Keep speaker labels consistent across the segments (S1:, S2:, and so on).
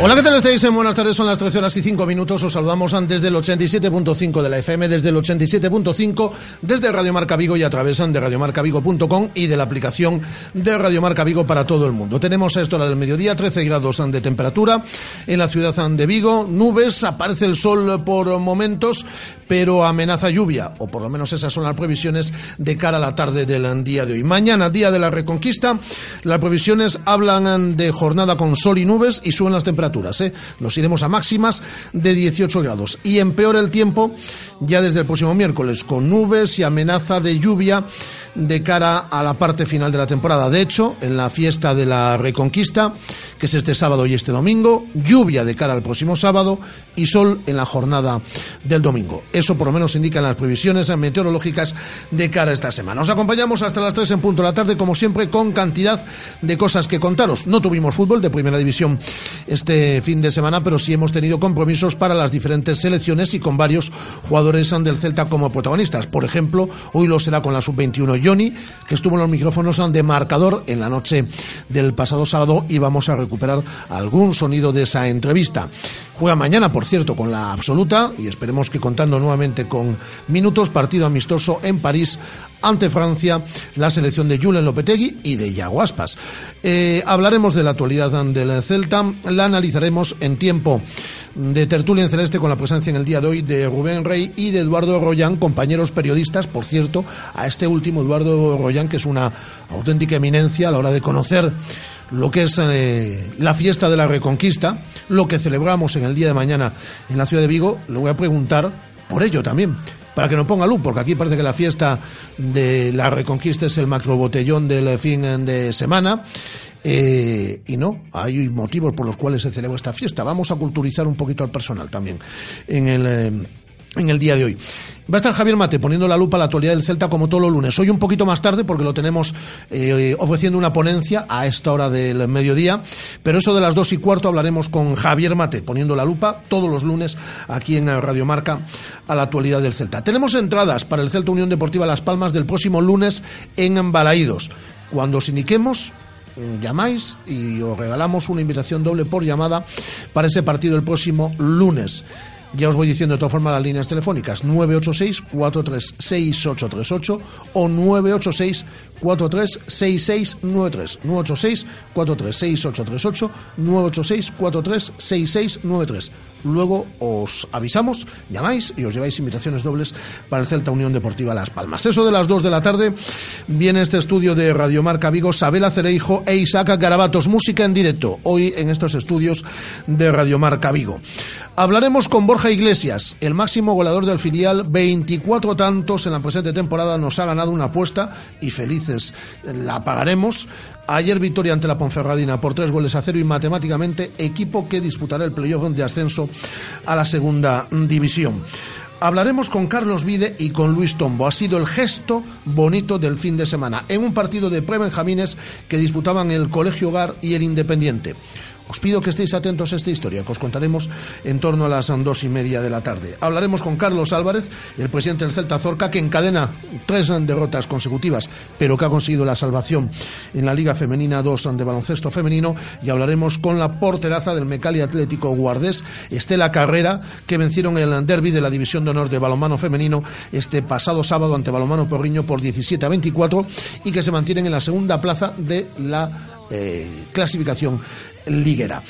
S1: Hola, ¿qué tal estáis? Buenas tardes, son las 13 horas y 5 minutos. Os saludamos desde el 87.5 de la FM, desde el 87.5, desde Radio Marca Vigo y a través de radiomarcavigo.com y de la aplicación de Radio Marca Vigo para todo el mundo. Tenemos a esto la del mediodía, 13 grados de temperatura en la ciudad de Vigo, nubes, aparece el sol por momentos, pero amenaza lluvia, o por lo menos esas son las previsiones de cara a la tarde del día de hoy. Mañana, día de la Reconquista, las previsiones hablan de jornada con sol y nubes y suben las temperaturas. ¿Eh? Nos iremos a máximas de 18 grados. Y empeora el tiempo ya desde el próximo miércoles, con nubes y amenaza de lluvia de cara a la parte final de la temporada. De hecho, en la fiesta de la Reconquista, que es este sábado y este domingo, lluvia de cara al próximo sábado y sol en la jornada del domingo. Eso por lo menos indican las previsiones meteorológicas de cara a esta semana. Nos acompañamos hasta las 3 en punto de la tarde, como siempre, con cantidad de cosas que contaros. No tuvimos fútbol de primera división este fin de semana, pero sí hemos tenido compromisos para las diferentes selecciones y con varios jugadores del Celta como protagonistas. Por ejemplo, hoy lo será con la sub-21 Que estuvo en los micrófonos de marcador en la noche del pasado sábado y vamos a recuperar algún sonido de esa entrevista. Juega mañana, por cierto, con la absoluta y esperemos que contando nuevamente con minutos, partido amistoso en París ante Francia, la selección de Julen Lopetegui y de Iago Aspas. Eh, hablaremos de la actualidad del Celta, la analizaremos en tiempo. De tertulia en celeste con la presencia en el día de hoy de Rubén Rey y de Eduardo Royán, compañeros periodistas, por cierto, a este último Eduardo Royán, que es una auténtica eminencia a la hora de conocer lo que es eh, la fiesta de la Reconquista, lo que celebramos en el día de mañana en la ciudad de Vigo, le voy a preguntar por ello también, para que no ponga luz, porque aquí parece que la fiesta de la Reconquista es el macrobotellón del fin de semana. Eh, y no, hay motivos por los cuales se celebra esta fiesta. Vamos a culturizar un poquito al personal también en el. Eh, en el día de hoy. Va a estar Javier Mate poniendo la lupa a la actualidad del Celta como todos los lunes. Hoy un poquito más tarde porque lo tenemos eh, ofreciendo una ponencia a esta hora del mediodía, pero eso de las dos y cuarto hablaremos con Javier Mate poniendo la lupa todos los lunes aquí en Radio Marca a la actualidad del Celta. Tenemos entradas para el Celta Unión Deportiva Las Palmas del próximo lunes en Balaídos. Cuando os indiquemos, llamáis y os regalamos una invitación doble por llamada para ese partido el próximo lunes. Ya os voy diciendo de todas formas las líneas telefónicas 986-436838 o 986-436693. 986-436838, 986-436693. Luego os avisamos, llamáis y os lleváis invitaciones dobles para el Celta Unión Deportiva Las Palmas. Eso de las 2 de la tarde viene este estudio de Radiomarca Vigo, Sabela Cereijo e Isaac Garabatos, música en directo, hoy en estos estudios de Radiomarca Vigo. Hablaremos con Borja Iglesias, el máximo goleador del filial, 24 tantos en la presente temporada, nos ha ganado una apuesta y felices la pagaremos. Ayer victoria ante la Ponferradina por tres goles a cero y matemáticamente equipo que disputará el playoff de ascenso a la segunda división. Hablaremos con Carlos Vide y con Luis Tombo. Ha sido el gesto bonito del fin de semana en un partido de pre-benjamines que disputaban el Colegio Hogar y el Independiente. Os pido que estéis atentos a esta historia que os contaremos en torno a las dos y media de la tarde. Hablaremos con Carlos Álvarez, el presidente del Celta Zorca, que encadena tres derrotas consecutivas, pero que ha conseguido la salvación en la Liga Femenina 2 de baloncesto femenino. Y hablaremos con la porteraza del Mecali Atlético Guardés, Estela Carrera, que vencieron el derby de la División de Honor de Balonmano Femenino este pasado sábado ante Balonmano Porriño por 17 a 24 y que se mantienen en la segunda plaza de la eh, clasificación liguera.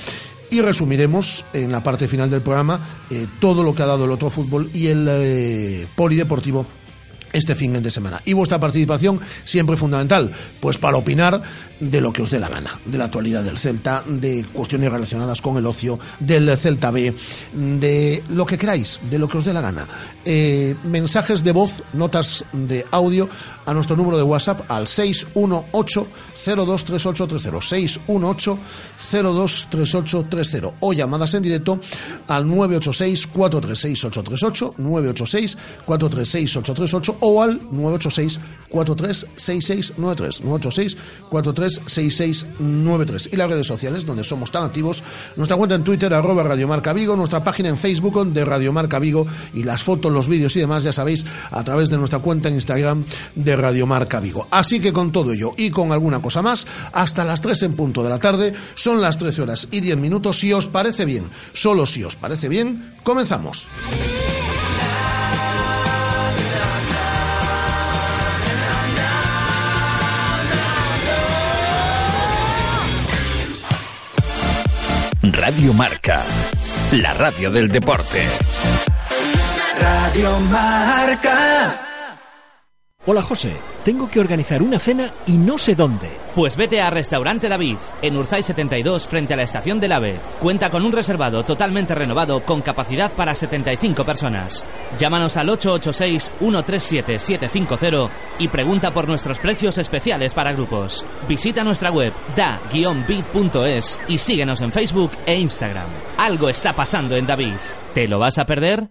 S1: Y resumiremos en la parte final del programa eh, todo lo que ha dado el otro fútbol y el eh, polideportivo este fin de semana. Y vuestra participación siempre fundamental, pues para opinar de lo que os dé la gana, de la actualidad del Celta, de cuestiones relacionadas con el ocio, del Celta B, de lo que queráis, de lo que os dé la gana. Eh, mensajes de voz, notas de audio a nuestro número de WhatsApp al 618 023830 618 023830 o llamadas en directo al 986 436 838 986 436 838 o al 986 436693 986 436693 y las redes sociales donde somos tan activos nuestra cuenta en Twitter arroba Radiomarca Vigo nuestra página en Facebook de Radiomarca Vigo y las fotos, los vídeos y demás ya sabéis a través de nuestra cuenta en Instagram de Radiomarca Vigo así que con todo ello y con alguna cosa más hasta las 3 en punto de la tarde son las 13 horas y 10 minutos si os parece bien solo si os parece bien comenzamos
S2: Radio Marca, la radio del deporte.
S3: Radio Marca.
S4: Hola José, tengo que organizar una cena y no sé dónde.
S5: Pues vete a Restaurante David, en Urzay 72, frente a la estación del AVE. Cuenta con un reservado totalmente renovado con capacidad para 75 personas. Llámanos al 886-137-750 y pregunta por nuestros precios especiales para grupos. Visita nuestra web da-bit.es y síguenos en Facebook e Instagram. Algo está pasando en David. ¿Te lo vas a perder?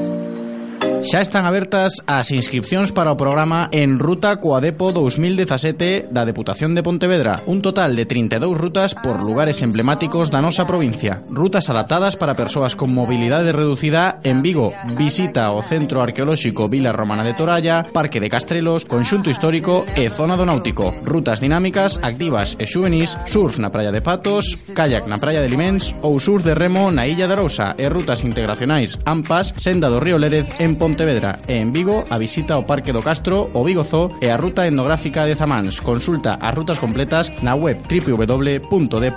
S6: Xa están abertas as inscripcións para o programa En Ruta Coadepo 2017 da Deputación de Pontevedra, un total de 32 rutas por lugares emblemáticos da nosa provincia. Rutas adaptadas para persoas con mobilidade reducida en Vigo. Visita o Centro Arqueolóxico Vila Romana de Toralla, Parque de Castrelos, Conxunto Histórico e Zona do Náutico. Rutas dinámicas, activas e xuvenís, surf na Praia de Patos, kayak na Praia de Limens ou surf de remo na Illa de Arousa e rutas integracionais AMPAS, Senda do Río Lérez en Pontevedra Pontevedra e en Vigo a visita ao Parque do Castro, o Vigo Zoo e a ruta etnográfica de Zamáns. Consulta as rutas completas na web www.depo.es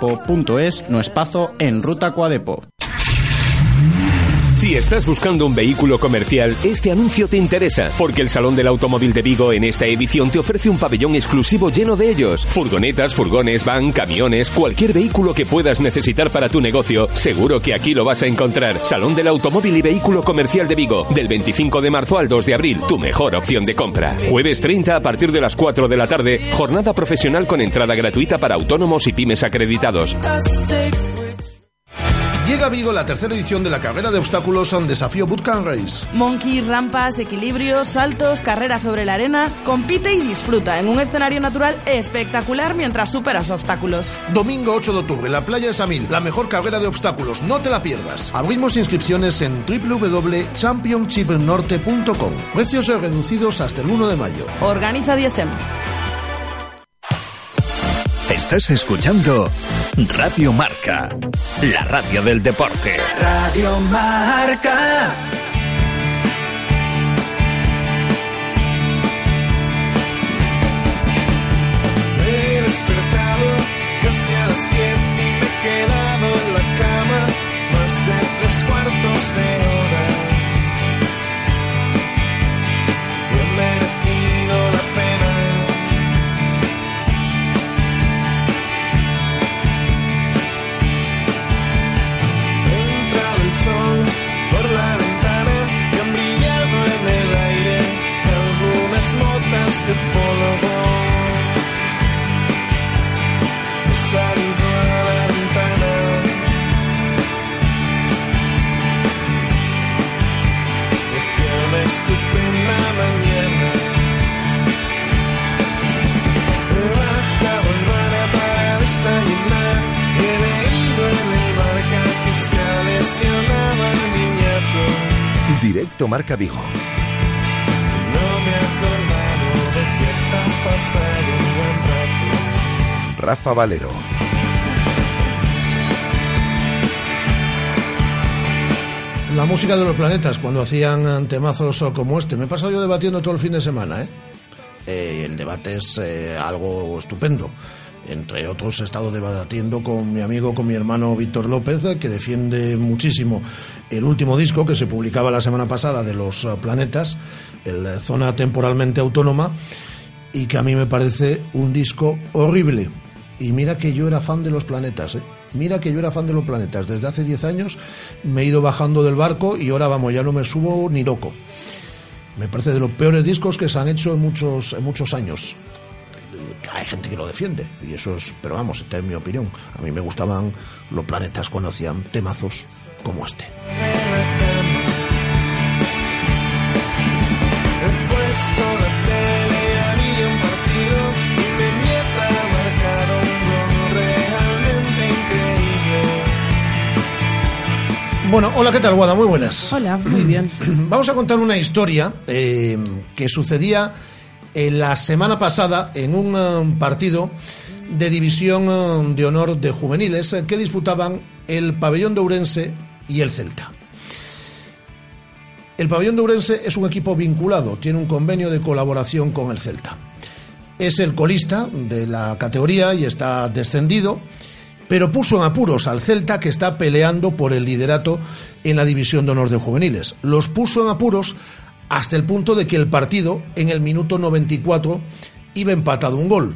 S6: no espazo en Ruta Coadepo.
S2: Si estás buscando un vehículo comercial, este anuncio te interesa, porque el Salón del Automóvil de Vigo en esta edición te ofrece un pabellón exclusivo lleno de ellos. Furgonetas, furgones, van, camiones, cualquier vehículo que puedas necesitar para tu negocio, seguro que aquí lo vas a encontrar. Salón del Automóvil y Vehículo Comercial de Vigo, del 25 de marzo al 2 de abril, tu mejor opción de compra. Jueves 30 a partir de las 4 de la tarde, jornada profesional con entrada gratuita para autónomos y pymes acreditados.
S1: Llega a Vigo la tercera edición de la carrera de obstáculos al desafío Bootcamp Race.
S7: Monkeys, rampas, equilibrios, saltos, carreras sobre la arena. Compite y disfruta en un escenario natural espectacular mientras superas obstáculos.
S1: Domingo 8 de octubre, la playa de Samil, la mejor carrera de obstáculos, no te la pierdas. Abrimos inscripciones en www.championshipnorte.com. Precios reducidos hasta el 1 de mayo.
S7: Organiza DSM.
S2: Estás escuchando Radio Marca, la radio del deporte.
S3: Radio Marca.
S8: Me he despertado casi a las 10 y me he quedado en la cama más de tres cuartos de hora. Por la ventana y han brillado en el aire algunas motas de polvo. He salido a la ventana. Decía una estupenda mañana. He bajado al bar para desayunar. He leído en el marca que se ha el.
S9: Directo Marca Vigo. Rafa Valero.
S1: La música de los planetas, cuando hacían temazos como este. Me he pasado yo debatiendo todo el fin de semana, ¿eh? eh el debate es eh, algo estupendo. Entre otros, he estado debatiendo con mi amigo, con mi hermano Víctor López, que defiende muchísimo el último disco que se publicaba la semana pasada de los planetas, el eh, Zona Temporalmente Autónoma, y que a mí me parece un disco horrible. Y mira que yo era fan de los planetas, ¿eh? Mira que yo era fan de los planetas. Desde hace 10 años me he ido bajando del barco y ahora, vamos, ya no me subo ni loco. Me parece de los peores discos que se han hecho en muchos, en muchos años. Hay gente que lo defiende, y eso es, pero vamos, esta es mi opinión. A mí me gustaban los planetas cuando hacían temazos como este. Bueno, hola, ¿qué tal, Guada? Muy buenas.
S7: Hola, muy bien.
S1: Vamos a contar una historia eh, que sucedía la semana pasada en un eh, partido de división eh, de honor de juveniles eh, que disputaban el pabellón de Ourense y el Celta. El pabellón de Ourense es un equipo vinculado, tiene un convenio de colaboración con el Celta. Es el colista de la categoría y está descendido, pero puso en apuros al Celta que está peleando por el liderato en la división de honor de juveniles. Los puso en apuros hasta el punto de que el partido en el minuto 94 iba empatado un gol.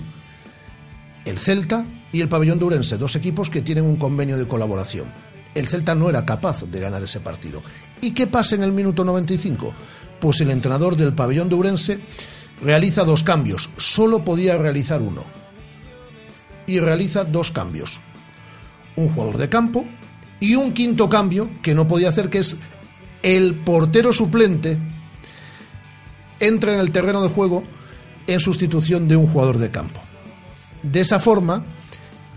S1: El Celta y el pabellón de Ourense, dos equipos que tienen un convenio de colaboración. El Celta no era capaz de ganar ese partido. ¿Y qué pasa en el minuto 95? Pues el entrenador del pabellón de Ourense realiza dos cambios. Solo podía realizar uno. Y realiza dos cambios. Un jugador de campo y un quinto cambio que no podía hacer, que es el portero suplente entra en el terreno de juego en sustitución de un jugador de campo. De esa forma,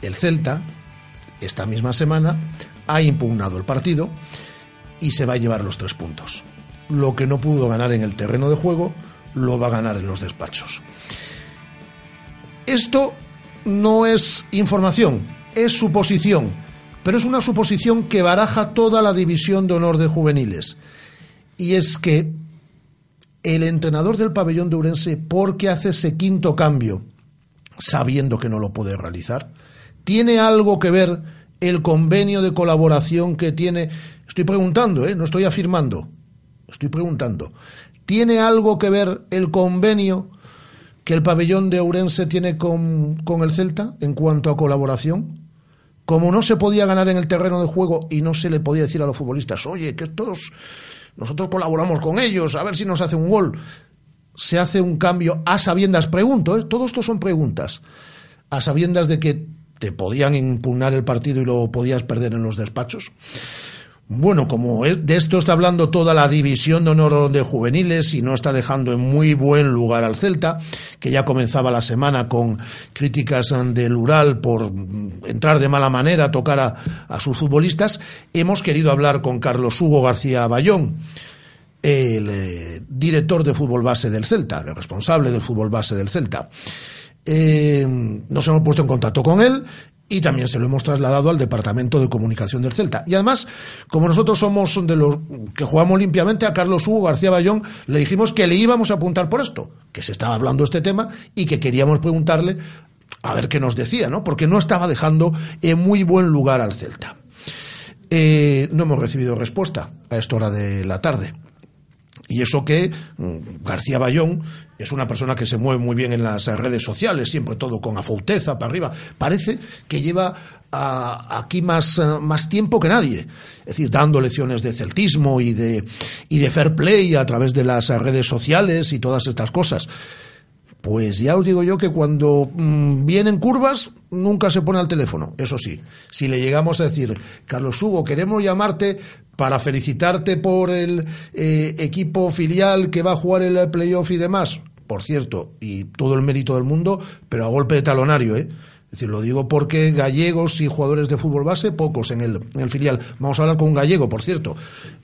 S1: el Celta, esta misma semana, ha impugnado el partido y se va a llevar los tres puntos. Lo que no pudo ganar en el terreno de juego, lo va a ganar en los despachos. Esto no es información, es suposición, pero es una suposición que baraja toda la división de honor de juveniles. Y es que el entrenador del pabellón de Urense, ¿por qué hace ese quinto cambio sabiendo que no lo puede realizar? ¿Tiene algo que ver el convenio de colaboración que tiene? Estoy preguntando, ¿eh? no estoy afirmando, estoy preguntando. ¿Tiene algo que ver el convenio que el pabellón de Ourense tiene con, con el Celta en cuanto a colaboración? Como no se podía ganar en el terreno de juego y no se le podía decir a los futbolistas, oye, que estos nosotros colaboramos con ellos, a ver si nos hace un gol. Se hace un cambio a sabiendas, pregunto, ¿eh? todo esto son preguntas, a sabiendas de que te podían impugnar el partido y lo podías perder en los despachos. Bueno, como de esto está hablando toda la división de honor de juveniles y no está dejando en muy buen lugar al Celta, que ya comenzaba la semana con críticas del Ural por entrar de mala manera a tocar a, sus futbolistas, hemos querido hablar con Carlos Hugo García Bayón, el eh, director de fútbol base del Celta, el responsable del fútbol base del Celta. Eh, nos hemos puesto en contacto con él y también se lo hemos trasladado al Departamento de Comunicación del Celta. Y además, como nosotros somos de los que jugamos limpiamente, a Carlos Hugo García Bayón le dijimos que le íbamos a apuntar por esto, que se estaba hablando este tema y que queríamos preguntarle a ver qué nos decía, ¿no? Porque no estaba dejando en muy buen lugar al Celta. Eh, no hemos recibido respuesta a esta hora de la tarde. Y eso que mm, García Bayón es una persona que se mueve muy bien en las redes sociales, siempre todo con afauteza para arriba. Parece que lleva aquí más, eh, más tiempo que nadie. Es decir, dando lecciones de celtismo y de, y de fair play a través de las redes sociales y todas estas cosas. Pues ya os digo yo que cuando mmm, vienen curvas nunca se pone al teléfono. Eso sí, si le llegamos a decir, Carlos Hugo, queremos llamarte para felicitarte por el eh, equipo filial que va a jugar el playoff y demás, por cierto, y todo el mérito del mundo, pero a golpe de talonario, ¿eh? Es decir, lo digo porque gallegos y jugadores de fútbol base, pocos en el, en el filial. Vamos a hablar con un gallego, por cierto,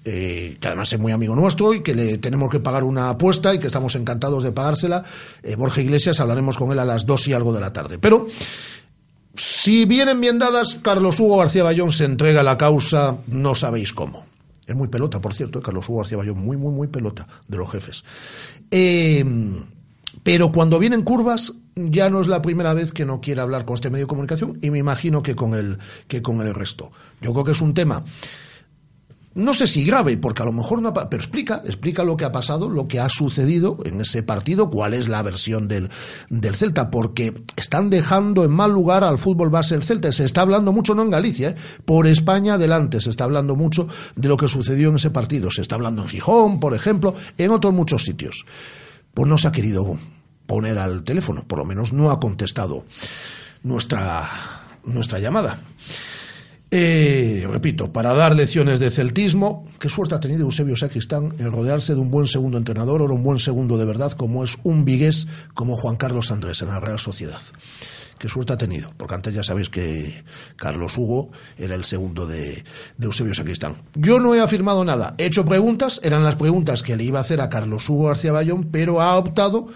S1: eh, que además es muy amigo nuestro y que le tenemos que pagar una apuesta y que estamos encantados de pagársela. Eh, Borja Iglesias, hablaremos con él a las dos y algo de la tarde. Pero, si vienen bien dadas, Carlos Hugo García Bayón se entrega a la causa, no sabéis cómo. Es muy pelota, por cierto, Carlos Hugo García Bayón, muy, muy, muy pelota de los jefes. Eh, pero cuando vienen curvas, ya no es la primera vez que no quiere hablar con este medio de comunicación y me imagino que con el, que con el resto. Yo creo que es un tema no sé si grave, porque a lo mejor no, pero explica, explica lo que ha pasado, lo que ha sucedido en ese partido, cuál es la versión del, del Celta, porque están dejando en mal lugar al fútbol base del Celta. Se está hablando mucho, no en Galicia, ¿eh? por España adelante, se está hablando mucho de lo que sucedió en ese partido. Se está hablando en Gijón, por ejemplo, en otros muchos sitios. Pues no se ha querido poner al teléfono, por lo menos no ha contestado nuestra, nuestra llamada. Eh, repito, para dar lecciones de celtismo, qué suerte ha tenido Eusebio Sacristán en rodearse de un buen segundo entrenador o un buen segundo de verdad, como es un vigués como Juan Carlos Andrés en la Real Sociedad. Qué suerte ha tenido, porque antes ya sabéis que Carlos Hugo era el segundo de, de Eusebio Sacristán. Yo no he afirmado nada, he hecho preguntas, eran las preguntas que le iba a hacer a Carlos Hugo García Bayón, pero ha optado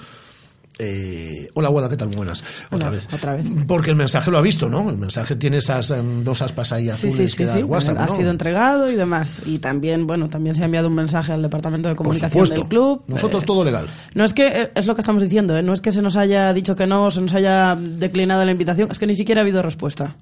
S1: eh, hola, Guada, ¿qué tal? Buenas. Otra vez.
S7: Otra vez.
S1: Porque el mensaje lo ha visto, ¿no? El mensaje tiene esas em, dos aspas ahí azules
S7: sí, sí,
S1: que da el WhatsApp,
S7: ha
S1: ¿no?
S7: sido entregado y demás. Y también, bueno, también se ha enviado un mensaje al departamento de comunicación del club.
S1: Nosotros
S7: Eh,
S1: todo legal.
S7: No es que, eh, es lo que estamos diciendo, ¿eh? no es que se nos haya dicho que no, se nos haya declinado la invitación, es que ni siquiera ha habido respuesta.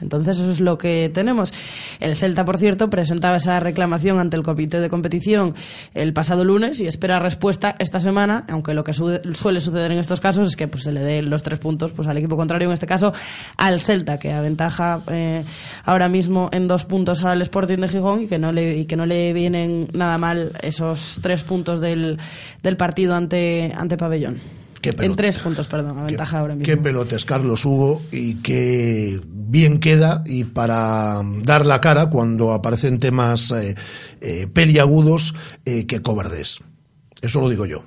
S7: Entonces eso es lo que tenemos. El Celta, por cierto, presentaba esa reclamación ante el comité de competición el pasado lunes y espera respuesta esta semana, aunque lo que su- suele suceder en estos casos es que pues, se le den los tres puntos pues, al equipo contrario, en este caso al Celta, que aventaja eh, ahora mismo en dos puntos al Sporting de Gijón y que no le, y que no le vienen nada mal esos tres puntos del, del partido ante, ante Pabellón.
S1: Qué
S7: En tres puntos, perdón, aventaja ahora mismo.
S1: Qué pelotes, Carlos Hugo, y qué bien queda y para dar la cara cuando aparecen temas eh, eh, peliagudos, eh, qué cobardes. Eso lo digo yo.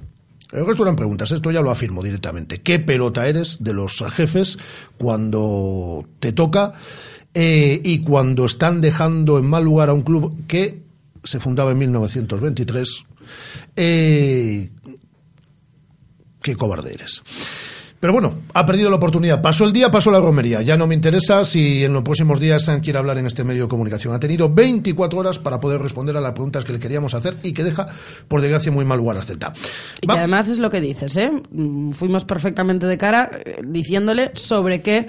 S1: El resto eran preguntas, esto ya lo afirmo directamente. ¿Qué pelota eres de los jefes cuando te toca eh, y cuando están dejando en mal lugar a un club que se fundaba en 1923? Eh, qué cobarde eres. Pero bueno, ha perdido la oportunidad. Pasó el día, pasó la romería. Ya no me interesa si en los próximos días quiere hablar en este medio de comunicación. Ha tenido 24 horas para poder responder a las preguntas que le queríamos hacer y que deja, por desgracia, muy mal lugar al Celta.
S7: Y que además es lo que dices, ¿eh? Mm, Fuimos perfectamente de cara eh, diciéndole sobre qué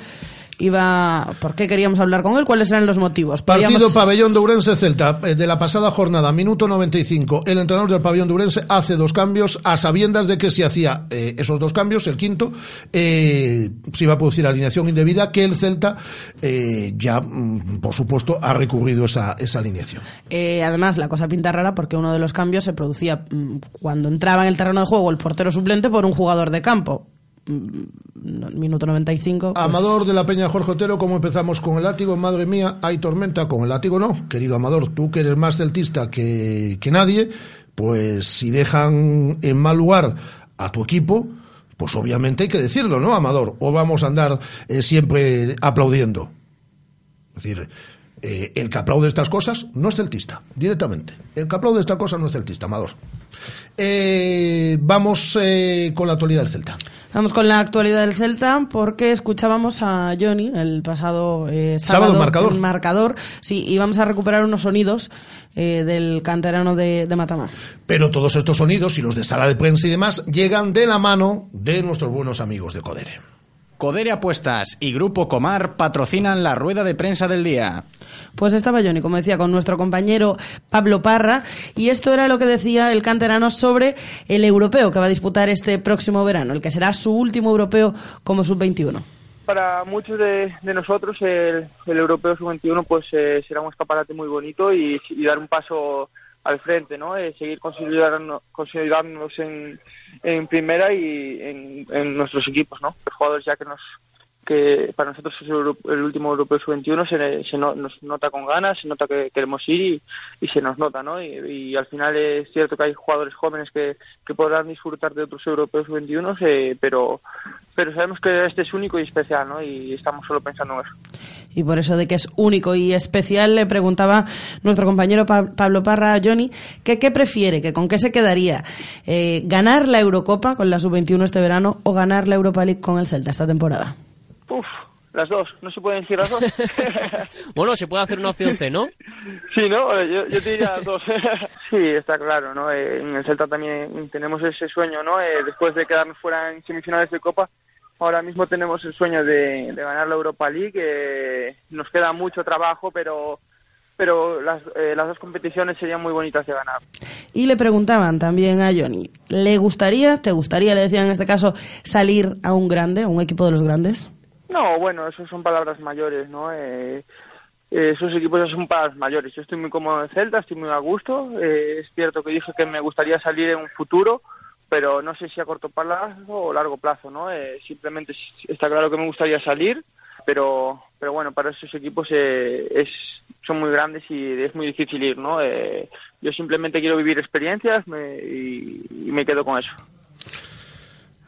S7: iba, por qué queríamos hablar con él, cuáles eran los motivos.
S1: Partido Pabellón de Urense Celta eh, de la pasada jornada, minuto 95. El entrenador del Pabellón de Urense hace dos cambios a sabiendas de que si hacía eh, esos dos cambios, el quinto, eh, se iba a producir alineación indebida que el Celta eh, ya, mm, por supuesto, ha recurrido esa, esa alineación.
S7: Además, la cosa pinta rara porque uno de los cambios se producía mm, cuando entraba en el terreno de juego el portero suplente por un jugador de campo. Minuto 95. pues-
S1: Amador de la Peña Jorge Otero, ¿cómo empezamos con el látigo? Madre mía, hay tormenta. Con el látigo no, querido Amador, tú que eres más celtista que, que nadie, pues si dejan en mal lugar a tu equipo, pues obviamente hay que decirlo, ¿no, Amador? O vamos a andar eh, siempre aplaudiendo. Es decir, eh, el que aplaude estas cosas no es celtista, directamente. El que aplaude estas cosas no es celtista, Amador. Eh, vamos con la actualidad del Celta.
S7: Vamos con la actualidad del Celta porque escuchábamos a Johnny el pasado eh, sábado,
S1: Sábado, marcador.
S7: Sí, y vamos a recuperar unos sonidos eh, del canterano de, de Matamá.
S1: Pero todos estos sonidos y los de sala de prensa y demás llegan de la mano de nuestros buenos amigos de Codere.
S6: Codere Apuestas y Grupo Comar patrocinan la rueda de prensa del día.
S7: Pues estaba Johnny, como decía, con nuestro compañero Pablo Parra, y esto era lo que decía el canterano sobre el europeo que va a disputar este próximo verano, el que será su último europeo como sub-21.
S10: para muchos de, de nosotros el, el Europeo Sub-21 pues eh, será un escaparate muy bonito y, y dar un paso al frente, ¿no? Eh, seguir consolidando- consolidándonos en, en primera y en, en nuestros equipos, ¿no? Los jugadores ya que nos que para nosotros es el, último Europeo Sub-21 se, se no- nos nota con ganas, se nota que queremos ir y, se nos nota, ¿no? Y, y al final es cierto que hay jugadores jóvenes que, que podrán disfrutar de otros Europeos Sub-21, eh, pero, pero sabemos que este es único y especial, ¿no? Y estamos solo pensando en eso.
S7: Y por eso de que es único y especial, le preguntaba nuestro compañero Pa- Pablo Parra a Johnny que qué prefiere, que con qué se quedaría, eh, ganar la Eurocopa con la sub-21 este verano o ganar la Europa League con el Celta esta temporada.
S10: Uf, Las dos, no se pueden decir las dos.
S11: bueno, se puede hacer una opción C, ¿no?
S10: Sí, ¿no? Yo, yo te diría las dos. sí, está claro, ¿no? Eh, En el Celta también tenemos ese sueño, ¿no? Eh, Después de quedarnos fuera en semifinales de Copa, ahora mismo tenemos el sueño de, de ganar la Europa League. eh, nos queda mucho trabajo, pero pero las, eh, las dos competiciones serían muy bonitas de ganar.
S7: Y le preguntaban también a Johnny, ¿le gustaría, te gustaría, le decían en este caso, salir a un grande, a un equipo de los grandes?
S10: No, bueno, eso son palabras mayores, ¿no? Eh, eh, esos equipos son palabras mayores. Yo estoy muy cómodo en Celta, estoy muy a gusto. Eh, es cierto que dije que me gustaría salir en un futuro, pero no sé si a corto plazo o largo plazo, ¿no? Eh, simplemente está claro que me gustaría salir, pero pero bueno, para esos equipos eh, es son muy grandes y es muy difícil ir, ¿no? Eh, yo simplemente quiero vivir experiencias me- y me quedo con eso.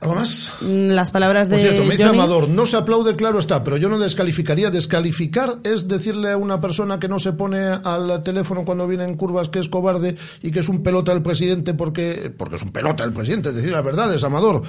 S1: ¿Algo más?
S7: Mm, Las palabras de
S1: Por cierto, me dice
S7: Johnny.
S1: Amador, no se aplaude, claro está, pero yo no descalificaría. Descalificar es decirle a una persona que no se pone al teléfono cuando viene en curvas que es cobarde y que es un pelota del presidente porque, porque es un pelota del presidente. Es decir, la verdad es Amador.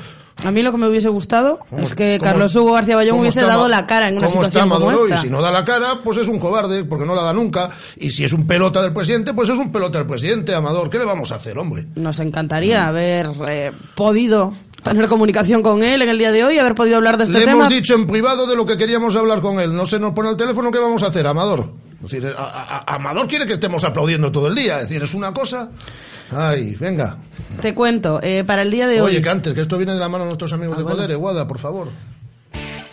S7: A mí lo que me hubiese gustado
S1: ¿Cómo-
S7: es que Carlos Hugo García Bayón hubiese
S1: está
S7: dado la cara en una
S1: ¿Cómo está
S7: situación como
S1: Amador
S7: esta.
S1: Si no da la cara, pues es un cobarde, porque no la da nunca. Y si es un pelota del presidente, pues es un pelota del presidente, Amador. ¿Qué le vamos a hacer, hombre?
S7: Nos encantaría haber eh, podido tener comunicación con él en el día de hoy, haber podido hablar de este
S1: Le
S7: tema.
S1: hemos dicho en privado de lo que queríamos hablar con él. No se nos pone el teléfono, ¿qué vamos a hacer, Amador? Es decir, a- a- a- Amador quiere que estemos aplaudiendo todo el día. Es decir, es una cosa. Ay, venga.
S7: Te cuento, eh, para el día de
S1: Oye,
S7: hoy.
S1: que antes, que esto viene de la mano de nuestros amigos de Codere, Guada, por favor.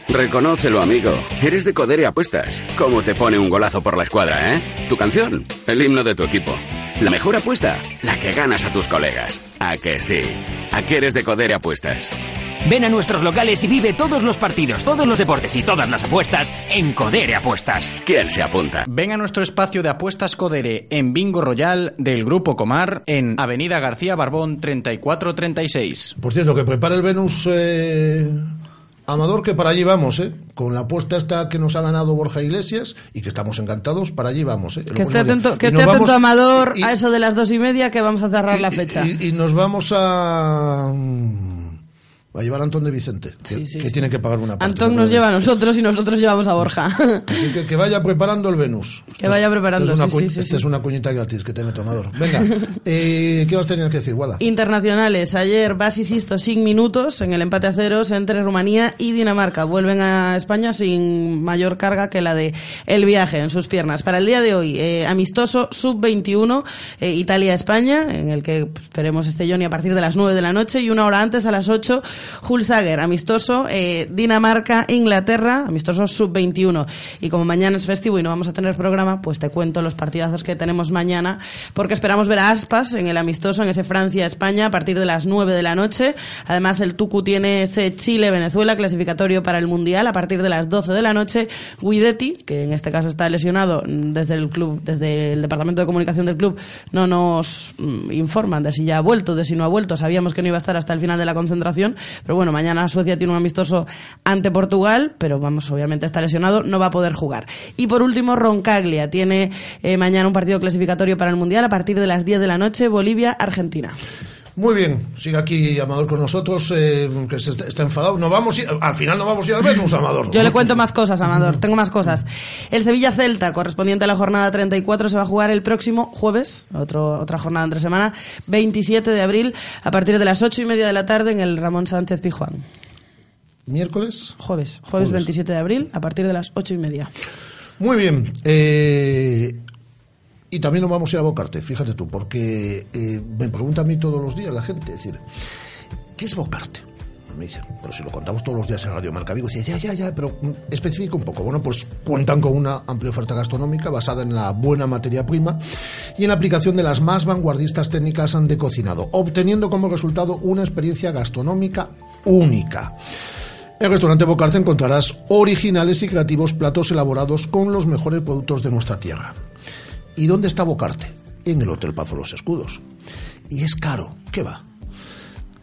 S12: Reconócelo, amigo. Eres de Codere Apuestas. ¿Cómo te pone un golazo por la escuadra, eh? Tu canción, el himno de tu equipo. La mejor apuesta, la que ganas a tus colegas. ¿A que sí? ¿A que eres de Codere Apuestas?
S13: Ven a nuestros locales y vive todos los partidos, todos los deportes y todas las apuestas en Codere Apuestas.
S12: ¿Quién se apunta?
S6: Ven a nuestro espacio de apuestas Codere en Bingo Royal del Grupo Comar en Avenida García Barbón 3436.
S1: Por cierto, que prepare el Venus eh, Amador, que para allí vamos, ¿eh? Con la apuesta esta que nos ha ganado Borja Iglesias y que estamos encantados, para allí vamos, ¿eh?
S7: Que esté atento, que esté atento Amador
S1: y-
S7: a eso de las dos y media que vamos a cerrar la fecha.
S1: Y, y nos vamos a. mm, A llevar a Antón de Vicente, que, que tiene que pagar una parte.
S7: Antón
S1: ¿no?
S7: nos lleva a nosotros y nosotros llevamos a Borja.
S1: Así que, que vaya preparando el Venus.
S7: Que vaya preparando,
S1: Esta es una,
S7: sí, sí, sí,
S1: esta
S7: sí.
S1: es una cuñita gratis que tiene Tomador. Venga, eh, ¿qué vas a tener que decir, Guada?
S7: Internacionales. Ayer Isto sin minutos en el empate a ceros entre Rumanía y Dinamarca. Vuelven a España sin mayor carga que la de el viaje en sus piernas. Para el día de hoy, eh, amistoso sub-21 eh, Italia-España, en el que esperemos este Johnny a partir de las 9 de la noche y una hora antes a las 8 Hulsager, amistoso eh, Dinamarca-Inglaterra, amistoso sub-21. Y como mañana es festivo y no vamos a tener programa, pues te cuento los partidazos que tenemos mañana, porque esperamos ver a Aspas en el amistoso, en ese Francia-España, a partir de las 9 de la noche. Además, el Tucu tiene ese Chile-Venezuela clasificatorio para el Mundial a partir de las 12 de la noche. Guidetti, que en este caso está lesionado desde el club, desde el departamento de comunicación del club, no nos mm, informan de si ya ha vuelto, de si no ha vuelto. Sabíamos que no iba a estar hasta el final de la concentración, pero bueno, mañana Suecia tiene un amistoso ante Portugal, pero vamos, obviamente está lesionado, no va a poder jugar. Y por último, Roncaglia tiene eh, mañana un partido clasificatorio para el Mundial a partir de las 10 de la noche, Bolivia-Argentina.
S1: Muy bien, sigue aquí Amador con nosotros, eh, que se está, está enfadado. No vamos a ir- al final no vamos a ir al Venus, Amador.
S7: Yo le cuento más cosas, Amador. Tengo más cosas. El Sevilla Celta, correspondiente a la jornada 34, se va a jugar el próximo jueves, otro, otra jornada entre semana, 27 de abril, a partir de las 8 y media de la tarde en el Ramón Sánchez Pijuán.
S1: ¿Miércoles?
S7: Jueves, jueves 27 de abril, a partir de las 8 y media.
S1: Muy bien. eh, y también nos vamos a ir a Bocarte, fíjate tú, porque eh, me pregunta a mí todos los días la gente, es decir, ¿qué es Bocarte? Me dicen, pero si lo contamos todos los días en Radio Marca Vigo, decía, ya, ya, ya, pero mm, especifica un poco. Bueno, pues cuentan con una amplia oferta gastronómica basada en la buena materia prima y en la aplicación de las más vanguardistas técnicas de cocinado, obteniendo como resultado una experiencia gastronómica única. En el restaurante Bocarte encontrarás originales y creativos platos elaborados con los mejores productos de nuestra tierra. ¿Y dónde está Bocarte? En el Hotel Pazo Los Escudos. Y es caro, ¿qué va?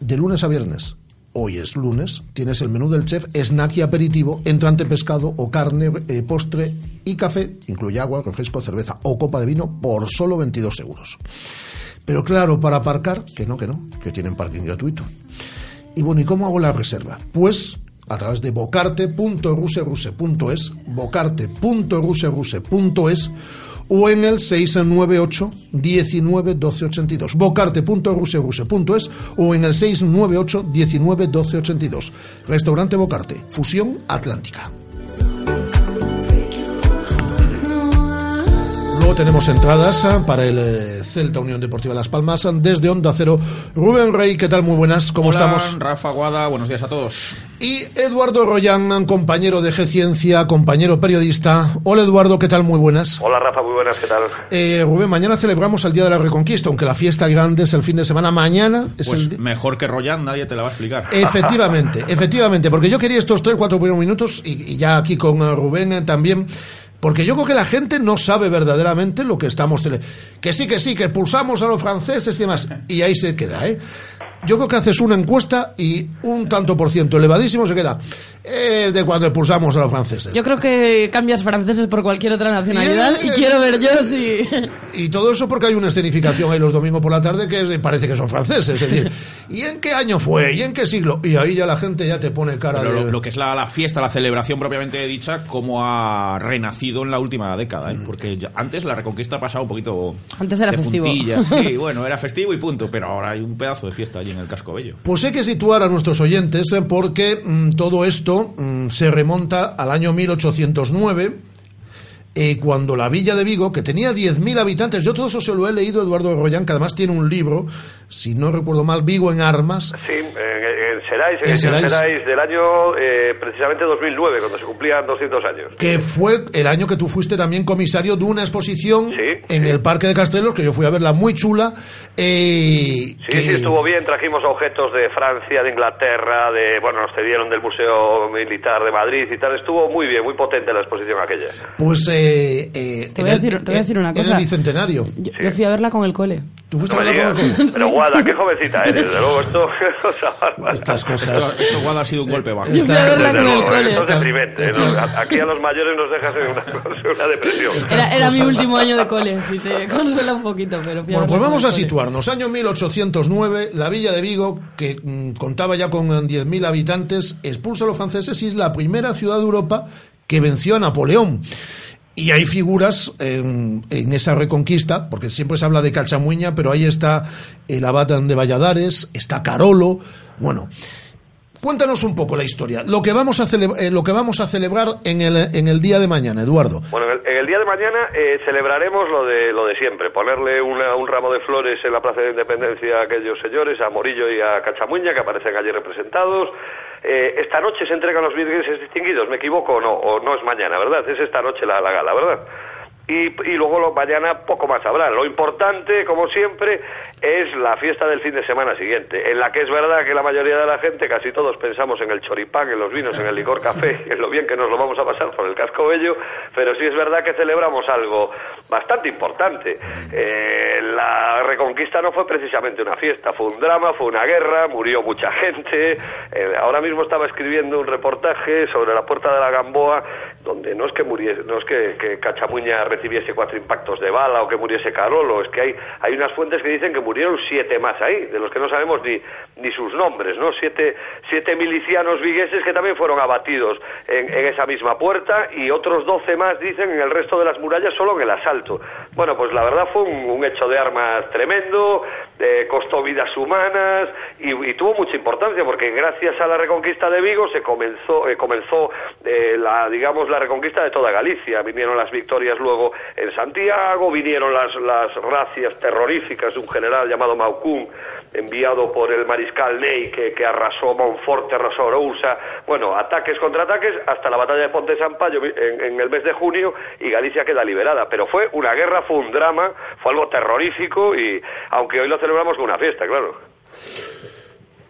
S1: De lunes a viernes, hoy es lunes, tienes el menú del chef, snack y aperitivo, entrante pescado o carne, eh, postre y café, incluye agua, refresco, cerveza o copa de vino por solo 22 euros. Pero claro, para aparcar, que no, que no, que tienen parking gratuito. Y bueno, ¿y cómo hago la reserva? Pues a través de bocarte.ruseruse.es, bocarte.ruseruse.es o en el 698 19 12 82. Bocarte.ruseruse.es o en el 698 19 12 82. Restaurante Bocarte, Fusión Atlántica. Tenemos entradas ah, para el eh, Celta Unión Deportiva Las Palmas ah, desde Onda Cero. Rubén Rey, ¿qué tal? Muy buenas, ¿cómo
S14: Hola,
S1: estamos?
S14: Rafa Guada, buenos días a todos.
S1: Y Eduardo Royan, compañero de G-Ciencia, compañero periodista. Hola Eduardo, ¿qué tal? Muy buenas.
S15: Hola Rafa, muy buenas, ¿qué tal?
S1: Eh, Rubén, mañana celebramos el Día de la Reconquista, aunque la fiesta grande es el fin de semana. Mañana es
S14: Pues
S1: el
S14: mejor que Royan, nadie te la va a explicar.
S1: Efectivamente, efectivamente, porque yo quería estos tres, cuatro primeros minutos y, y ya aquí con eh, Rubén eh, también. Porque yo creo que la gente no sabe verdaderamente lo que estamos tele... Que sí, que sí, que expulsamos a los franceses y demás. Y ahí se queda, ¿eh? Yo creo que haces una encuesta y un tanto por ciento elevadísimo se queda. Es de cuando expulsamos a los franceses.
S7: Yo creo que cambias franceses por cualquier otra nacionalidad y quiero ver yo si...
S1: Y todo eso porque hay una escenificación ahí los domingos por la tarde que es- parece que son franceses. Es decir, ¿y en qué año fue? ¿Y en qué siglo? Y ahí ya la gente ya te pone cara
S14: Pero
S1: de...
S14: lo, lo que es la, la fiesta, la celebración propiamente dicha, cómo ha renacido en la última década, ¿eh? porque ya- antes la Reconquista ha pasado un poquito
S7: Antes era
S14: de
S7: festivo.
S14: puntillas. Sí, bueno, era festivo y punto, pero ahora hay un pedazo de fiesta allí en el casco bello.
S1: Pues hay que situar a nuestros oyentes eh, porque mm, todo esto mm, se remonta al año 1809, eh, cuando la villa de Vigo, que tenía 10.000 habitantes, yo todo eso se lo he leído Eduardo Royán, que además tiene un libro, si no recuerdo mal, Vigo en armas.
S15: Sí, en, en Serais, en,
S1: En
S15: el
S1: Serais.
S15: Serais del año eh, precisamente 2009, cuando se cumplían 200 años.
S1: que fue el año que tú fuiste también comisario de una exposición en el Parque de Castelos, que yo fui a verla muy chula. eh,
S15: Sí,
S1: que-
S15: sí, estuvo bien. Trajimos objetos de Francia, de Inglaterra, de bueno, nos cedieron del Museo Militar de Madrid y tal. Estuvo muy bien, muy potente la exposición aquella.
S1: Pues eh, eh,
S7: Te voy a
S1: el-
S7: decir- te voy a decir una
S1: en el
S7: cosa.
S1: bicentenario.
S7: Yo, yo fui a verla con el cole.
S1: ¿Tú fuiste
S15: No. Pero Guada, qué jovencita eres. Desde luego, esto.
S1: Estas cosas.
S14: Esto, esto Guada ha sido un golpe bajo.
S7: Yo
S15: Desde luego,
S7: cole.
S15: esto es deprimente. Aquí a los mayores nos dejas en una, depresión.
S7: Era, era mi último año de cole, si te consuela un poquito, pero
S1: Bueno, pues vamos a situarnos. Año 1809, la villa de Vigo, que mm, contaba ya con eh, 10.000 habitantes, expulsa a los franceses y es la primera ciudad de Europa que venció a Napoleón. Y hay figuras en, en esa reconquista, porque siempre se habla de Calchamuña, pero ahí está el abad de Valladares, está Carolo. Bueno, cuéntanos un poco la historia. Lo que vamos a, eh, lo que vamos a celebrar en el, en el día de mañana, Eduardo.
S15: Bueno, en el, en el día de mañana eh, celebraremos lo de lo de siempre, ponerle una- un ramo de flores en la Plaza de Independencia a aquellos señores, a Morillo y a Cachamuña, que aparecen allí representados. Eh, esta noche se entregan los virgueses distinguidos, ¿me equivoco o no? O no es mañana, ¿verdad? Es esta noche la, la gala, ¿verdad? Y, y luego lo, mañana poco más habrá. Lo importante, como siempre, es la fiesta del fin de semana siguiente, en la que es verdad que la mayoría de la gente, casi todos pensamos en el choripán, en los vinos, en el licor café, en lo bien que nos lo vamos a pasar por el casco bello, pero sí es verdad que celebramos algo bastante importante. Eh, la reconquista no fue precisamente una fiesta, fue un drama, fue una guerra, murió mucha gente. Eh, ahora mismo estaba escribiendo un reportaje sobre la puerta de la Gamboa, donde no es que muriese, no es que, que Cachamuña recibiese cuatro impactos de bala o que muriese Carolo, es que hay, hay unas fuentes que dicen que murieron siete más ahí, de los que no sabemos ni, ni sus nombres, ¿no? Siete, siete milicianos vigueses que también fueron abatidos en, en esa misma puerta y otros doce más dicen en el resto de las murallas solo en el asalto. Bueno, pues la verdad fue un, un hecho de armas tremendo, costó vidas humanas y, y tuvo mucha importancia porque gracias a la reconquista de Vigo se comenzó, eh, comenzó eh, la, digamos, la reconquista de toda Galicia. Vinieron las victorias luego en Santiago, vinieron las, las racias terroríficas de un general llamado Maucún, enviado por el mariscal Ney, que, que arrasó Monforte, arrasó Orousa. Bueno, ataques contra ataques hasta la batalla de Ponte San Payo en, en el mes de junio y Galicia queda liberada. Pero fue una guerra, fue un drama, fue algo terrorífico y aunque hoy lo celebramos con una fiesta, claro.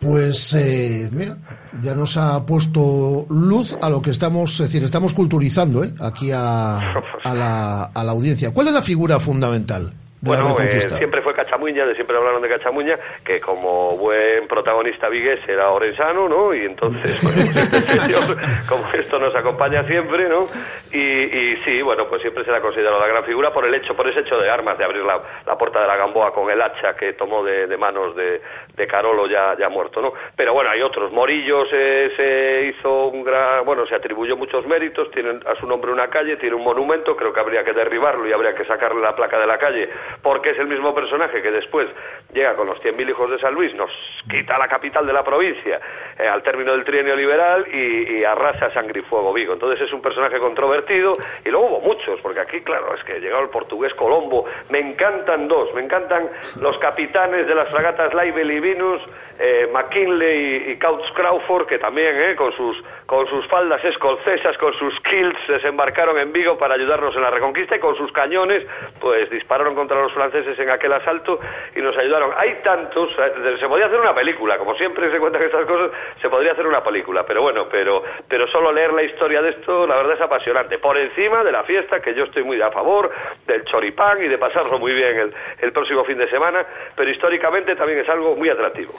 S1: Pues eh, mira, ya nos ha puesto luz a lo que estamos, es decir, estamos culturizando ¿eh? aquí a, a la, a la audiencia. ¿Cuál es la figura fundamental
S15: Bueno, eh, siempre fue Cachamuña, de siempre hablaron de Cachamuña, que como buen protagonista vigués era orensano, ¿no? Y entonces, bueno, este señor, como esto nos acompaña siempre, ¿no? Y, y sí, bueno, pues siempre será considerado la gran figura por el hecho, por ese hecho de armas, de abrir la, la puerta de la Gamboa con el hacha que tomó de, de manos de, de Carolo ya, ya muerto, ¿no? Pero bueno, hay otros. Morillo se, se hizo un gran, bueno, se atribuyó muchos méritos, tiene a su nombre una calle, tiene un monumento, creo que habría que derribarlo y habría que sacarle la placa de la calle, porque es el mismo personaje que después llega con los 100.000 hijos de San Luis, nos quita la capital de la provincia eh, al término del trienio liberal y, arrasa sangre y fuego Vigo. Entonces es un personaje controvertido y luego hubo muchos, porque aquí, claro, es que llegó el portugués Colombo. Me encantan dos, me encantan los capitanes de las fragatas Laibel y Venus, eh, McKinley y, Couch Crawford, que también, eh, con sus con sus faldas escocesas, con sus kilts, desembarcaron en Vigo para ayudarnos en la reconquista y con sus cañones, pues dispararon contra los franceses en aquel asalto y nos ayudaron. Hay tantos, eh, se podía hacer una película, como siempre se cuentan estas cosas, se podría hacer una película, pero bueno, pero, pero solo leer la historia de esto, la verdad es apasionante. Por encima de la fiesta, que yo estoy muy a favor, del choripán y de pasarlo muy bien el, el próximo fin de semana, pero históricamente también es algo muy atractivo.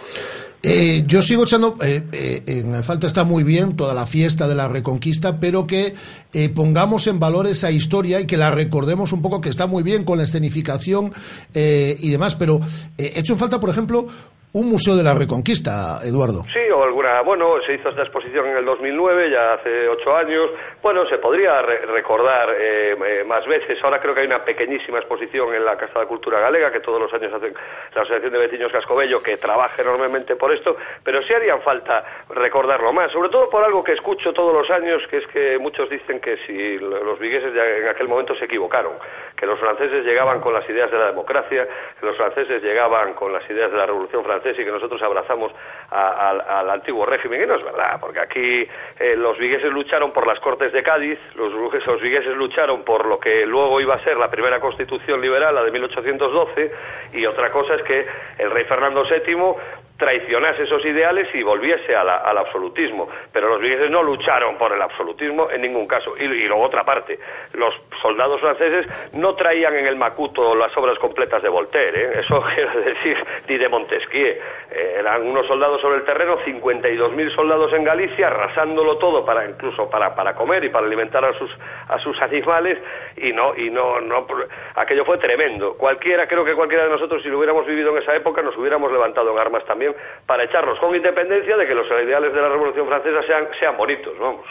S1: Eh, yo sigo echando, eh, eh, en falta está muy bien toda la fiesta de la Reconquista, pero que eh, pongamos en valor esa historia y que la recordemos un poco, que está muy bien con la escenificación eh, y demás, pero eh, echo en falta, por ejemplo, un museo de la Reconquista, Eduardo.
S15: Sí, o alguna, bueno, se hizo esta exposición en el 2009, ya hace ocho años. Bueno, se podría re- recordar eh, eh, más veces. Ahora creo que hay una pequeñísima exposición en la Casa de Cultura Galega, que todos los años hacen la Asociación de Vecinos Cascobello, que trabaja enormemente por esto, pero sí harían falta recordarlo más, sobre todo por algo que escucho todos los años, que es que muchos dicen que si lo- los vigueses ya en aquel momento se equivocaron, que los franceses llegaban con las ideas de la democracia, que los franceses llegaban con las ideas de la Revolución Francesa y que nosotros abrazamos a- al- antiguo régimen. Y no es verdad, porque aquí eh, los vigueses lucharon por las Cortes de Cádiz, los, los vigueses lucharon por lo que luego iba a ser la primera constitución liberal, la de 1812, y otra cosa es que el rey Fernando VII traicionase esos ideales y volviese a la- al absolutismo. Pero los vigueses no lucharon por el absolutismo en ningún caso. Y, y luego otra parte, los soldados franceses no traían en el Macuto las obras completas de Voltaire, ¿eh? eso quiero decir, ni de Montesquieu. Eh, eran unos soldados sobre el terreno, 52.000 soldados en Galicia, arrasándolo todo para incluso para, para comer y para alimentar a sus, a sus animales y no, y no, no, aquello fue tremendo. Cualquiera, creo que cualquiera de nosotros, si lo hubiéramos vivido en esa época, nos hubiéramos levantado en armas también para echarnos con independencia de que los ideales de la Revolución Francesa sean, sean bonitos, vamos.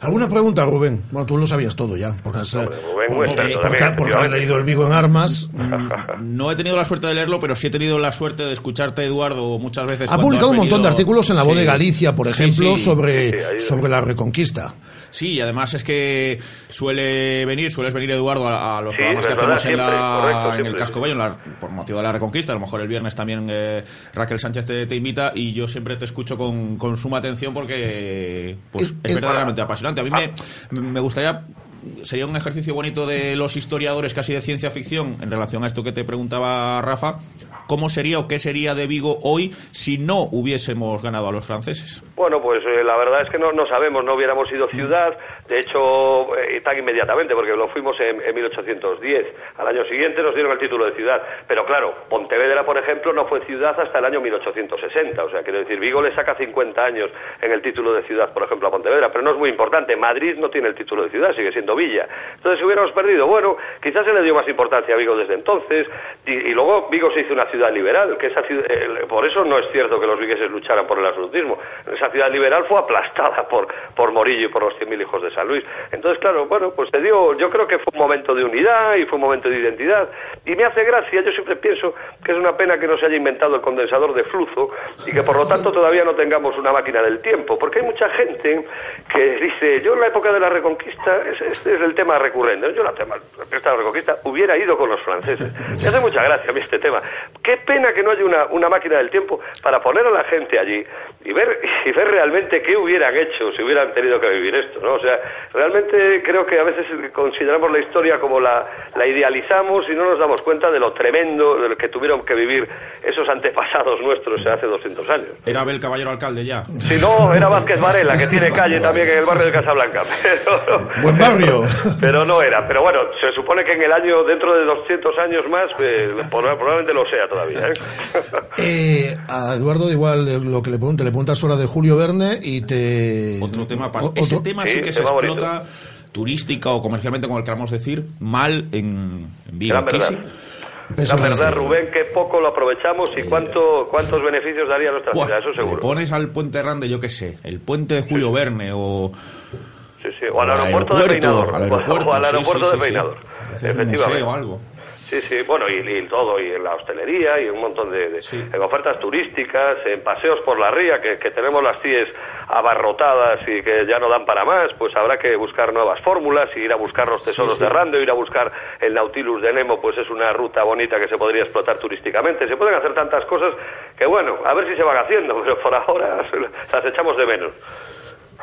S1: ¿Alguna pregunta, Rubén? Bueno, tú lo sabías todo ya, porque has, eh,
S15: Rubén,
S1: por-
S15: muy
S1: porque-
S15: también, efectivamente.
S1: leído El Vigo en Armas.
S14: No he tenido la suerte de leerlo, pero sí he tenido la suerte de escucharte, Eduardo, muchas veces.
S1: Ha publicado un montón de artículos en La Voz de. Galicia, por ejemplo,
S14: sí.
S1: sobre,
S14: Sí,
S1: sobre la Reconquista.
S14: Sí, y además es que suele venir, sueles venir, Eduardo, a, a los
S15: Sí,
S14: programas que hacemos en, la-
S15: correcto,
S14: en el. Casco Bello, en la- por motivo de la Reconquista. A lo mejor el viernes también eh, Raquel Sánchez te, te invita y yo siempre te escucho con, con suma atención porque pues, es verdaderamente apasionante. A mí me, me gustaría sería un ejercicio bonito de los historiadores casi de ciencia ficción en relación a esto que te preguntaba Rafa. ¿Cómo sería o qué sería de Vigo hoy si no hubiésemos ganado a los franceses?
S15: Bueno, pues eh, la verdad es que no, sabemos, no hubiéramos sido ciudad, de hecho, eh, tan inmediatamente, porque lo fuimos en, en 1810. Al año siguiente nos dieron el título de ciudad. Pero claro, Pontevedra, por ejemplo, no fue ciudad hasta el año 1860. O sea, quiero decir, Vigo le saca 50 años en el título de ciudad, por ejemplo, a Pontevedra. Pero no es muy importante. Madrid no tiene el título de ciudad, sigue siendo villa. Entonces, si hubiéramos perdido, bueno, quizás se le dio más importancia a Vigo desde entonces. Y, y luego Vigo se hizo una ciudad liberal, que esa ciudad, por eso no es cierto que los vigueses lucharan por el absolutismo. Esa ciudad liberal fue aplastada por, por Morillo y por los 100.000 hijos de San Luis. Entonces, claro, bueno, pues te dio, yo creo que fue un momento de unidad y fue un momento de identidad. Y me hace gracia, yo siempre pienso que es una pena que no se haya inventado el condensador de flujo y que por lo tanto todavía no tengamos una máquina del tiempo, porque hay mucha gente que dice, yo en la época de la Reconquista, este es el tema recurrente, yo en la tema, la de la Reconquista hubiera ido con los franceses. Me hace mucha gracia a mí este tema. Qué pena que no haya una, una máquina del tiempo para poner a la gente allí y ver, y ver realmente qué hubieran hecho si hubieran tenido que vivir esto, ¿no? O sea, realmente creo que a veces consideramos la historia como la, la idealizamos y no nos damos cuenta de lo tremendo de lo que tuvieron que vivir esos antepasados nuestros hace 200 años.
S14: Era Abel Caballero alcalde ya.
S15: Si no, era Vázquez Varela, que tiene calle también en el barrio de Casablanca. Pero,
S1: Buen barrio.
S15: pero no era. Pero bueno, se supone que en el año, dentro de 200 años más, eh, probablemente lo sea todavía. ¿Eh?
S1: Eh, a Eduardo igual eh, lo que le pregunte, le preguntas ahora de Julio Verne y te...
S14: Otro tema,
S1: o-
S14: ese
S1: otro-
S14: tema sí,
S15: Sí,
S14: que se
S15: bonito.
S14: explota turística o comercialmente, como el queramos decir, mal en, en sí.
S1: Eso
S15: La verdad, Rubén, qué poco lo aprovechamos y cuánto, cuántos beneficios daría a nuestra
S14: Buah,
S15: ciudad, eso
S14: le
S15: seguro.
S14: pones al puente Rande, yo qué sé, el puente de Julio Verne o...
S15: Sí, sí, o al
S14: al
S15: aeropuerto, de
S14: aeropuerto,
S15: Peinador.
S14: al aeropuerto,
S15: o al
S14: sí,
S15: aeropuerto
S14: sí,
S15: de
S14: sí, sí.
S15: Peinador.
S14: Haces un
S15: Efectivamente.
S14: museo o algo.
S15: Sí, sí, bueno, y, y todo, y en la hostelería, y un montón de, de- en ofertas turísticas, en paseos por la ría, que, que tenemos las CIES abarrotadas y que ya no dan para más, pues habrá que buscar nuevas fórmulas, y ir a buscar los tesoros
S14: Sí, sí.
S15: de Rando, ir a buscar el Nautilus de Nemo, pues es una ruta bonita que se podría explotar turísticamente. Se pueden hacer tantas cosas que, bueno, a ver si se van haciendo, pero por ahora las echamos de menos.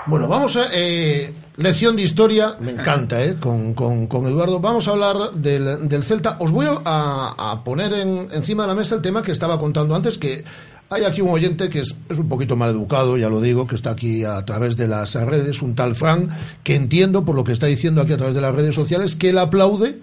S1: Bueno, vamos a... eh, lección de historia, me encanta, ¿eh? Con, con, con Eduardo. Vamos a hablar del, del Celta. Os voy a, a poner en- encima de la mesa el tema que estaba contando antes, que hay aquí un oyente que es, es un poquito mal educado, ya lo digo, que está aquí a través de las redes, un tal Fran, que entiendo por lo que está diciendo aquí a través de las redes sociales, que él aplaude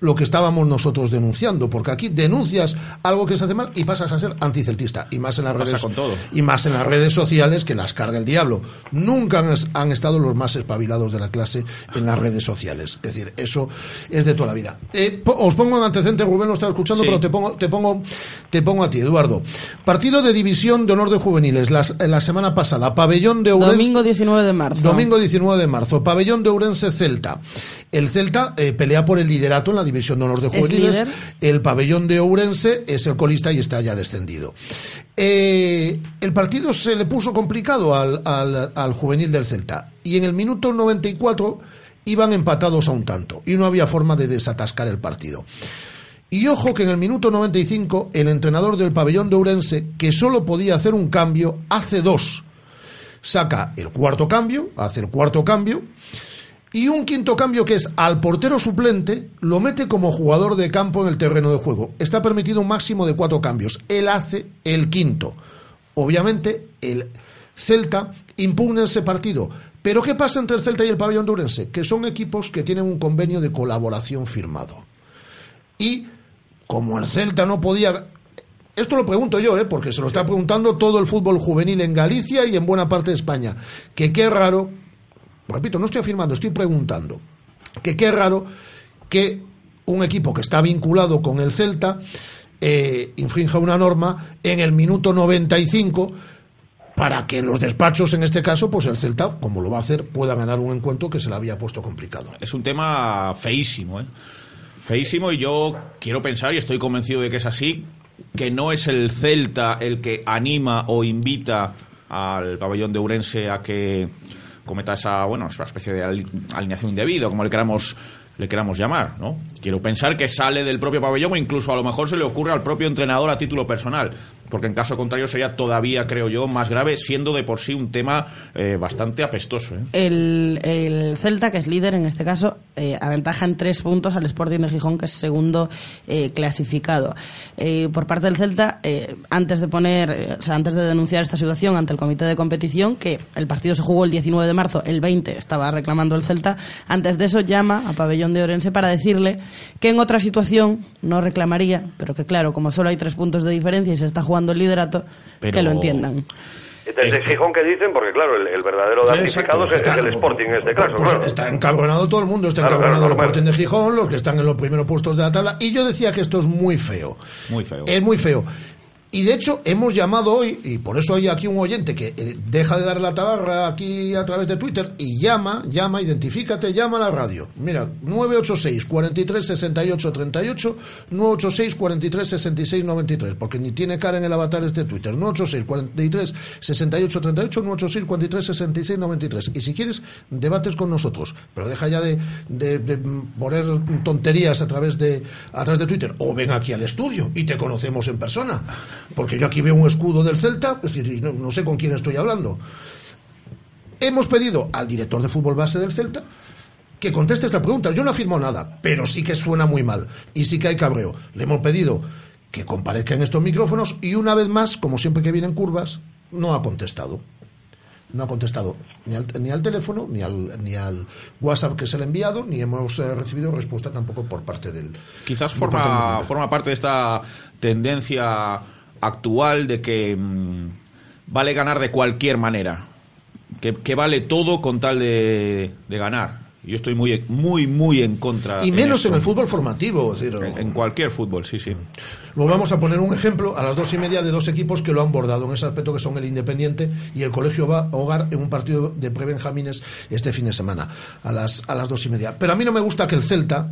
S1: lo que estábamos nosotros denunciando, porque aquí denuncias algo que se hace mal y pasas a ser anticeltista, y más en las
S14: Pasa
S1: redes
S14: con todo.
S1: y más en las redes sociales que las carga el diablo. Nunca han, han estado los más espabilados de la clase en las redes sociales. Es decir, eso es de toda la vida. Eh, po- os pongo en antecedente, Rubén lo está escuchando,
S14: Sí.
S1: pero te pongo, te pongo, te pongo a ti, Eduardo. Partido de división de honor de juveniles las- la semana pasada, pabellón de Ourense.
S7: Domingo 19 de marzo.
S1: Domingo 19 de marzo, pabellón de Ourense Celta. El Celta eh, pelea por el liderato en la división de honor de
S7: Es
S1: juveniles. El pabellón de Ourense es el colista y está ya descendido. Eh, el partido se le puso complicado al, al- al juvenil del Celta y en el minuto 94 iban empatados a un tanto y no había forma de desatascar el partido. Y ojo que en el minuto 95 el entrenador del pabellón de Ourense, que solo podía hacer un cambio, hace dos. Saca el cuarto cambio, hace el cuarto cambio, y un quinto cambio que es al portero suplente, lo mete como jugador de campo en el terreno de juego. Está permitido un máximo de cuatro cambios. Él hace el quinto. Obviamente, el Celta impugna ese partido. Pero ¿qué pasa entre el Celta y el pabellón de Ourense? Que son equipos que tienen un convenio de colaboración firmado. Y como el Celta no podía... Esto lo pregunto yo, ¿eh? porque se lo está preguntando todo el fútbol juvenil en Galicia y en buena parte de España. Que qué raro, repito, no estoy afirmando, estoy preguntando, que qué raro que un equipo que está vinculado con el Celta eh, infrinja una norma en el minuto 95 para que los despachos, en este caso, pues el Celta, como lo va a hacer, pueda ganar un encuentro que se le había puesto complicado.
S14: Es un tema feísimo, ¿eh? Feísimo y yo quiero pensar, y estoy convencido de que es así, que no es el Celta el que anima o invita al pabellón de Urense a que cometa esa, bueno, esa especie de ali- alineación indebida, como le queramos le queramos llamar, ¿no? Quiero pensar que sale del propio pabellón o incluso a lo mejor se le ocurre al propio entrenador a título personal, porque en caso contrario sería todavía, creo yo, más grave, siendo de por sí un tema eh, bastante apestoso, ¿eh?
S7: El, el Celta, que es líder en este caso, eh, aventaja en tres puntos al Sporting de Gijón, que es segundo eh, clasificado. Eh, por parte del Celta, eh, antes de poner, o sea, antes de denunciar esta situación ante el comité de competición, que el partido se jugó el 19 de marzo, el 20 estaba reclamando el Celta, antes de eso llama a Pabellón de Orense para decirle que en otra situación no reclamaría, pero que claro, como solo hay tres puntos de diferencia y se está jugando el liderato,
S14: Pero-
S7: que lo entiendan.
S15: Desde Gijón que dicen, porque claro, el, el verdadero damnificado es, es el Sporting en este caso.
S1: Pues
S15: claro.
S1: está encabronado todo el mundo, está
S15: Claro,
S1: encabronado
S15: claro,
S1: el. Sporting de Gijón, los que están en los primeros puestos de la tabla. Y yo decía que esto es muy feo.
S14: Muy feo.
S1: Es muy feo. Y de hecho, hemos llamado hoy, y por eso hay aquí un oyente que eh, deja de dar la tabarra aquí a través de Twitter y llama, llama, identifícate, llama a la radio. Mira, 986 43 68 38, 986 43 66 93, porque ni tiene cara en el avatar este Twitter. 986 43 68 38, 986 43 66 93. Y si quieres, debates con nosotros, pero deja ya de, de- poner tonterías a través de a través de Twitter o ven aquí al estudio y te conocemos en persona, porque yo aquí veo un escudo del Celta, es decir, no, no sé con quién estoy hablando. Hemos pedido al director de fútbol base del Celta que conteste esta pregunta. Yo no afirmo nada, pero sí que suena muy mal y sí que hay cabreo. Le hemos pedido que comparezca en estos micrófonos y una vez más, como siempre que vienen curvas, no ha contestado. No ha contestado ni al, ni al teléfono, ni al, ni al WhatsApp que se le ha enviado, ni hemos eh, recibido respuesta tampoco por parte del.
S14: Quizás
S1: parte
S14: forma,
S1: del-
S14: forma parte de esta tendencia actual de que mm, vale ganar de cualquier manera. Que, que vale todo con tal de, de ganar. Yo estoy muy, muy, muy en contra.
S1: Y menos en el fútbol formativo. Es decir,
S14: En, en cualquier fútbol, sí, sí.
S1: Luego vamos a poner un ejemplo a las dos y media de dos equipos que lo han bordado en ese aspecto que son el Independiente y el Colegio Va- Hogar en un partido de prebenjamines este fin de semana a las a las dos y media. Pero a mí no me gusta que el Celta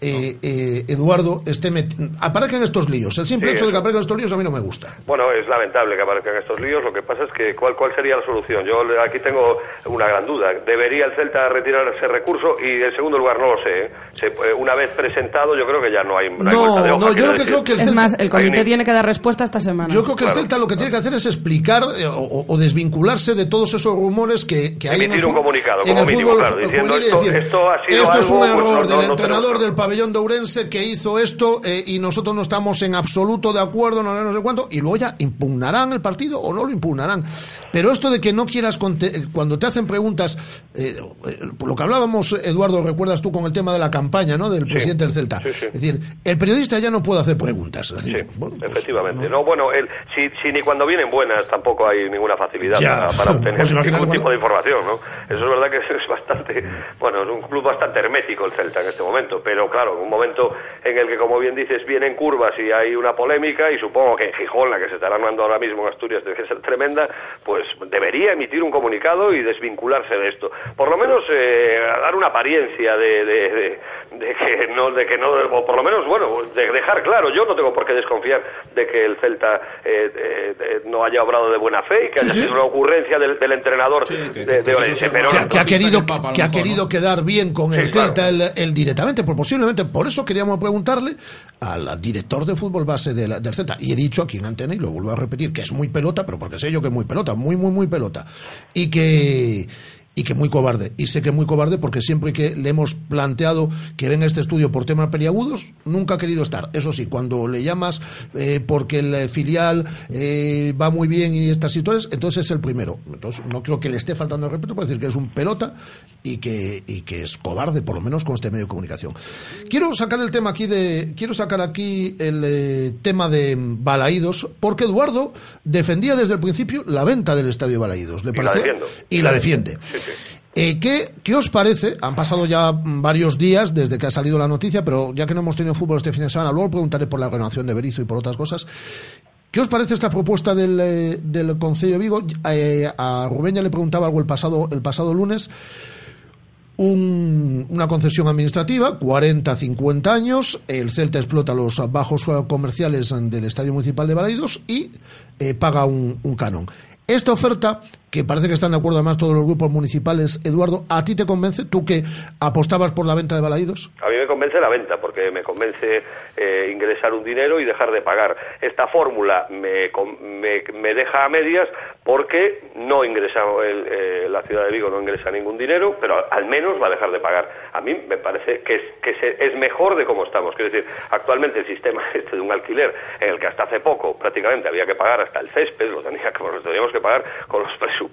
S1: eh, eh, Eduardo esté met- aparezcan estos líos. El simple
S15: Sí,
S1: hecho de que aparezcan estos líos a mí no me gusta.
S15: Bueno, es lamentable que aparezcan estos líos. Lo que pasa es que, ¿cuál, cuál sería la solución? Yo aquí tengo una gran duda. ¿Debería el Celta retirar ese recurso? Y en segundo lugar, no lo sé. ¿eh? Se- eh, una vez presentado, yo creo que ya no hay, no hay vuelta de
S1: No,
S15: hoja,
S1: no, yo lo que creo que el
S7: Es
S1: Celta-
S7: más, el comité tiene que dar respuesta esta semana.
S1: Yo creo que el Celta lo que tiene que hacer es explicar eh, o, o desvincularse de todos esos rumores que, que hay en el,
S15: Emitir un comunicado, como
S1: en el
S15: mínimo,
S1: fútbol
S15: claro, diciendo esto-
S1: decir,
S15: esto ha sido
S1: esto es un
S15: pues,
S1: error
S15: no-
S1: del
S15: no- no
S1: entrenador
S15: tenemos-
S1: del pabellón de Ourense que hizo esto eh, y nosotros no estamos en absoluto de acuerdo, no, no sé cuánto, y luego ya impugnarán el partido o no lo impugnarán. Pero esto de que no quieras, eh, cuando te hacen preguntas, eh, por lo que hablábamos, Eduardo, recuerdas tú con el tema de la campaña ¿no? del presidente del Celta. Es decir, el periodista ya no puede hacer preguntas. Es decir, bueno, pues,
S15: Efectivamente. No, bueno, el, si, si ni cuando vienen buenas tampoco hay ninguna facilidad
S1: Ya.
S15: para, para obtener
S1: Pues
S15: ningún
S1: cuando-
S15: tipo de información, ¿no? Eso es verdad que es bastante, bueno, es un club bastante hermético el Celta en este momento, pero claro, un momento en el que, como bien dices, vienen curvas y hay una polémica y supongo que en Gijón, la que se está armando ahora mismo en Asturias, debe ser tremenda, pues debería emitir un comunicado y desvincularse de esto. Por lo menos eh, dar una apariencia de, de- de- de que no, de que no, o por lo menos, bueno, de dejar claro, yo no tengo por qué desconfiar de que el Celta eh, eh, eh, no haya obrado de buena fe y que
S1: Sí,
S15: haya
S1: sí.
S15: sido una ocurrencia del, del entrenador de, de Orense, pero
S1: que, que ha querido que ha querido quedar bien con el
S15: Sí, claro.
S1: Celta él, él directamente, pues por eso queríamos preguntarle al director de fútbol base de la- del Celta. Y he dicho aquí en antena y lo vuelvo a repetir que es muy pelota, pero porque sé yo que es muy pelota, muy muy muy pelota. Y que y que muy cobarde. Y sé que es muy cobarde porque siempre que le hemos planteado que venga a este estudio por temas peliagudos, nunca ha querido estar. Eso sí, cuando le llamas eh, porque el eh, filial eh, va muy bien y estas situaciones, entonces es el primero. Entonces no creo que le esté faltando el respeto por decir que es un pelota y que, y que es cobarde, por lo menos con este medio de comunicación. Quiero sacar el tema aquí de, quiero sacar aquí el eh, tema de Balaídos, porque Eduardo defendía desde el principio la venta del estadio Balaídos. ¿Le
S15: Y la.
S1: Y la defiende. Eh, ¿qué, ¿Qué os parece? Han pasado ya varios días desde que ha salido la noticia, pero ya que no hemos tenido fútbol este fin de semana, luego preguntaré por la renovación de Berizzo y por otras cosas. ¿Qué os parece esta propuesta del, eh, del Concello de Vigo? Eh, a Rubén ya le preguntaba algo el pasado, el pasado lunes. Un- una concesión administrativa, 40-50 años, el Celta explota los bajos comerciales del Estadio Municipal de Balaidos y paga un canon. Esta oferta, que parece que están de acuerdo además todos los grupos municipales, Eduardo, ¿a ti te convence? ¿Tú que apostabas por la venta de Balaidos?
S15: A mí me convence la venta, porque me convence eh, ingresar un dinero y dejar de pagar. Esta fórmula me, me, me deja a medias porque no ingresa, eh, la ciudad de Vigo no ingresa ningún dinero, pero al menos va a dejar de pagar. A mí me parece que es, que es mejor de cómo estamos. Quiero decir, actualmente el sistema este de un alquiler, en el que hasta hace poco prácticamente había que pagar hasta el césped, lo, tenía lo teníamos que pagar con los presupuestos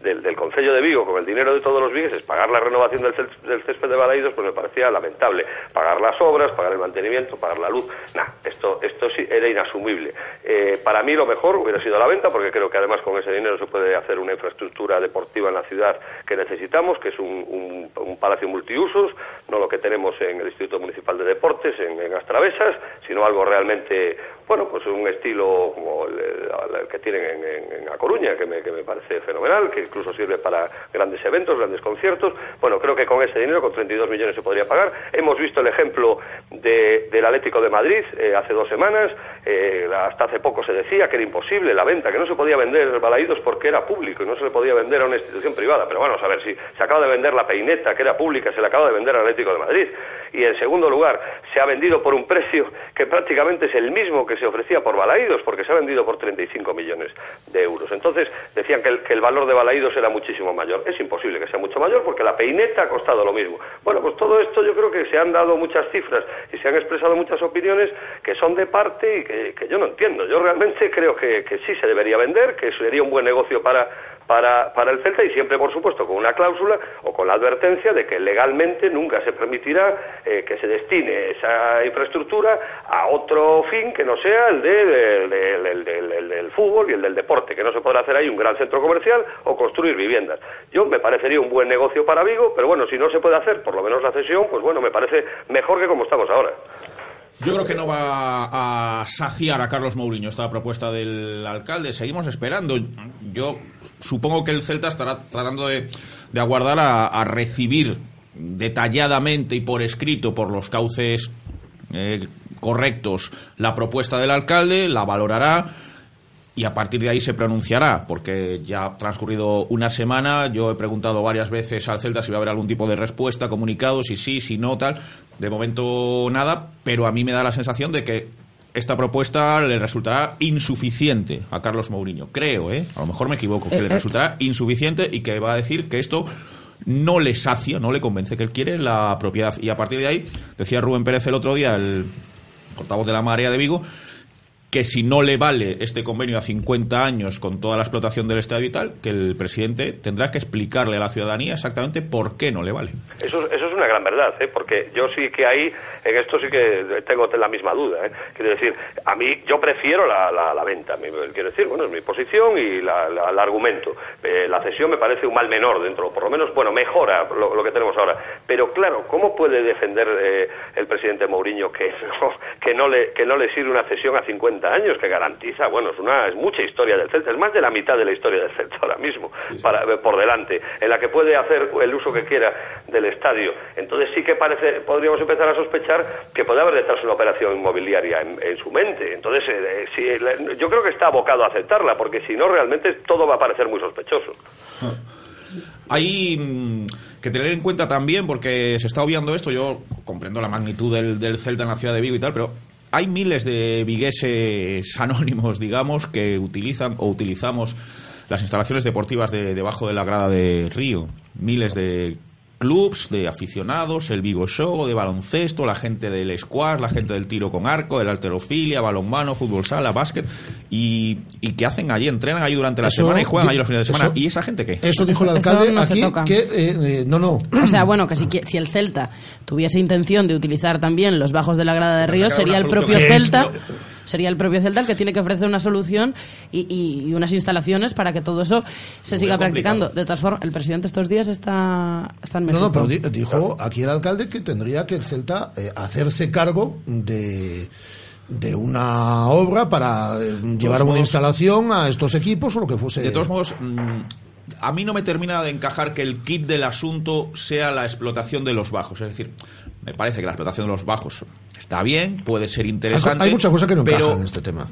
S15: del, del Concello de Vigo, con el dinero de todos los vigueses, pagar la renovación del, césped- de Balaidos, pues me parecía lamentable. Pagar las obras, pagar el mantenimiento, pagar la luz. Nah, esto, esto sí era inasumible. Eh, para mí lo mejor hubiera sido la venta, porque creo que además con ese dinero se puede hacer una infraestructura deportiva en la ciudad que necesitamos, que es un palacio multiusos, no lo que tenemos en el Instituto Municipal de Deportes, en, en Astravesas, sino algo realmente bueno, pues un estilo como el, que tienen en, A Coruña, que me, que me parece fenomenal, que incluso sirve para grandes eventos, grandes conciertos. Bueno, creo que con ese dinero, con 32 millones se podría pagar. Hemos visto el ejemplo de- del Atlético de Madrid eh, hace dos semanas. Eh, hasta hace poco se decía que era imposible la venta, que no se podía vender Balaídos porque era público y no se le podía vender a una institución privada. Pero vamos a ver, si se acaba de vender la Peineta, que era pública, se le acaba de vender al Atlético de Madrid. Y en segundo lugar, se ha vendido por un precio que prácticamente es el mismo que se ofrecía por Balaídos, porque se ha vendido por 35 millones de euros. Entonces, decían que el, valor de Balaídos era muchísimo mayor. Es imposible que sea mucho mayor porque la Peineta ha costado lo mismo. Bueno, pues todo esto yo creo que se han dado muchas cifras y se han expresado muchas opiniones que son de parte y que, que yo no entiendo. Yo realmente creo que, que sí se debería vender, que sería un buen negocio para, para, para el Celta y siempre, por supuesto, con una cláusula o con la advertencia de que legalmente nunca se permitirá eh, que se destine esa infraestructura a otro fin que no sea el, de, del- del- del- fútbol y el del deporte, que no se podrá hacer ahí un gran centro comercial o construir viviendas. Yo me parecería un buen negocio para Vigo, pero bueno, si no se puede hacer, por lo menos la cesión, pues bueno, me parece mejor que como estamos ahora.
S14: Yo creo que no va a saciar a Carlos Mourinho esta propuesta del alcalde. Seguimos esperando. Yo supongo que el Celta estará tratando de, de aguardar a, recibir detalladamente y por escrito, por los cauces eh, correctos, la propuesta del alcalde, la valorará y a partir de ahí se pronunciará, porque ya ha transcurrido una semana, yo he preguntado varias veces al Celta si va a haber algún tipo de respuesta, comunicado, si sí, si no, tal. De momento nada, pero a mí me da la sensación de que esta propuesta le resultará insuficiente a Carlos Mourinho. Creo, ¿eh? A lo mejor me equivoco, que
S7: Eh,
S14: le
S7: eh.
S14: resultará insuficiente y que va a decir que esto no le sacia, no le convence, que él quiere la propiedad. Y a partir de ahí, decía Rubén Pérez el otro día, el portavoz de la Marea de Vigo, que si no le vale este convenio a 50 años con toda la explotación del estadio y tal, que el presidente tendrá que explicarle a la ciudadanía exactamente por qué no le vale.
S15: Eso, eso es una gran verdad, ¿eh? porque yo sí que ahí, en esto sí que tengo la misma duda. ¿eh? Quiero decir, a mí, yo prefiero la, la, venta, quiero decir, bueno, es mi posición y la, el argumento. Eh, la cesión me parece un mal menor dentro, por lo menos, bueno, mejora lo que tenemos ahora. Pero claro, ¿cómo puede defender eh, el presidente Mourinho que no, que, no le, que no le sirve una cesión a 50 años, que garantiza, bueno, es, una, es mucha historia del Celta, es más de la mitad de la historia del Celta ahora mismo, para, eh, por delante, en la que puede hacer el uso que quiera del estadio. Entonces sí que parece, podríamos empezar a sospechar que puede haber detrás una operación inmobiliaria en, en su mente. Entonces, eh, eh, la- yo creo que está abocado a aceptarla, porque si no, realmente todo va a parecer muy sospechoso.
S14: Hay que tener en cuenta también, porque se está obviando esto, yo comprendo la magnitud del, del Celta en la ciudad de Vigo y tal, pero hay miles de vigueses anónimos, digamos, que utilizan o utilizamos las instalaciones deportivas de, debajo de la grada de Río. Miles de clubs, de aficionados, el Vigo Show, de baloncesto, la gente del squash, la gente del tiro con arco, de la alterofilia, balonmano, fútbol sala, básquet, y, y que hacen allí, entrenan allí durante la
S1: Eso
S14: semana y juegan allí los fines de semana.
S1: eso-
S14: ¿Y esa gente qué?
S1: Eso dijo el alcalde
S7: no se
S1: aquí,
S7: toca.
S1: que eh, eh, no, no.
S7: O sea, bueno, que si, el Celta tuviese intención de utilizar también los bajos de la grada de Río, sería el propio.
S1: Es
S7: Celta. Sería el propio Celta el que tiene que ofrecer una solución y, y- y unas instalaciones para que todo eso se siga practicando. De todas formas, el presidente estos días está, está en
S1: No,
S7: México.
S1: no, pero di- dijo aquí el alcalde que tendría que el Celta eh, hacerse cargo de de una obra para eh, llevar una
S14: modos-
S1: instalación a estos equipos o lo que fuese.
S14: De todos modos, mm, a mí no me termina de encajar que el kit del asunto sea la explotación de los bajos. Es decir, me parece que la explotación de los bajos está bien, puede ser interesante.
S1: hay muchas cosas que no encajan en este tema.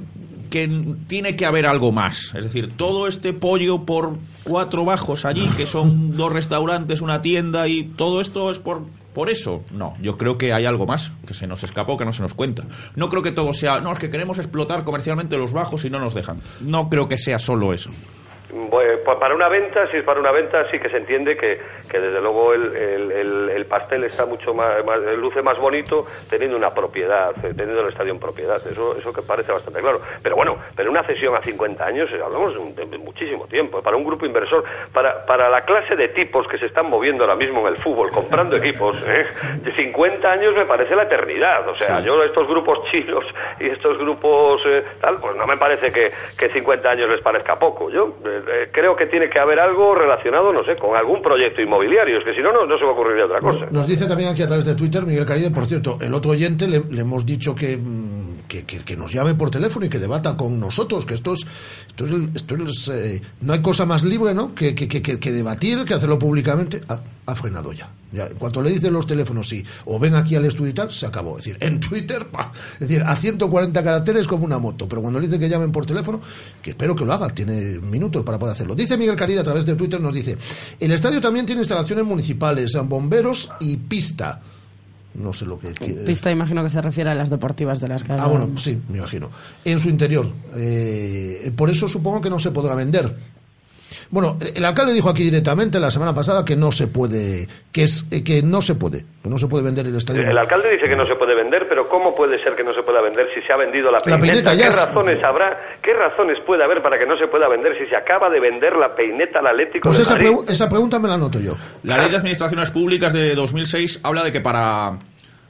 S14: que tiene que haber algo más. Es decir, todo este pollo por cuatro bajos allí, que son dos restaurantes, una tienda y todo esto es por, por eso. No, yo creo que hay algo más que se nos escapó, que no se nos cuenta. No creo que todo sea, no, es que queremos explotar comercialmente los bajos y no nos dejan. No creo que sea solo eso.
S15: Bueno, para una venta, si es para una venta, sí que se entiende que, que desde luego el, el- el- el pastel está mucho más, más- luce más bonito teniendo una propiedad, eh, teniendo el estadio en propiedad. Eso, eso que parece bastante claro. Pero bueno, pero una cesión a 50 años, eh, hablamos de, muchísimo tiempo. Para un grupo inversor, para, para la clase de tipos que se están moviendo ahora mismo en el fútbol, comprando equipos, ¿eh? de 50 años me parece la eternidad. O sea,
S14: Sí.
S15: yo estos grupos chinos y estos grupos eh, tal, pues no me parece que, que 50 años les parezca poco. Yo eh, eh, creo que tiene que haber algo relacionado, no sé, con algún proyecto inmobiliario. Es que si no, no, no se me ocurriría otra cosa.
S1: Nos dice también aquí a través de Twitter Miguel Caride, por cierto, el otro oyente le, le hemos dicho que, mm, que, que- nos llame por teléfono y que debata con nosotros, que esto es, esto es, esto es, eh, no hay cosa más libre, ¿no? Que, que, debatir, que hacerlo públicamente. Ha, frenado ya. ya. En cuanto le dicen los teléfonos sí, o ven aquí al estudio se acabó. Es decir, en Twitter, pa, es decir, a 140 caracteres como una moto, pero cuando le dicen que llamen por teléfono, que espero que lo haga, tiene minutos para poder hacerlo. Dice Miguel Carida a través de Twitter, nos dice, el estadio también tiene instalaciones municipales, bomberos y pista. No sé lo que quiere.
S7: Pista, imagino que se refiere a las deportivas de las que
S1: Ah, bueno, sí, me imagino. En su interior. Eh, por eso supongo que no se podrá vender. Bueno, el alcalde dijo aquí directamente la semana pasada que no se puede, que es eh, que no se puede, que no se puede vender el estadio.
S15: El alcalde dice que no se puede vender, pero ¿cómo puede ser que no se pueda vender si se ha vendido la
S1: La
S15: peineta?
S1: peineta ya
S15: ¿Qué
S1: es-
S15: razones habrá? ¿Qué razones puede haber para que no se pueda vender si se acaba de vender la peineta al Atlético
S1: Pues
S15: de
S1: esa,
S15: Madrid?
S1: esa pregunta me la anoto yo.
S14: La ley de administraciones públicas de 2006 habla de que para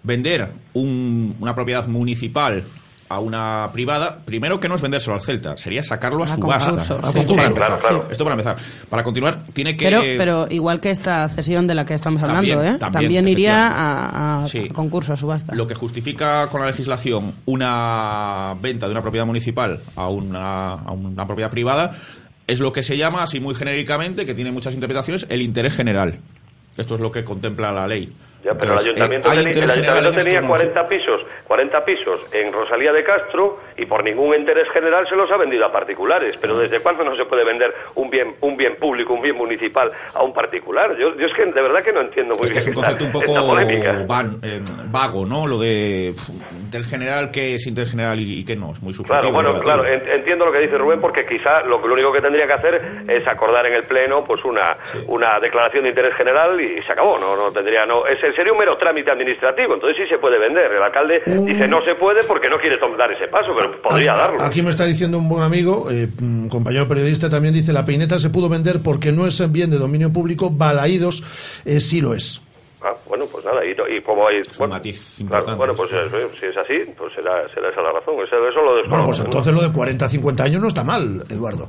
S14: vender un- una propiedad municipal a una privada, primero que no es vendérselo al Celta, sería sacarlo a,
S7: A
S14: subasta.
S7: concurso,
S14: Esto, para empezar,
S7: claro, claro.
S14: Esto para empezar. Para continuar, tiene que...
S7: Pero, pero igual que esta cesión de la que estamos hablando,
S14: También,
S7: ¿eh?
S14: también,
S7: también, iría a, a
S14: Sí.
S7: concurso, a subasta.
S14: Lo que justifica con la legislación una venta de una propiedad municipal a una, a una propiedad privada es lo que se llama, así muy genéricamente, que tiene muchas interpretaciones, el interés general. Esto es lo que contempla la ley.
S15: Ya, pero
S14: Entonces,
S15: el ayuntamiento,
S14: eh, hay
S15: tenía, el ayuntamiento
S14: en
S15: tenía
S14: esto, no lo sé.
S15: 40 pisos, 40 pisos en Rosalía de Castro y por ningún interés general se los ha vendido a particulares. Pero ¿desde cuándo no se puede vender un bien, un bien público, un bien municipal a un particular? Yo, yo es que de verdad que no entiendo muy
S14: Es que
S15: bien
S14: es un
S15: esta-
S14: concepto un poco van- eh, vago, ¿no? Lo de pf, del general, qué es interés general y, y qué no. Es muy subjetivo.
S15: Claro, bueno, claro, en- entiendo lo que dice Rubén porque quizá lo, lo único que tendría que hacer es acordar en el pleno pues una, una declaración de interés general y se acabó, no no tendría no ese sería un mero trámite administrativo, entonces sí se puede vender. El alcalde dice no se puede porque no quiere dar ese paso, pero podría darlo.
S1: Aquí me está diciendo un buen amigo, eh, mm, compañero periodista, también dice la peineta se pudo vender porque no es bien de dominio público, Balaídos eh, sí lo es.
S15: Ah, bueno, pues nada, y, y como hay bueno,
S14: matiz
S15: claro, bueno, pues si es así, pues será, será esa la razón. Eso, eso lo
S1: Bueno, pues entonces lo de 40 50 años no está mal, Eduardo.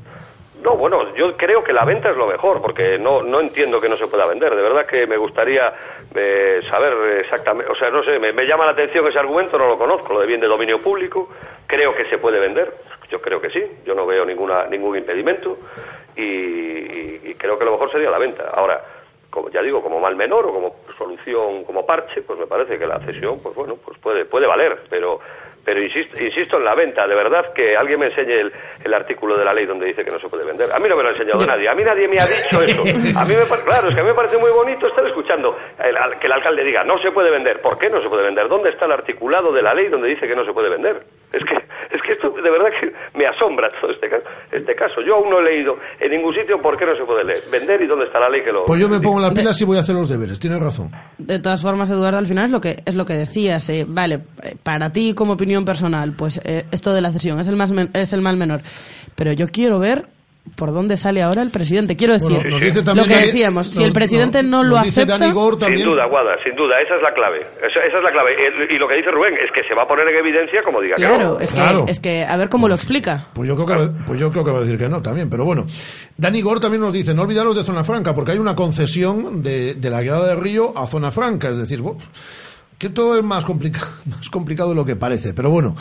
S15: No, bueno, yo creo que la venta es lo mejor, porque no, no entiendo que no se pueda vender. De verdad que me gustaría eh, saber exactamente, o sea, no sé, me, llama la atención ese argumento, no lo conozco, lo de bien de dominio público. Creo que se puede vender, yo creo que sí, yo no veo ninguna, ningún impedimento y, y- y creo que lo mejor sería la venta. Ahora, como ya digo, como mal menor o como solución, como parche, pues me parece que la cesión, pues bueno, pues puede, puede valer, pero pero insisto, insisto en la venta, de verdad que alguien me enseñe el, el artículo de la ley donde dice que no se puede vender. A mí no me lo ha enseñado nadie, a mí nadie me ha dicho eso. A mí me claro, es que a mí me parece muy bonito estar escuchando el- al- que el alcalde diga no se puede vender. ¿Por qué no se puede vender? ¿Dónde está el articulado de la ley donde dice que no se puede vender? Es que, es que esto de verdad que me asombra todo este caso. Este caso. Yo aún no he leído en ningún sitio por qué no se puede leer. vender y dónde está la ley que lo...
S1: Pues yo me pongo las pilas y voy a hacer los deberes, tienes razón.
S7: De todas formas, Eduardo, al final es lo que es lo que decías. eh, vale, eh, para ti como opinión personal, pues eh, esto de la cesión es el más men- es el mal menor. Pero yo quiero ver por dónde sale ahora el presidente. Quiero decir,
S1: Bueno, nos dice
S7: lo que decíamos, si el presidente no, lo acepta.
S15: Sin duda, Guada, sin duda, esa es la clave. Esa, esa es la clave. El- Y lo que dice Rubén es que se va a poner en evidencia como diga que
S7: claro,
S15: no.
S7: es que
S1: Claro.
S7: es que a ver cómo lo explica.
S1: Pues yo, creo que, va- pues yo creo que va a decir que no también, pero bueno. Dani Gor también nos dice, no olvidaros de Zona Franca, porque hay una concesión de, de la Grada del Río a Zona Franca, es decir, bueno, que todo es más, complica- más complicado de lo que parece, pero bueno.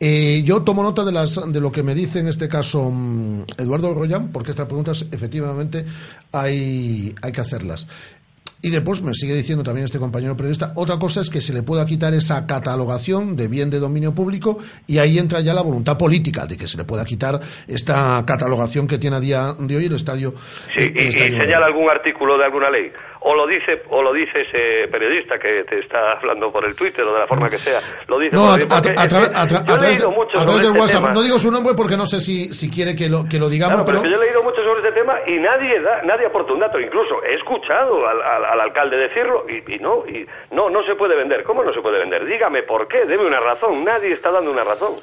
S1: Eh, yo tomo nota de, las, de lo que me dice en este caso mm, Eduardo Royán, porque estas preguntas efectivamente hay, hay que hacerlas. Y después me sigue diciendo también este compañero periodista, otra cosa es que se le pueda quitar esa catalogación de bien de dominio público y ahí entra ya la voluntad política de que se le pueda quitar esta catalogación que tiene a día de hoy el estadio.
S15: Sí,
S1: el
S15: y, y
S1: estadio
S15: señala algún artículo de alguna ley. O lo dice o lo dice ese periodista que te está hablando por el Twitter o de la forma que sea. Lo dice
S1: No, a, a- a través- de,
S15: este
S1: WhatsApp.
S15: tema.
S1: No digo su nombre porque no sé si, si quiere que lo, que lo digamos,
S15: Claro, pero yo he leído mucho sobre este tema y nadie da, nadie aporta un dato. Incluso he escuchado al, al- al alcalde decirlo y, y no, y no, no se puede vender. ¿Cómo no se puede vender? Dígame por qué, deme una razón. Nadie está dando una razón.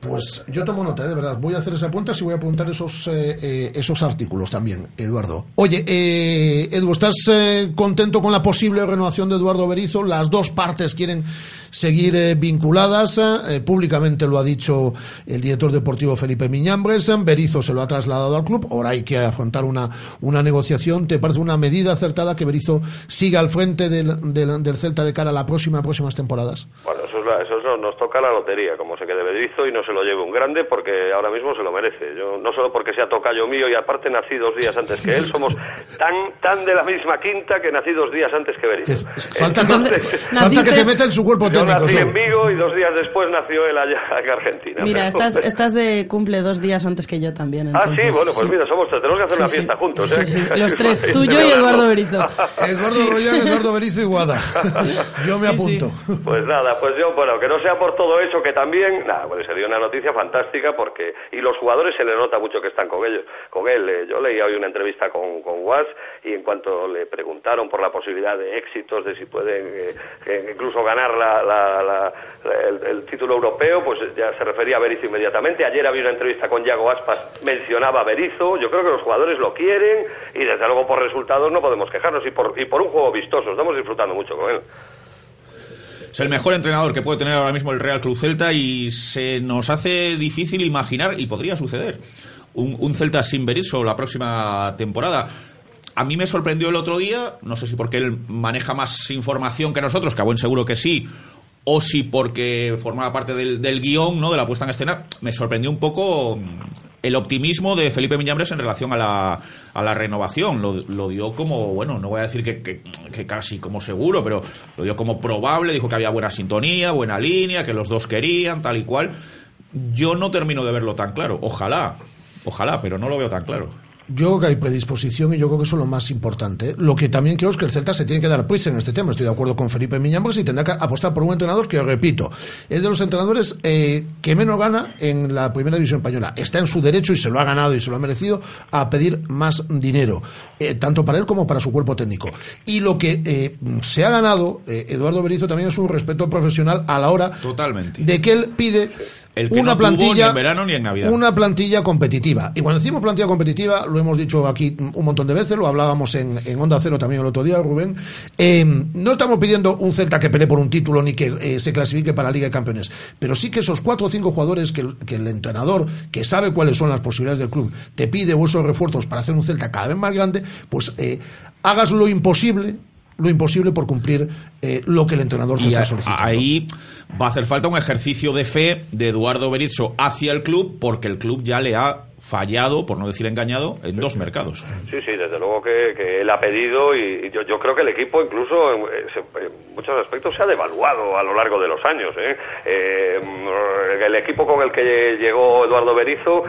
S1: Pues yo tomo nota, ¿eh? de verdad. Voy a hacer esa punta y voy a apuntar esos, eh, eh, esos artículos también, Eduardo. Oye, eh, Edu, ¿estás eh, contento con la posible renovación de Eduardo Berizo? Las dos partes quieren seguir eh, vinculadas. eh, públicamente lo ha dicho el director deportivo Felipe Miñambres. Berizo se lo ha trasladado al club. Ahora hay que afrontar una, una negociación. ¿Te parece una medida acertada que Berizo siga al frente del, del, del Celta de cara a la próxima, próximas temporadas?
S15: Bueno, eso, es la- eso no- nos toca la lotería, como se quede Berizzo y no se lo lleve un grande porque ahora mismo se lo merece. Yo no solo porque sea tocayo mío y aparte nací dos días antes que él, somos tan tan de la misma quinta que nací dos días antes que Berizzo.
S1: Falta,
S15: Entonces,
S1: falta que te meta en su cuerpo
S15: yo nací en Vigo y dos días después nació él allá en Argentina.
S7: Mira, estás, estás de cumple dos días antes que yo también.
S15: Ah, sí,
S7: entonces,
S15: bueno, pues mira, somos tres. Tenemos que hacer
S7: Sí,
S15: una
S7: sí.
S15: fiesta juntos.
S7: Sí,
S15: ¿eh?
S7: sí, los tres, tú, yo y. Eduardo Berizo.
S1: Eduardo Royal, Eduardo Berizo y Guada. Yo me apunto.
S15: Pues nada, pues yo, bueno, que no sea por todo eso, que también, nada, pues sería una noticia fantástica porque, y los jugadores se le nota mucho que están con ellos, con él. Eh, Yo leí hoy una entrevista con, con Was y en cuanto le preguntaron por la posibilidad de éxitos, de si pueden eh, eh, incluso ganar la, la- la- el, el título europeo, pues ya se refería a Berizzo inmediatamente. Ayer había una entrevista con Yago Aspas, mencionaba a Berizzo. Yo creo que los jugadores lo quieren y desde luego por resultados no podemos quejarnos y por, y por un juego vistoso. Estamos disfrutando mucho con él.
S14: Es el mejor entrenador que puede tener ahora mismo el Real Club Celta y se nos hace difícil imaginar, y podría suceder, un, un Celta sin Berizzo la próxima temporada. A mí me sorprendió el otro día, no sé si porque él maneja más información que nosotros, que a buen seguro que sí, o si porque formaba parte del, del guion, ¿no? de la puesta en escena, me sorprendió un poco mm, el optimismo de Felipe Miñambres en relación a la, a la renovación. Lo, dio como, bueno, no voy a decir que, que- que casi como seguro, pero lo dio como probable, dijo que había buena sintonía, buena línea, que los dos querían, tal y cual. Yo no termino de verlo tan claro. Ojalá, ojalá, pero no lo veo tan claro.
S1: Yo creo que hay predisposición y yo creo que eso es lo más importante. Lo que también creo es que el Celta se tiene que dar prisa en este tema. Estoy de acuerdo con Felipe Miñambres y tendrá que apostar por un entrenador que, repito, es de los entrenadores eh, que menos gana en la primera división española. Está en su derecho y se lo ha ganado y se lo ha merecido a pedir más dinero, eh, tanto para él como para su cuerpo técnico. Y lo que eh, se ha ganado, eh, Eduardo Berizzo, también es un respeto profesional a la hora
S14: Totalmente.
S1: de que él pide
S14: El que
S1: una
S14: no tuvo
S1: plantilla
S14: ni en verano ni en Navidad.
S1: una plantilla competitiva. Y cuando decimos plantilla competitiva, lo hemos dicho aquí un montón de veces, lo hablábamos en, en Onda Cero también el otro día, Rubén. eh, no estamos pidiendo un Celta que pelee por un título ni que eh, se clasifique para la Liga de Campeones, pero sí que esos cuatro o cinco jugadores que, el- que el entrenador, que sabe cuáles son las posibilidades del club, te pide o esos refuerzos para hacer un Celta cada vez más grande, pues eh, hagas lo imposible lo imposible por cumplir eh, lo que el entrenador te
S14: Y
S1: está solicitando.
S14: ahí va a hacer falta un ejercicio de fe de Eduardo Berizzo hacia el club, porque el club ya le ha fallado, por no decir engañado, en dos mercados.
S15: Sí, sí, desde luego que, que él ha pedido y, y yo, yo creo que el equipo incluso en, se- en muchos aspectos se ha devaluado a lo largo de los años. ¿eh? Eh, el equipo con el que llegó Eduardo Berizzo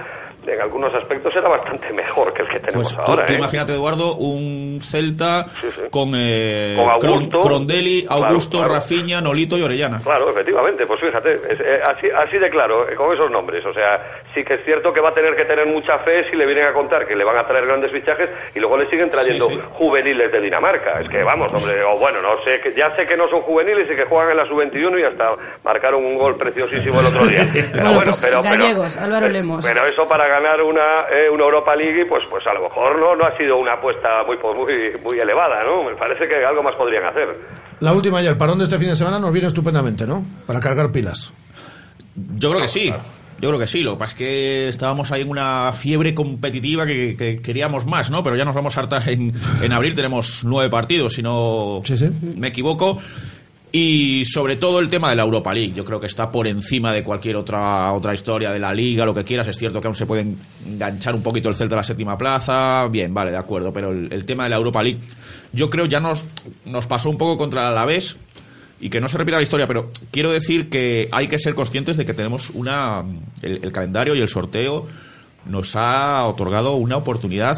S15: en algunos aspectos era bastante mejor que el que tenemos
S14: Pues tú,
S15: ahora.
S14: tú
S15: ¿eh?
S14: imagínate, Eduardo, un Celta con, eh,
S15: Con Augusto.
S14: Cron- Crondelli,
S15: Claro,
S14: Augusto,
S15: claro.
S14: Rafinha, Nolito y Orellana.
S15: Claro, efectivamente, pues fíjate, es, eh, así, así de claro, eh, con esos nombres. O sea, sí que es cierto que va a tener que tener mucha fe si le vienen a contar que le van a traer grandes fichajes y luego le siguen trayendo
S14: Sí, sí.
S15: juveniles de Dinamarca. Es que vamos, hombre, o bueno, no sé, que ya sé que no son juveniles y que juegan en la sub-21 y hasta marcaron un gol preciosísimo el otro día. Pero
S7: Bueno,
S15: bueno,
S7: pues,
S15: pero, pero-
S7: gallegos, Álvaro Lemos.
S15: pero eso para ganar una, eh, una Europa League, pues, pues a lo mejor no, no ha sido una apuesta muy, muy, muy elevada, ¿no? Me parece que algo más podrían hacer.
S1: La última ya, el parón de este fin de semana nos viene estupendamente, ¿no? Para cargar pilas.
S14: Yo creo que sí. Yo creo que sí, lo que pasa es que estábamos ahí en una fiebre competitiva que, que queríamos más, ¿no? Pero ya nos vamos a hartar en, en abril, tenemos nueve partidos, si no me equivoco. Y sobre todo el tema de la Europa League, yo creo que está por encima de cualquier otra otra historia de la liga, lo que quieras. Es cierto que aún se puede enganchar un poquito el Celta a la séptima plaza, bien, vale, de acuerdo, pero el, tema de la Europa League, yo creo ya nos, nos pasó un poco contra el Alavés, y que no se repita la historia, pero quiero decir que hay que ser conscientes de que tenemos una. El, el calendario y el sorteo nos ha otorgado una oportunidad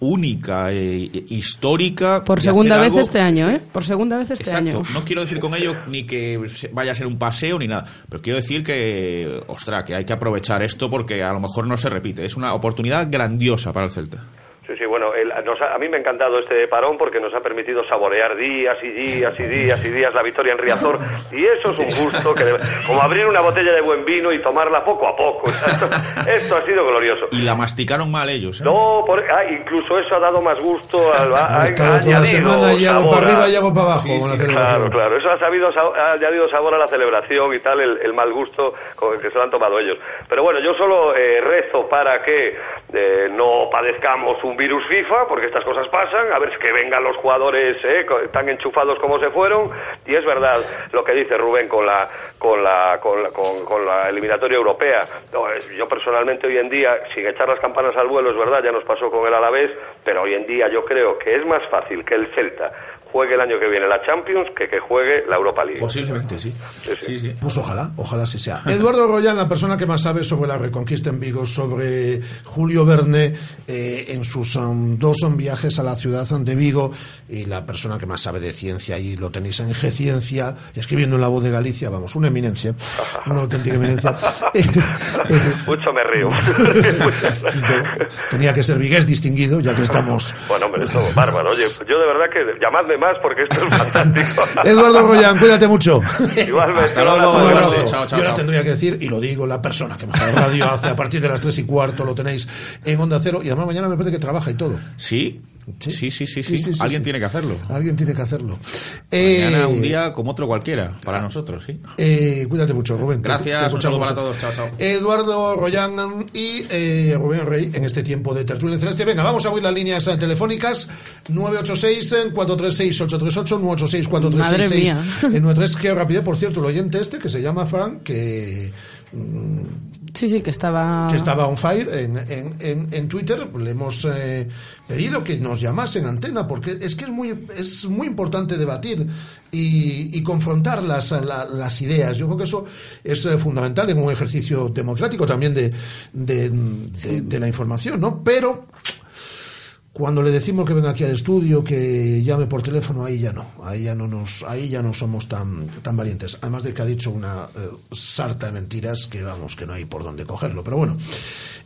S14: única, eh, histórica.
S7: Por
S14: de
S7: segunda
S14: hacer
S7: vez
S14: algo-
S7: este año, ¿eh? Por segunda vez este
S14: Exacto.
S7: año.
S14: No quiero decir con ello ni que vaya a ser un paseo ni nada, pero quiero decir que, ostras, que hay que aprovechar esto porque a lo mejor no se repite. Es una oportunidad grandiosa para el Celta.
S15: Sí, sí, bueno, el- nos ha- a mí me ha encantado este parón porque nos ha permitido saborear días y días y días y días la victoria en Riazor y eso es un gusto que debe- como abrir una botella de buen vino y tomarla poco a poco. Esto, esto ha sido glorioso.
S14: Y la masticaron mal ellos. ¿eh?
S15: No, por- ah, incluso eso ha dado más gusto al ha, ha
S1: la
S15: sabor
S1: para arriba y hago para abajo
S15: Sí,
S1: celebración.
S15: claro, claro. Eso ha, sabido, sa- ha añadido sabor a la celebración y tal, el, el mal gusto con el que se lo han tomado ellos. Pero bueno, yo solo eh, rezo para que eh, no padezcamos un virus FIFA, porque estas cosas pasan, a ver que vengan los jugadores eh, tan enchufados como se fueron. Y es verdad lo que dice Rubén con la, con la, con la, con- la eliminatoria europea. Eh, yo personalmente hoy en día, sin echar las campanas al vuelo, es verdad, ya nos pasó con el Alavés, pero hoy en día yo creo que es más fácil que el Celta juegue el año que viene la Champions que que juegue la Europa League.
S14: Posiblemente sí. Sí, sí.
S1: Pues ojalá, ojalá así sea. Eduardo Royal, la persona que más sabe sobre la reconquista en Vigo, sobre Julio Verne eh, en sus um, dos um, viajes a la ciudad de Vigo y la persona que más sabe de ciencia y lo tenéis en G-Ciencia, escribiendo en La Voz de Galicia, vamos, una eminencia, una auténtica eminencia.
S15: Mucho me río.
S1: Tenía que ser vigués distinguido, ya que estamos...
S15: bueno, hombre, esto es bárbaro. Oye, yo de verdad que llamadme más porque esto es fantástico.
S1: Eduardo Royal, cuídate mucho.
S15: Igualmente.
S14: Hasta luego,
S1: Un abrazo.
S14: Chao, chao,
S1: Yo ahora
S14: chao.
S1: tendría que decir, y lo digo, la persona que mejor radio hace a partir de las tres y cuarto, lo tenéis en Onda Cero, y además mañana me parece que trabaja y todo.
S14: Sí, sí, sí, sí, sí.
S1: Sí, sí, sí,
S14: Alguien
S1: sí.
S14: tiene que hacerlo.
S1: Alguien tiene que hacerlo.
S14: Mañana
S1: Eh,
S14: un día como otro cualquiera, para nosotros, sí.
S1: eh, cuídate mucho, Rubén. Te- te
S14: Gracias, un saludo para todos. Chao, chao.
S1: Eduardo Royan y eh, Rubén Rey en este tiempo de tertulia celeste. Venga, vamos a abrir las líneas eh, telefónicas 986-436-838, 986-436.
S7: Madre mía.
S1: En 93, qué rapidez, por cierto, el oyente este que se llama Frank, que
S7: Sí, sí, que estaba...
S1: que estaba on fire en, en, en, en Twitter, le hemos eh, pedido que nos llamasen antena, porque es que es muy, es muy importante debatir y, y confrontar las, la- las ideas. Yo creo que eso es eh, fundamental en un ejercicio democrático también de, de, de- de la información, ¿no? Pero cuando le decimos que venga aquí al estudio, que llame por teléfono, ahí ya no, ahí ya no nos, ahí ya no somos tan, tan valientes. Además de que ha dicho una eh, sarta de mentiras que vamos, que no hay por dónde cogerlo. Pero bueno.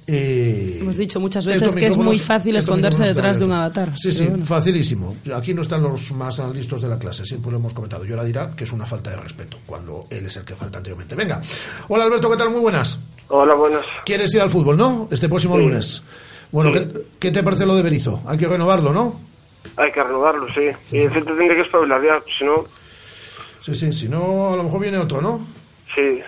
S1: eh,
S7: Hemos dicho muchas veces que es muy fácil esconderse detrás de un avatar.
S1: Sí, sí,
S7: bueno.
S1: facilísimo. Aquí no están los más listos de la clase, siempre lo hemos comentado. Y ahora dirá que es una falta de respeto, cuando él es el que falta anteriormente. Venga. Hola Alberto, ¿qué tal? Muy buenas.
S16: Hola, buenas.
S1: ¿Quieres ir al fútbol, no? Este próximo
S16: Sí.
S1: lunes. Bueno,
S16: Sí.
S1: ¿qué, qué te parece lo de Berizo? Hay que renovarlo, ¿no?
S16: Hay que renovarlo, sí. Y el Celta tendría que espabilar ya, si no,
S1: Sí, sí, si no, a lo mejor viene otro, ¿no?
S16: sí.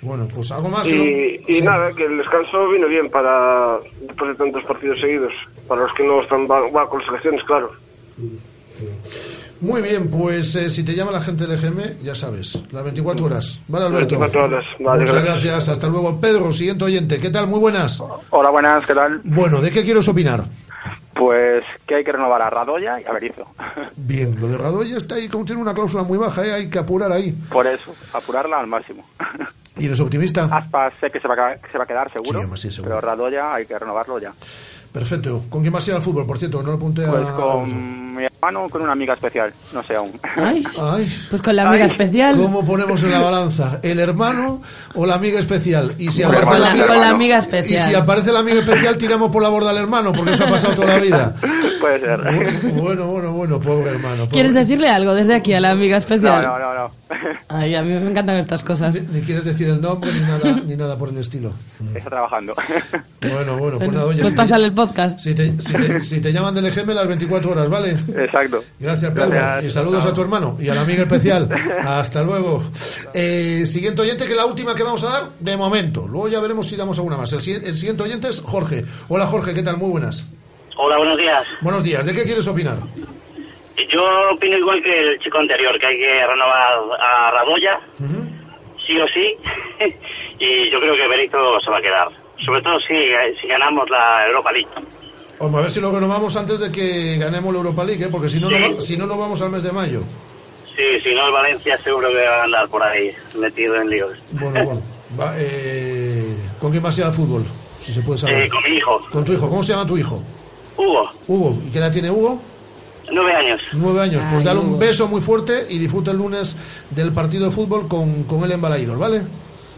S1: Bueno, pues algo más.
S16: Y,
S1: ¿no?
S16: y
S1: Sí.
S16: nada, que el descanso vino bien para, después de tantos partidos seguidos. Para los que no están va, va con las selecciones, claro.
S1: Muy bien, pues eh, si te llama la gente del EGM, ya sabes, las 24 horas. Vale, Alberto.
S16: 24 horas, vale,
S1: Muchas
S16: gracias.
S1: gracias. Hasta luego. Pedro, siguiente oyente. ¿Qué tal? Muy buenas.
S17: Hola, buenas, ¿qué tal?
S1: Bueno, ¿de qué quieres opinar?
S17: Pues que hay que renovar a Radoya y a Berizzo.
S1: Bien, lo de Radoya está ahí, como tiene una cláusula muy baja, ¿eh? hay que apurar ahí.
S17: Por eso, apurarla al máximo.
S1: ¿Y eres optimista?
S17: Aspas sé que se va a, que se va a quedar seguro,
S1: Sí, sí, seguro.
S17: pero Radoya hay que renovarlo ya.
S1: Perfecto. ¿Con quién vas a ir al fútbol? Por cierto, no lo apunté a...
S17: Pues con mi hermano o con una amiga especial, no sé aún.
S7: Ay,
S1: Ay.
S7: pues con la amiga
S17: Ay.
S7: especial.
S1: ¿Cómo ponemos en la balanza? ¿El hermano o la amiga especial? Y si
S7: Con
S1: aparece
S7: la-
S1: amiga,
S7: con la amiga
S1: Y
S7: especial.
S1: si aparece la amiga especial, tiramos por la borda al hermano, porque eso ha pasado toda la vida.
S17: Puede ser.
S1: Bueno, bueno, bueno, pobre hermano. pobre.
S7: ¿Quieres decirle algo desde aquí a la amiga
S17: No,
S7: especial?
S17: no, no, no.
S7: Ay, a mí me encantan estas cosas.
S1: Ni quieres decir el nombre ni nada, ni nada por el estilo.
S17: Está trabajando.
S1: Bueno, bueno, pues nada, oye.
S7: Pues
S1: si te-
S7: pásale el podcast.
S1: Si te, si, te, si te llaman del EGM las 24 horas, ¿vale?
S17: Exacto.
S1: Gracias, Pedro.
S17: Gracias.
S1: Y saludos a tu hermano y a la amiga especial. Hasta luego. Eh, siguiente oyente, que es la última que vamos a dar de momento. Luego ya veremos si damos alguna más. El, el siguiente oyente es Jorge. Hola, Jorge, ¿qué tal? Muy buenas.
S18: Hola, buenos días.
S1: Buenos días. ¿De qué quieres opinar?
S18: Yo opino igual que el chico anterior, que hay que renovar a Radoya, sí o sí, y yo creo que Benito se va a quedar. Sobre todo si, si ganamos la Europa League.
S1: Vamos a ver si lo renovamos antes de que ganemos la Europa League, ¿eh? porque si no, no, va- si no, nos vamos al mes de mayo.
S18: Sí, si no, el Valencia seguro que va a andar por ahí metido en líos.
S1: Bueno, bueno. Va, eh, ¿Con quién vas a ir al fútbol? Si se puede saber.
S18: Eh, con mi hijo,
S1: Con tu hijo. ¿Cómo se llama tu hijo?
S18: Hugo,
S1: Hugo. ¿Y qué edad tiene Hugo?
S18: nueve años.
S1: Nueve años. Pues dale un beso muy fuerte y disfruta el lunes del partido de fútbol con, con él en Balaídos, ¿vale?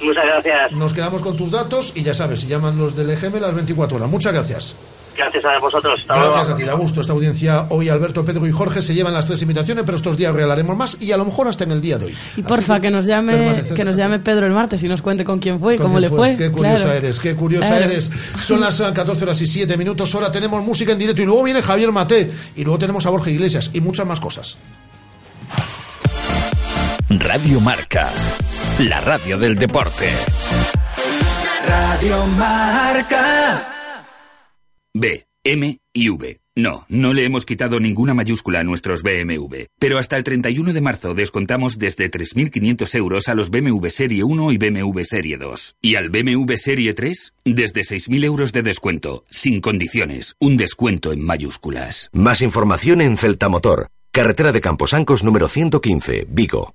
S18: Muchas gracias.
S1: Nos quedamos con tus datos y ya sabes, si llaman los del EGM las 24 horas. Muchas gracias.
S18: Gracias a vosotros. Hasta luego.
S1: Gracias a ti, da gusto esta audiencia. Hoy Alberto, Pedro y Jorge se llevan las tres invitaciones, pero estos días regalaremos más y a lo mejor hasta en el día de hoy.
S7: Y porfa, que nos llame que nos llame Pedro el martes y nos cuente con quién fue y
S1: ¿Con
S7: cómo le fue.
S1: Qué curiosa
S7: Claro.
S1: eres, qué curiosa
S7: Claro.
S1: eres. Son las eh, 14 horas y 7 minutos. Ahora tenemos música en directo y luego viene Javier Mate y luego tenemos a Borja Iglesias y muchas más cosas.
S19: Radio Marca, la radio del deporte.
S3: Radio Marca.
S20: B, M y V. No, no le hemos quitado ninguna mayúscula a nuestros BMW. Pero hasta el 31 de marzo descontamos desde 3.500 euros a los BMW Serie 1 y BMW Serie 2. Y al BMW Serie 3, desde 6.000 euros de descuento, sin condiciones. Un descuento en mayúsculas.
S9: Más información en Celta Motor, carretera de Camposancos número 115, Vigo.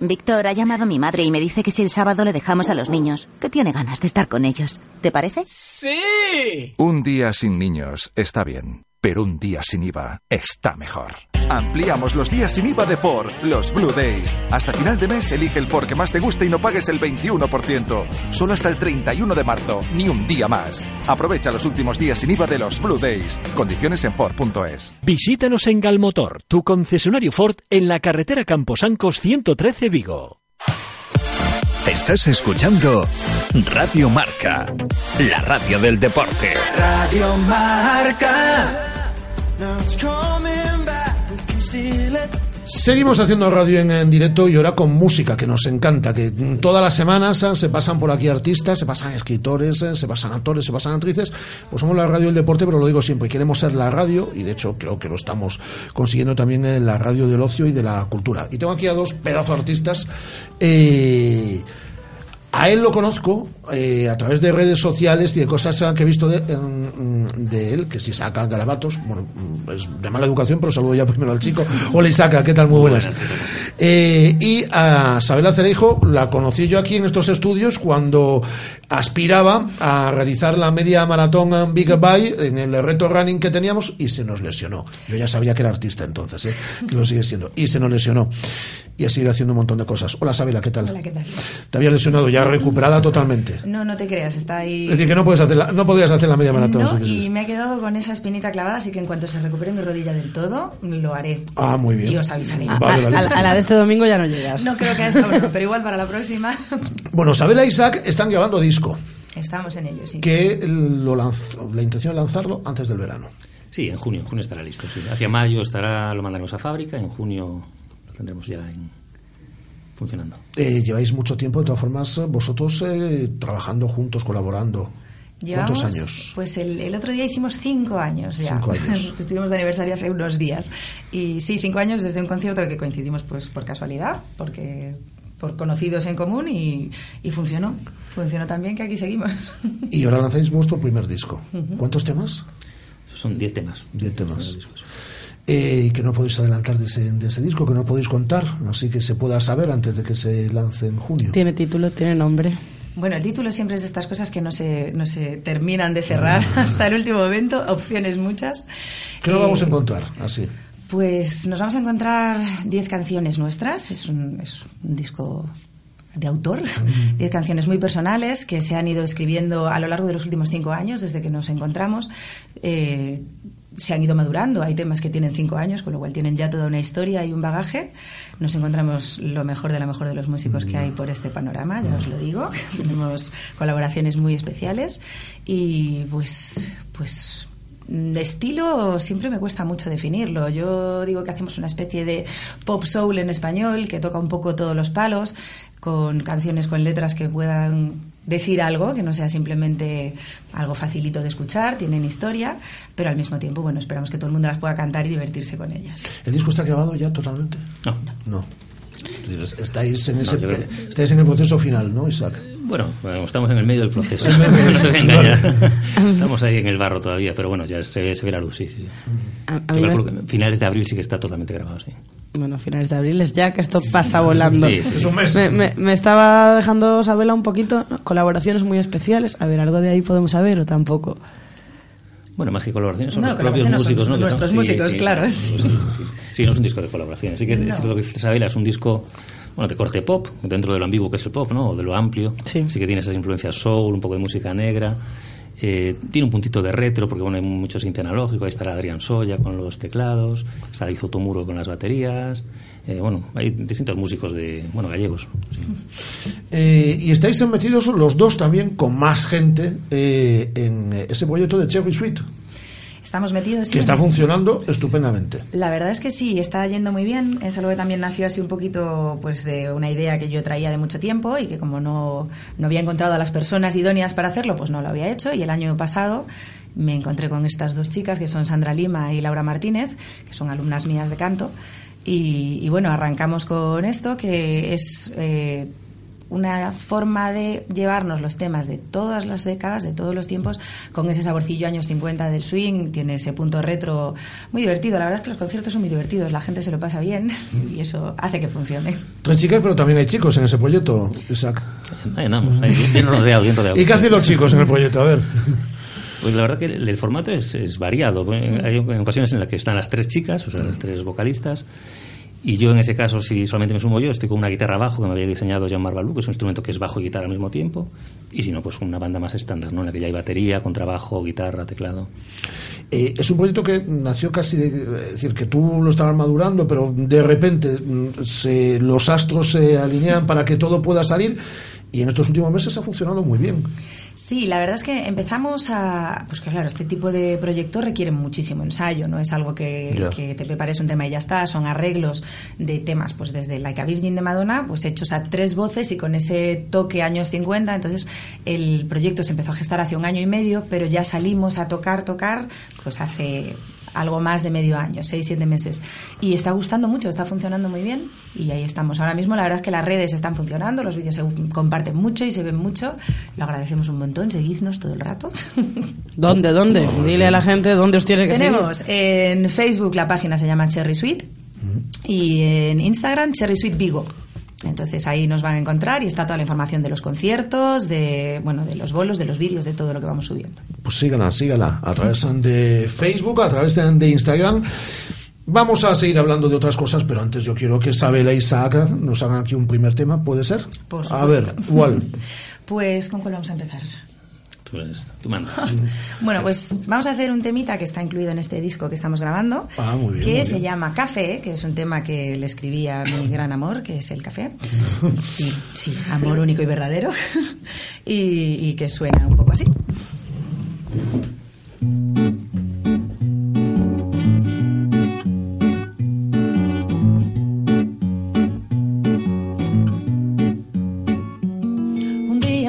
S21: Víctor ha llamado a mi madre y me dice que si el sábado le dejamos a los niños, que tiene ganas de estar con ellos. ¿Te parece?
S22: ¡Sí!
S9: Un día sin niños está bien, pero un día sin IVA está mejor. Ampliamos los días sin IVA de Ford, los Blue Days. Hasta final de mes elige el Ford que más te guste y no pagues el 21%. Solo hasta el 31 de marzo, ni un día más. Aprovecha los últimos días sin IVA de los Blue Days. Condiciones en Ford.es.
S4: Visítanos en Galmotor, tu concesionario Ford en la carretera Camposancos 113 Vigo.
S19: Estás escuchando Radio Marca, la radio del deporte.
S3: Radio Marca.
S1: Seguimos haciendo radio en, directo y ahora con música, que nos encanta, que todas las semanas eh, se pasan por aquí artistas, se pasan escritores, eh, se pasan actores, se pasan actrices. Pues somos la radio del deporte, pero lo digo siempre, queremos ser la radio, y de hecho creo que lo estamos consiguiendo también en la radio del ocio y de la cultura. Y tengo aquí a dos pedazos artistas. eh, a él lo conozco eh, a través de redes sociales y de cosas que he visto de, en- de él, que si saca garabatos, bueno, mm, es de mala educación, pero saludo ya primero al chico. Hola Isaaca, ¿qué tal? Muy buenas. Eh, y a Sabela Cereijo la conocí yo aquí en estos estudios cuando aspiraba a realizar la media maratón en Big Bye en el reto running que teníamos y se nos lesionó. Yo ya sabía que era artista entonces, ¿eh? que lo sigue siendo. Y se nos lesionó. Y ha seguido haciendo un montón de cosas. Hola Sabela, ¿qué tal?
S23: Hola, ¿qué tal?
S1: Te había lesionado ya recuperada totalmente.
S23: No, no te creas, está ahí.
S1: Es decir, que no puedes hacer la, no podías hacer la media maratón.
S23: No, y me ha quedado con esa espinita clavada, así que en cuanto se recupere mi rodilla del todo, lo haré.
S1: Ah, muy bien.
S23: Y os avisaré.
S7: A, a- a la de este domingo ya no llegas.
S23: No creo que a esta hora, pero igual para la próxima
S1: Bueno, Sabela e Isaac están grabando disco,
S23: estamos en ello, sí.
S1: que lo lanzó, la intención de lanzarlo antes del verano.
S24: Sí, en junio, en junio estará listo. sí. Hacia mayo estará, lo mandaremos a fábrica, en junio lo tendremos ya en- funcionando.
S1: Eh, lleváis mucho tiempo, de todas formas, vosotros eh, trabajando juntos, colaborando.
S23: Llevamos,
S1: ¿Cuántos años?
S23: Pues el, el otro día hicimos cinco años ya.
S1: Cinco años.
S23: Estuvimos de aniversario hace unos días. Y sí, cinco años desde un concierto que coincidimos pues por casualidad, porque por conocidos en común y, y funcionó. Funcionó también que aquí seguimos.
S1: Y ahora lanzáis vuestro primer disco.
S23: Ujú.
S1: ¿Cuántos temas?
S24: Son 10 temas.
S1: Diez temas. Eh, y que no podéis adelantar de ese, de ese disco, que no podéis contar, así que se pueda saber antes de que se lance en junio.
S7: Tiene título, tiene nombre.
S23: Bueno, el título siempre es de estas cosas que no se, no se terminan de cerrar hasta el último momento, opciones muchas.
S1: ¿Qué
S23: Eh,
S1: vamos a encontrar? Así.
S23: Pues nos vamos a encontrar 10 canciones nuestras, es un, es un disco de autor, 10 canciones muy personales que se han ido escribiendo a lo largo de los últimos cinco años, desde que nos encontramos. Eh, se han ido madurando, hay temas que tienen cinco años, con lo cual tienen ya toda una historia y un bagaje. Nos encontramos lo mejor de la mejor de los músicos que hay por este panorama, ya os lo digo. Tenemos colaboraciones muy especiales. Y pues, pues de estilo siempre me cuesta mucho definirlo. Yo digo que hacemos una especie de pop soul en español que toca un poco todos los palos, con canciones con letras que puedan decir algo, que no sea simplemente algo facilito de escuchar, tienen historia, pero al mismo tiempo, bueno, esperamos que todo el mundo las pueda cantar y divertirse con ellas.
S1: ¿El disco está grabado ya totalmente?
S24: No.
S1: No. Estáis en, ese,
S24: creo-
S1: estáis en el proceso final, ¿no, Isaac?
S24: Bueno, bueno, estamos en el medio del proceso. No se. Estamos ahí en el barro todavía, pero bueno, ya se, se ve la luz, sí. sí.
S7: A, a
S24: Yo
S7: mí me-
S24: calculo que finales de abril sí que está totalmente grabado, sí.
S7: Bueno, finales de abril es ya que esto pasa volando.
S24: Sí, sí. Es un mes.
S7: Me, me- me estaba dejando Sabela un poquito ¿no? colaboraciones muy especiales. A ver, algo de ahí podemos saber o tampoco.
S24: Bueno, más que colaboraciones, son
S23: No,
S24: los propios músicos, ¿no?
S23: Nuestros músicos, claro,
S24: sí,
S23: sí.
S24: no es un disco de colaboraciones. Sí que es
S23: No.
S24: lo que dice Isabela, es un disco bueno, de corte pop, dentro de lo ambiguo que es el pop, ¿no? O de lo amplio. Sí. que tiene esas influencias soul, un poco de música negra. Eh, tiene un puntito de retro, porque bueno, hay mucho synth analógico. Ahí estará Adrián Soya con los teclados, está David Otomuro con las baterías. Eh, bueno, hay distintos músicos de, bueno, gallegos.
S1: Eh, y estáis metidos los dos también con más gente eh, en ese proyecto de Cherry Sweet,
S23: Estamos metidos. sí,
S1: que está
S23: este-
S1: funcionando estupendamente.
S23: La verdad es que sí, está yendo muy bien. Es algo que también nació así un poquito pues de una idea que yo traía de mucho tiempo y que como no, no había encontrado a las personas idóneas para hacerlo, pues no lo había hecho. Y el año pasado me encontré con estas dos chicas que son Sandra Lima y Laura Martínez, que son alumnas mías de canto. Y, y bueno, arrancamos con esto, que es eh, una forma de llevarnos los temas de todas las décadas, de todos los tiempos, con ese saborcillo años 50 del swing, tiene ese punto retro muy divertido. La verdad es que los conciertos son muy divertidos, la gente se lo pasa bien y eso hace que funcione.
S1: Tres chicas, pero también hay chicos en ese proyecto, Isaac.
S24: Bien rodeado, bien rodeado.
S1: ¿Y qué hacen los chicos en el proyecto? A ver.
S24: Pues la verdad que el, el formato es, es variado. Hay ocasiones en las que están las tres chicas, o sea, las tres vocalistas. Y yo en ese caso, si solamente me sumo yo, estoy con una guitarra bajo que me había diseñado Jean-Marc Balou, que es un instrumento que es bajo y guitarra al mismo tiempo. Y si no, pues con una banda más estándar, ¿no? En la que ya hay batería, contrabajo, guitarra, teclado.
S1: Eh, es un proyecto que nació casi de, es decir, que tú lo estabas madurando, pero de repente mm, se, los astros se alinean para que todo pueda salir y en estos últimos meses ha funcionado muy bien.
S23: Sí, la verdad es que empezamos a... Pues que claro, este tipo de proyectos requieren muchísimo ensayo, no es algo que, que te prepares un tema y ya está, son arreglos de temas, pues desde Like a Virgin de Madonna, pues hechos a tres voces y con ese toque años 50, entonces el proyecto se empezó a gestar hace un año y medio, pero ya salimos a tocar, tocar, pues hace algo más de medio año, seis, siete meses. Y está gustando mucho, está funcionando muy bien y ahí estamos. Ahora mismo la verdad es que las redes están funcionando, los vídeos se comparten mucho y se ven mucho. Lo agradecemos un montón, seguidnos todo el rato.
S7: ¿Dónde, dónde? Dile a la gente dónde os tiene que
S23: Tenemos en Facebook la página se llama Cherry Sweet y en Instagram Cherry Sweet Vigo. Entonces ahí nos van a encontrar y está toda la información de los conciertos, de bueno, de los bolos, de los vídeos, de todo lo que vamos subiendo.
S1: Pues sígala, sígala, a través de Facebook, a través de, Instagram. Vamos a seguir hablando de otras cosas, pero antes yo quiero que Isabela y Isaac nos hagan aquí un primer tema, ¿puede ser?
S23: Por
S1: a ver,
S23: supuesto.
S1: ¿cuál?
S23: Pues ¿con cuál vamos a empezar?
S24: Tú, eres- tú mandas.
S23: Bueno, pues vamos a hacer un temita que está incluido en este disco que estamos grabando,
S1: Ah, muy bien,
S23: que
S1: muy
S23: se
S1: bien.
S23: llama Café, que es un tema que le escribí a mi gran amor, que es el café. Sí, sí, amor único y verdadero. y, y que suena un poco así.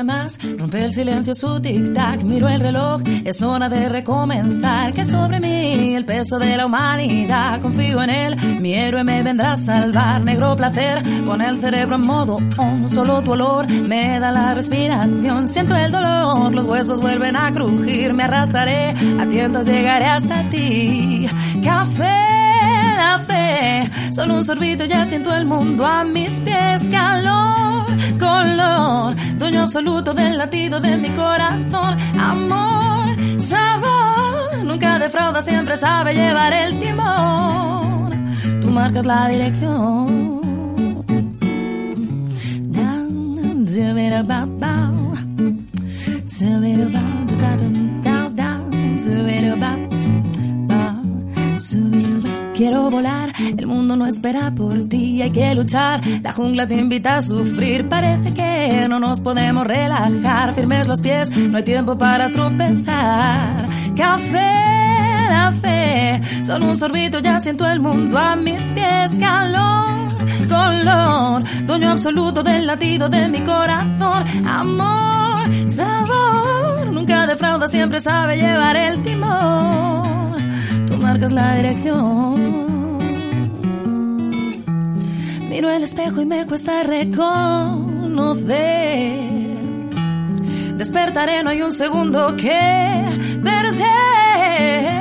S25: Más. Rompe el silencio su tic-tac, miro el reloj, es hora de recomenzar, que sobre mí el peso de la humanidad, confío en él, mi héroe me vendrá a salvar, negro placer, pone el cerebro en modo on, solo tu olor me da la respiración, siento el dolor, los huesos vuelven a crujir, me arrastraré, a tientas llegaré hasta ti, café la fe. Solo un sorbito ya siento el mundo a mis pies. Calor, color, dueño absoluto del latido de mi corazón. Amor, sabor, nunca defrauda, siempre sabe llevar el timón. Tú marcas la dirección.
S23: Subidababao. Quiero volar, el mundo no espera por ti, hay que luchar. La jungla te invita a sufrir, parece que no nos podemos relajar. Firmes los pies, no hay tiempo para tropezar. Café, la fe, solo un sorbito ya siento el mundo a mis pies. Calor, color, dueño absoluto del latido de mi corazón. Amor, sabor, nunca defrauda, siempre sabe llevar el timón. Marcas la dirección. Miro el espejo y me cuesta reconocer. Despertaré, no hay un segundo que perder.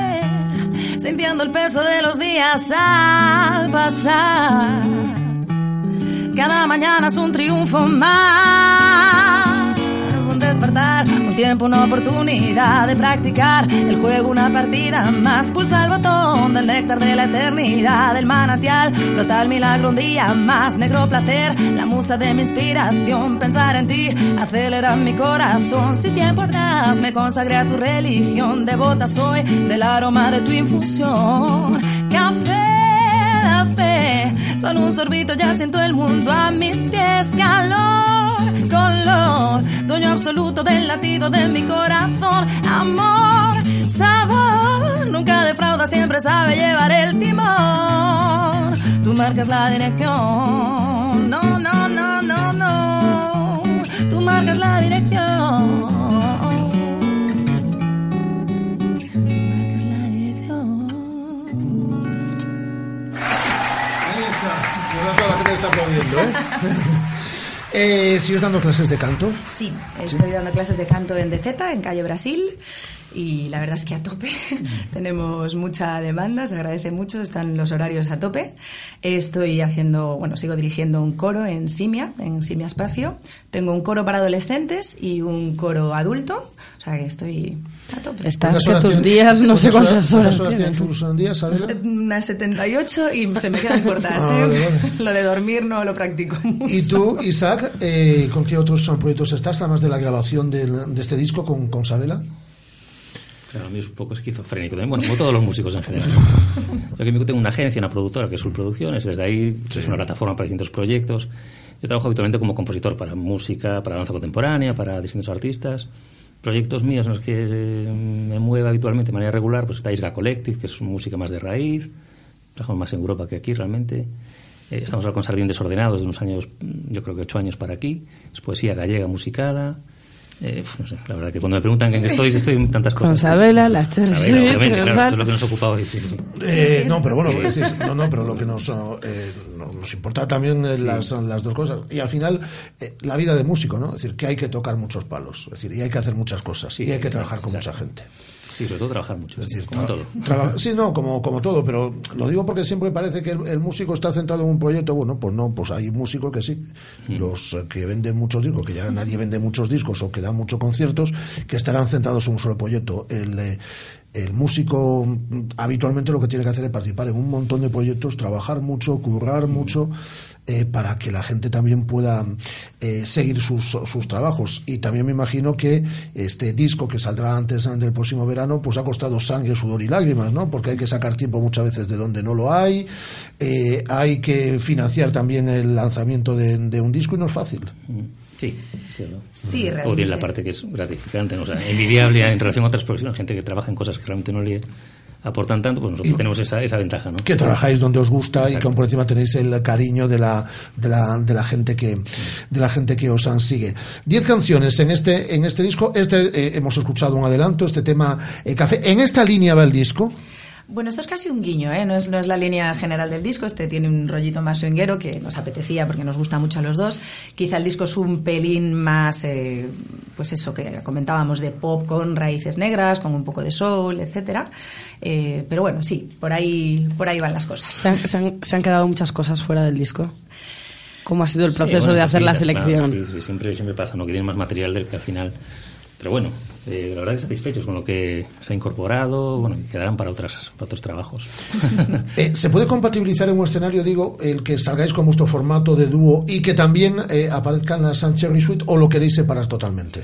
S23: Sintiendo el peso de los días al pasar. Cada mañana es un triunfo más. Un tiempo, una oportunidad de practicar el juego, una partida más. Pulsa el botón del néctar de la eternidad, el manantial, brota el milagro un día más. Negro placer, la musa de mi inspiración. Pensar en ti acelera mi corazón. Si tiempo atrás me consagré a tu religión, devota soy del aroma de tu infusión. Café, solo un sorbito ya siento el mundo a mis pies. Calor, color, dueño absoluto del latido de mi corazón. Amor, sabor, nunca defrauda, siempre sabe llevar el timón. Tú marcas la dirección. No, no, no, no, no. Tú marcas la dirección.
S1: Está aplaudiendo, ¿eh? eh ¿Sigues dando clases de canto?
S26: Sí, estoy dando clases de canto en DZ, en Calle Brasil, y la verdad es que a tope. Tenemos mucha demanda, se agradece mucho, están los horarios a tope. Estoy haciendo, bueno, sigo dirigiendo un coro en Simia, en Simia Espacio. Tengo un coro para adolescentes y un coro adulto, o sea que estoy.
S7: Estás que tus días, no sé cuántas horas.
S1: ¿Cuántas horas tienen tus días?
S26: Unas 78 y se me quedan cortas.
S1: Ah,
S26: ¿eh?
S1: vale, vale.
S26: Lo de dormir no lo practico mucho.
S1: ¿Y tú, Isaac, eh, con qué otros proyectos estás, además de la grabación del- de este disco con, con Sabela?
S24: Claro, a mí es un poco esquizofrénico también, bueno, como todos los músicos en general. Yo que tengo una agencia, una productora que es Producciones, desde ahí es una plataforma para distintos proyectos. Yo trabajo habitualmente como compositor para música, para danza contemporánea, para distintos artistas. Proyectos míos en los que eh, me muevo habitualmente de manera regular, pues está Isga Collective, que es música más de raíz. Trabajamos más en Europa que aquí realmente. Eh, estamos con Sardín Desordenado desde unos años, yo creo que ocho años para aquí. Es poesía gallega musicada. Eh, no sé, la verdad que cuando me preguntan en qué estoy, estoy en tantas cosas.
S7: Con Sabela, las Terres
S24: Sabela, claro,
S7: tal.
S24: esto es lo que nos ocupa hoy. Sí, sí.
S1: Eh, no, pero bueno, es decir, no, no, pero lo que nos, eh, no- nos importa también eh, las, las dos cosas. Y al final, eh, la vida de músico, ¿no? Es decir, que hay que tocar muchos palos, es decir, y hay que hacer muchas cosas, y hay que trabajar con mucha gente.
S24: Sí, sobre todo trabajar mucho,
S1: decir,
S24: como todo.
S1: sí, no, como, como todo, pero lo digo porque siempre parece que el, el músico está centrado en un proyecto. Bueno, pues no, pues hay músicos que sí. Los eh, que venden muchos discos, que ya nadie vende muchos discos o que dan muchos conciertos, que estarán centrados en un solo proyecto. El, eh, el músico mm, habitualmente lo que tiene que hacer es participar en un montón de proyectos, trabajar mucho, currar mucho. Eh, para que la gente también pueda eh, seguir sus, sus trabajos. Y también me imagino que este disco que saldrá antes del próximo verano, pues ha costado sangre, sudor y lágrimas, ¿no? Porque hay que sacar tiempo muchas veces de donde no lo hay, eh, hay que financiar también el lanzamiento de, de un disco y no es fácil.
S24: Sí.
S26: Sí,
S24: O
S26: realmente.
S24: tiene la parte que es gratificante, ¿no? o sea, envidiable en relación a otras profesiones, gente que trabaja en cosas que realmente no le aportan tanto, pues nosotros
S1: Y-
S24: tenemos esa, esa ventaja, ¿no?
S1: Que trabajáis donde os gusta y que por encima tenéis el cariño de la, de la, de la gente que de la gente que os sigue. Diez canciones en este en este disco. Este eh, hemos escuchado un adelanto, este tema eh, café. En esta línea va el disco.
S26: Bueno, esto es casi un guiño, ¿eh? no, es, no es la línea general del disco, este tiene un rollito más swinguero que nos apetecía porque nos gusta mucho a los dos. Quizá el disco es un pelín más, eh, pues eso que comentábamos de pop con raíces negras, con un poco de soul, etcétera. Eh, pero bueno, sí, por ahí, por ahí van las cosas.
S7: Se han, se han- se han quedado muchas cosas fuera del disco. ¿Cómo ha sido el
S24: Sí,
S7: proceso
S24: bueno,
S7: de hacer
S24: sí,
S7: la
S24: claro,
S7: selección?
S24: sí, sí, siempre, siempre pasa, ¿no? Que tiene más material del que al final pero bueno, eh, la verdad que satisfechos con lo que se ha incorporado, bueno, y quedarán para, otras, para otros trabajos.
S1: Eh, ¿Se puede compatibilizar en un escenario, digo, el que salgáis con vuestro formato de dúo y que también eh, aparezcan las Cherry Suite o lo queréis separar totalmente?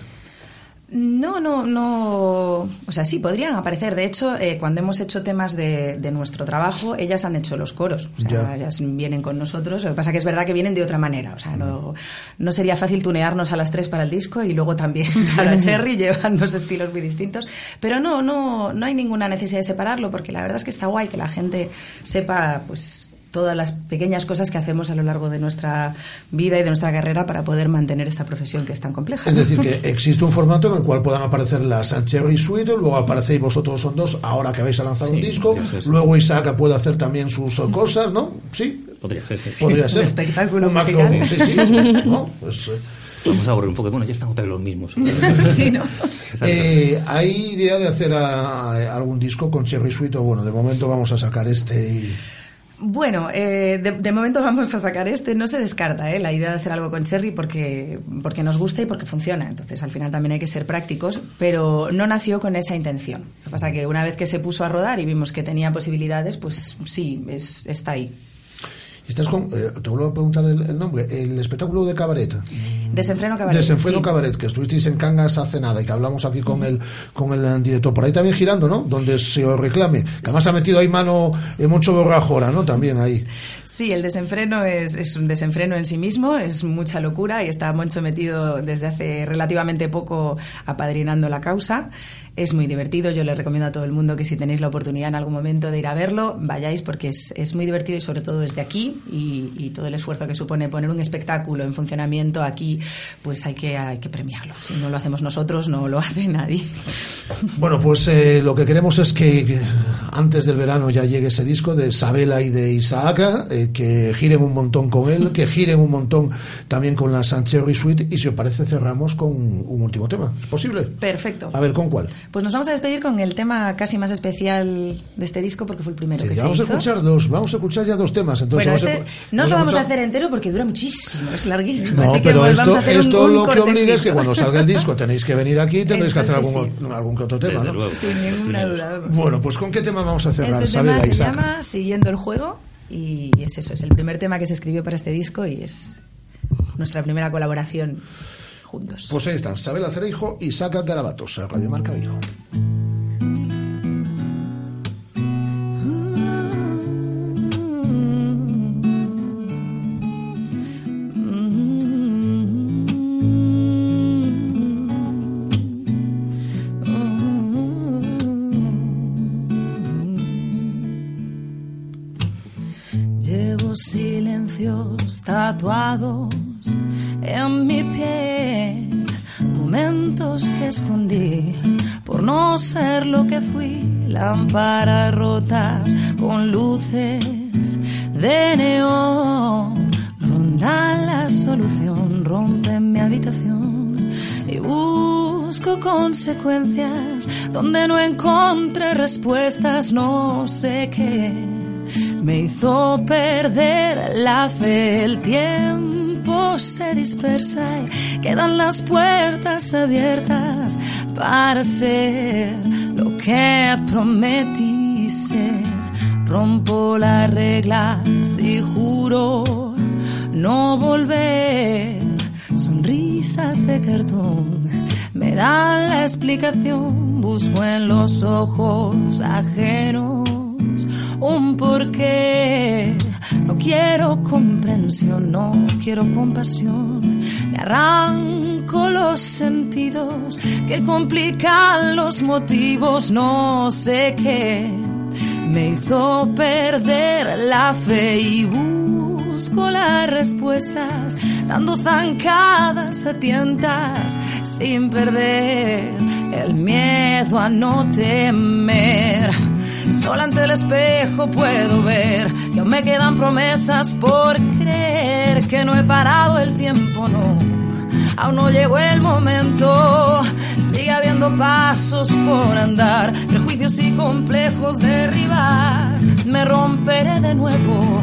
S23: No, no, no. O sea, sí, podrían aparecer. De hecho, eh, cuando hemos hecho temas de, de, nuestro trabajo, ellas han hecho los coros. O sea,
S1: Ya.
S23: ellas vienen con nosotros. Lo que pasa que es verdad que vienen de otra manera. O sea, no, no sería fácil tunearnos a las tres para el disco y luego también para Cherry, llevan dos estilos muy distintos. Pero no, no, no hay ninguna necesidad de separarlo, porque la verdad es que está guay que la gente sepa, pues todas las pequeñas cosas que hacemos a lo largo de nuestra vida y de nuestra carrera para poder mantener esta profesión que es tan compleja.
S1: Es decir, que existe un formato en el cual puedan aparecer las Cherry Suite, luego aparecéis vosotros son dos, ahora que vais a lanzar un disco, luego Isaac puede hacer también sus cosas, ¿no? Sí.
S24: Podría ser, sí.
S1: Podría ser.
S23: Un espectáculo
S1: Un macro-
S23: musical.
S1: Sí, sí. ¿no? Pues, eh,
S24: Vamos a aburrir un poco. Bueno, ya están otra vez los mismos.
S23: sí, ¿no?
S1: Eh, ¿Hay idea de hacer a- a algún disco con Cherry Suite o bueno, de momento vamos a sacar este y...
S23: Bueno, eh, de, momento vamos a sacar este. No se descarta ¿eh? la idea de hacer algo con Cherry porque, porque nos gusta y porque funciona. Entonces, al final también hay que ser prácticos, pero no nació con esa intención. Lo que pasa que una vez que se puso a rodar y vimos que tenía posibilidades, pues sí, es- está ahí.
S1: Estás con, eh, te vuelvo a preguntar el, el nombre, el espectáculo de cabaret.
S23: Desenfreno Cabaret.
S1: Desenfreno
S23: sí.
S1: Cabaret, que estuvisteis en Cangas hace nada y que hablamos aquí con el, con el eh, director. Por ahí también girando, ¿no? Donde se os reclame. Que además ha metido ahí mano en mucho borrajora, ¿no? También ahí.
S23: Sí, el desenfreno es, es un desenfreno en sí mismo, es mucha locura y está Moncho metido desde hace relativamente poco apadrinando la causa. Es muy divertido, yo le recomiendo a todo el mundo que si tenéis la oportunidad en algún momento de ir a verlo, vayáis porque es, es muy divertido y sobre todo desde aquí y, todo el esfuerzo que supone poner un espectáculo en funcionamiento aquí, pues hay que, hay que premiarlo. Si no lo hacemos nosotros, no lo hace nadie.
S1: Bueno, pues eh, lo que queremos es que, que antes del verano ya llegue ese disco de Sabela y de Isaaca, eh, que giren un montón con él, que giren un montón también con la Sancherry Suite y si os parece cerramos con un, último tema. ¿Es posible?
S23: Perfecto.
S1: A ver, ¿con cuál?
S23: Pues nos vamos a despedir con el tema casi más especial de este disco porque fue el primero
S1: Sí,
S23: que
S1: ya
S23: se
S1: vamos a escuchar dos, vamos a escuchar ya dos temas. Entonces
S23: bueno,
S1: vamos a-
S23: este no lo vamos a
S1: escuchar-
S23: hacer entero porque dura muchísimo, es larguísimo.
S1: No,
S23: así que
S1: pero
S23: vamos
S1: esto,
S23: a hacer un-
S1: esto
S23: un
S1: lo que obliga es que cuando salga el disco tenéis que venir aquí y tendréis que hacer algún, algún que otro tema,
S24: Desde
S1: ¿no?
S24: luego.
S23: Sin ninguna duda. vamos.
S1: Bueno, pues ¿con qué tema vamos a cerrar?
S23: Este tema se llama Siguiendo el juego y es eso, es el primer tema que se escribió para este disco y es nuestra primera colaboración juntos.
S1: Pues ahí están, Sabela Cereijo y Saca Garabatos, Radio Marca Vigo.
S25: En mi piel, momentos que escondí por no ser lo que fui, lámparas rotas con luces de neón, ronda la solución, rompe mi habitación y busco consecuencias donde no encontré respuestas, no sé qué me hizo perder la fe. El tiempo se dispersa y quedan las puertas abiertas para ser lo que prometí ser. Rompo las reglas y juro no volver. Sonrisas de cartón me dan la explicación. Busco en los ojos ajenos un porqué. No quiero comprensión, no quiero compasión. Me arranco los sentidos que complican los motivos, no sé qué. Me hizo perder la fe y busco las respuestas, dando zancadas a tientas, sin perder el miedo a no temer. Solo ante el espejo puedo ver que aún me quedan promesas por creer que no he parado el tiempo, no. Aún no llegó el momento, sigue habiendo pasos por andar, prejuicios y complejos derribar. Me romperé de nuevo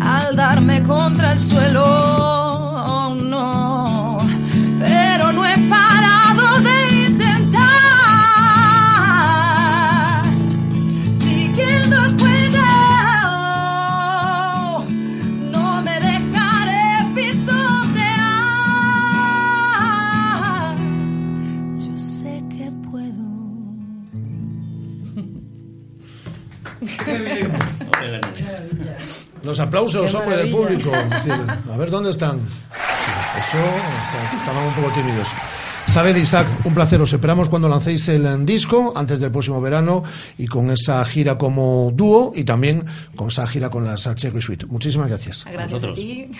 S25: al darme contra el suelo, oh, no. Pero no he parado
S1: Los aplausos, hombre, del público. A ver dónde están. Eso, o sea, estaban un poco tímidos. Sabed, Isaac, un placer. Os esperamos cuando lancéis el eh, disco antes del próximo verano y con esa gira como dúo y también con esa gira con las Cherry Suite. Muchísimas gracias.
S23: Gracias a ti.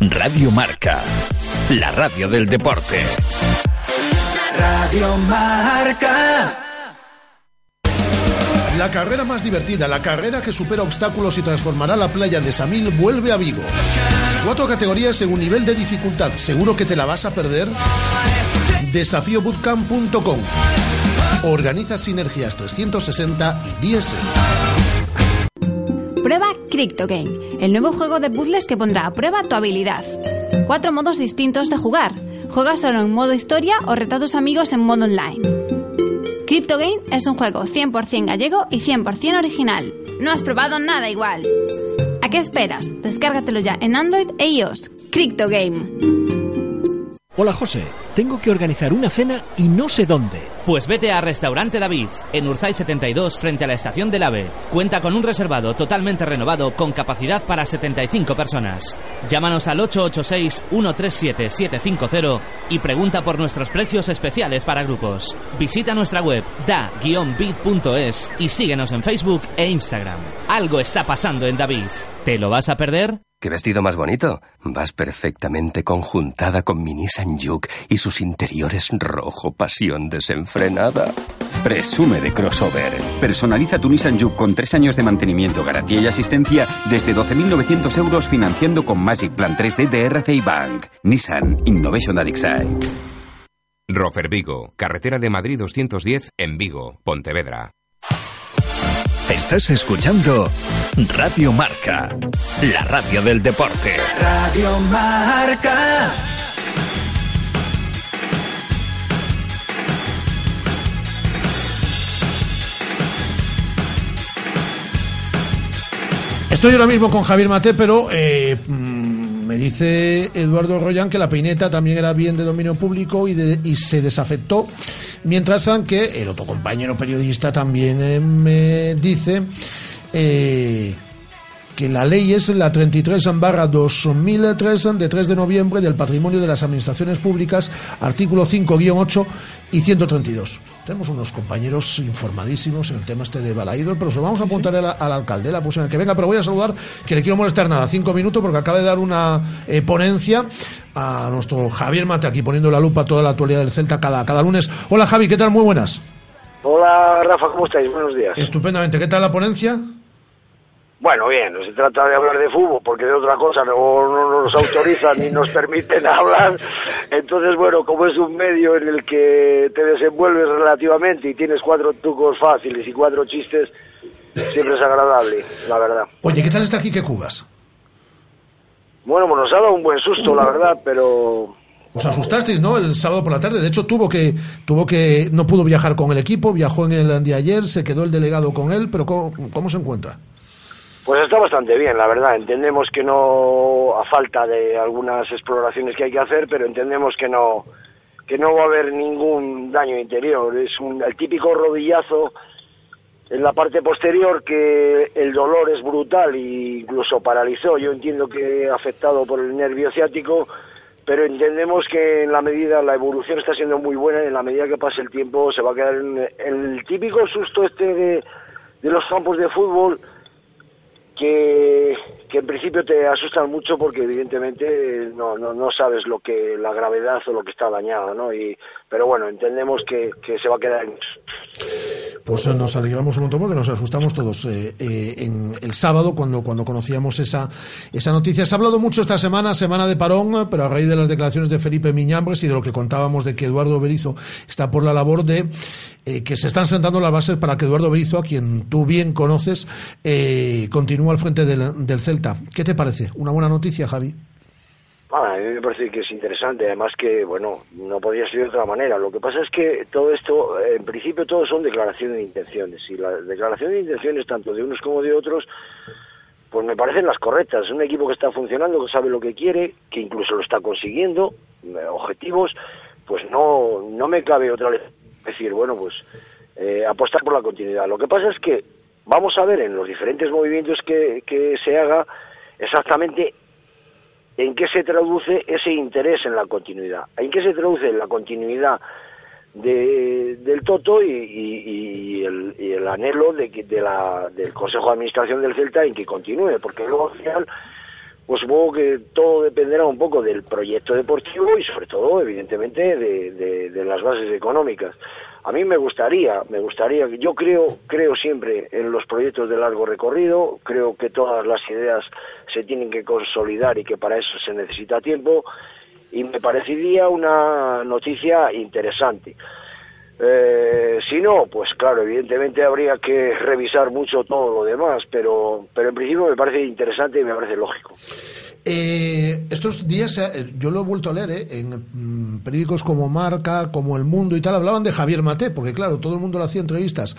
S19: Radio Marca, la radio del deporte.
S3: Radio Marca.
S1: La carrera más divertida, la carrera que supera obstáculos y transformará la playa de Samil vuelve a Vigo. Cuatro categorías según nivel de dificultad. ¿Seguro que te la vas a perder? Desafíobootcamp.com Organiza Sinergias 360 y Diesel.
S27: Prueba CryptoGame, el nuevo juego de puzzles que pondrá a prueba tu habilidad. Cuatro modos distintos de jugar. Juega solo en modo historia o reta a tus amigos en modo online. CryptoGame es un juego 100% gallego y 100% original. No has probado nada igual. ¿A qué esperas? Descárgatelo ya en Android e iOS. CryptoGame.
S4: Hola José, tengo que organizar una cena y no sé dónde.
S28: Pues vete a Restaurante David, en Urzay 72, frente a la estación del AVE. Cuenta con un reservado totalmente renovado con capacidad para 75 personas. Llámanos al 886-137-750 y pregunta por nuestros precios especiales para grupos. Visita nuestra web da-bit.es y síguenos en Facebook e Instagram. Algo está pasando en David. ¿Te lo vas a perder?
S29: ¡Qué vestido más bonito! Vas perfectamente conjuntada con mi Nissan Juke y sus interiores rojo, pasión desenfrenada.
S30: Presume de crossover. Personaliza tu Nissan Juke con tres años de mantenimiento, garantía y asistencia desde 12.900 euros financiando con Magic Plan 3D de RCI Bank. Nissan Innovation that excites.
S31: Rofer Vigo, carretera de Madrid 210 en Vigo, Pontevedra.
S19: Estás escuchando Radio Marca, la radio del deporte.
S3: Radio Marca.
S1: Estoy ahora mismo con Javier Mate, pero eh, mm, me dice Eduardo Royan que la peineta también era bien de dominio público y, se desafectó, mientras que el otro compañero periodista también eh, me dice eh, que la ley es la 33 barra 2003 de 3 de noviembre del patrimonio de las administraciones públicas, artículo 5-8 y 132. Tenemos unos compañeros informadísimos en el tema este de Balaídor, pero se lo vamos a apuntar al, al alcalde la próxima vez que venga, pero voy a saludar, que le quiero molestar nada, cinco minutos, porque acaba de dar una eh, ponencia a nuestro Javier Mate, aquí poniendo la lupa a toda la actualidad del Celta cada, cada lunes. Hola Javi, ¿qué tal? Muy buenas.
S16: Hola Rafa, ¿cómo estáis? Buenos días.
S1: Estupendamente, ¿qué tal la ponencia?
S16: Bueno, bien, no se trata de hablar de fútbol, porque de otra cosa no, no nos autorizan ni nos permiten hablar. Entonces, bueno, como es un medio en el que te desenvuelves relativamente y tienes cuatro trucos fáciles y cuatro chistes, siempre es agradable, la verdad.
S1: Oye, ¿qué tal está aquí que Cubas?
S16: Bueno, pues nos ha dado un buen susto, la verdad, pero
S1: Os asustasteis, ¿no? El sábado por la tarde. De hecho, tuvo que, tuvo que, no pudo viajar con el equipo, viajó en el de ayer, se quedó el delegado con él, pero ¿cómo, cómo se encuentra?
S16: Pues está bastante bien, la verdad. Entendemos que no, a falta de algunas exploraciones que hay que hacer, pero entendemos que no, que no va a haber ningún daño interior. Es un, el típico rodillazo en la parte posterior que el dolor es brutal e incluso paralizó. Yo entiendo que afectado por el nervio ciático, pero entendemos que en la medida, la evolución está siendo muy buena y en la medida que pase el tiempo se va a quedar en el típico susto este de, de los campos de fútbol que, que en principio te asustan mucho porque evidentemente no, no, no sabes lo que la gravedad o lo que está dañado, ¿no? Y, pero bueno, entendemos que, que se va a quedar en
S1: Pues eh, nos alegramos un montón porque nos asustamos todos eh, eh, en el sábado cuando, cuando conocíamos esa, esa noticia. Se ha hablado mucho esta semana, semana de parón, pero a raíz de las declaraciones de Felipe Miñambres y de lo que contábamos de que Eduardo Berizo está por la labor de que se están sentando las bases para que Eduardo Berizo, a quien tú bien conoces, continúe al frente del, del Celta. ¿Qué te parece? ¿Una buena noticia, Javi?
S16: Ah, a mí me parece que es interesante, además que, bueno, no podría ser de otra manera. Lo que pasa es que todo esto, en principio, todo son declaraciones de intenciones. Y las declaraciones de intenciones, tanto de unos como de otros, pues me parecen las correctas. Un equipo que está funcionando, que sabe lo que quiere, que incluso lo está consiguiendo, eh, objetivos, pues no, no me cabe otra vez decir, bueno, pues eh, apostar por la continuidad. Lo que pasa es que vamos a ver en los diferentes movimientos que, que se haga exactamente en qué se traduce ese interés en la continuidad, en qué se traduce la continuidad de, del Toto y, el, anhelo de, de la, del Consejo de Administración del Celta en que continúe, porque luego al final, pues supongo que todo dependerá un poco del proyecto deportivo y sobre todo, evidentemente, de, las bases económicas. A mí me gustaría, me gustaría, yo creo, creo siempre en los proyectos de largo recorrido, creo que todas las ideas se tienen que consolidar y que para eso se necesita tiempo y me parecería una noticia interesante. Eh, si no, pues claro, evidentemente habría que revisar mucho todo lo demás, pero, pero en principio me parece interesante y me parece lógico.
S1: Eh, estos días, eh, yo lo he vuelto a leer eh, en mm, periódicos como Marca, como El Mundo y tal, hablaban de Javier Mate, porque claro, todo el mundo le hacía entrevistas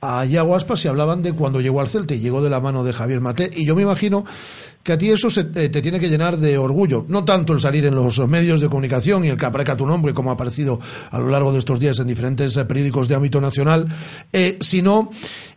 S1: a Aspas y hablaban de cuando llegó al Celta y llegó de la mano de Javier Mate. Y yo me imagino que a ti eso te tiene que llenar de orgullo. No tanto el salir en los medios de comunicación y el que aparezca tu nombre, como ha aparecido a lo largo de estos días en diferentes periódicos de ámbito nacional, sino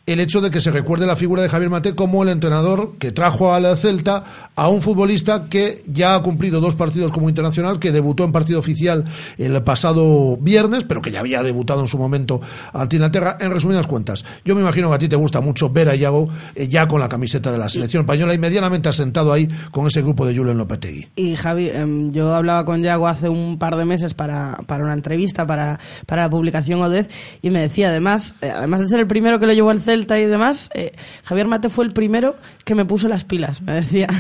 S1: el hecho de que se recuerde la figura de Javier Mate como el entrenador que trajo al Celta a un futbolista que ya ha cumplido dos partidos como internacional, que debutó en partido oficial el pasado viernes, pero que ya había debutado en su momento ante Inglaterra. En resumidas cuentas, yo me imagino que a ti te gusta mucho ver a Iago eh, ya con la camiseta de la selección española y medianamente asentado ahí con ese grupo de Julen Lopetegui.
S7: Y Javi, em, yo hablaba con Iago hace un par de meses para, para una entrevista, para, para la publicación Odez, y me decía además, eh, además de ser el primero que lo llevó al Celta, y demás, eh, Javier Mate fue el primero que me puso las pilas, me decía.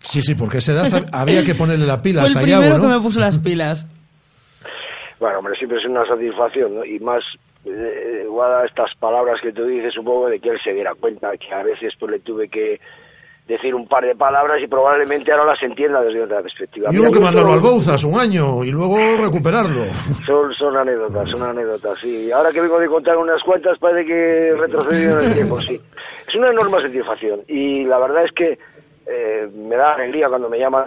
S1: Sí, sí, porque esa edad había que ponerle las pilas
S7: fue el primero que me puso las pilas.
S16: Bueno, hombre, siempre es una satisfacción, ¿no? Y más, eh, a estas palabras que tú dices, supongo de que él se diera cuenta que a veces pues le tuve que decir un par de palabras y probablemente ahora las entienda desde otra perspectiva.
S1: Y hubo que mandarlo al Bouzas un año y luego recuperarlo.
S16: Son, son anécdotas, son anécdotas, sí. Ahora que vengo de contar unas cuantas parece que he retrocedido en el tiempo, sí. Es una enorme satisfacción y la verdad es que eh, me da alegría cuando me llaman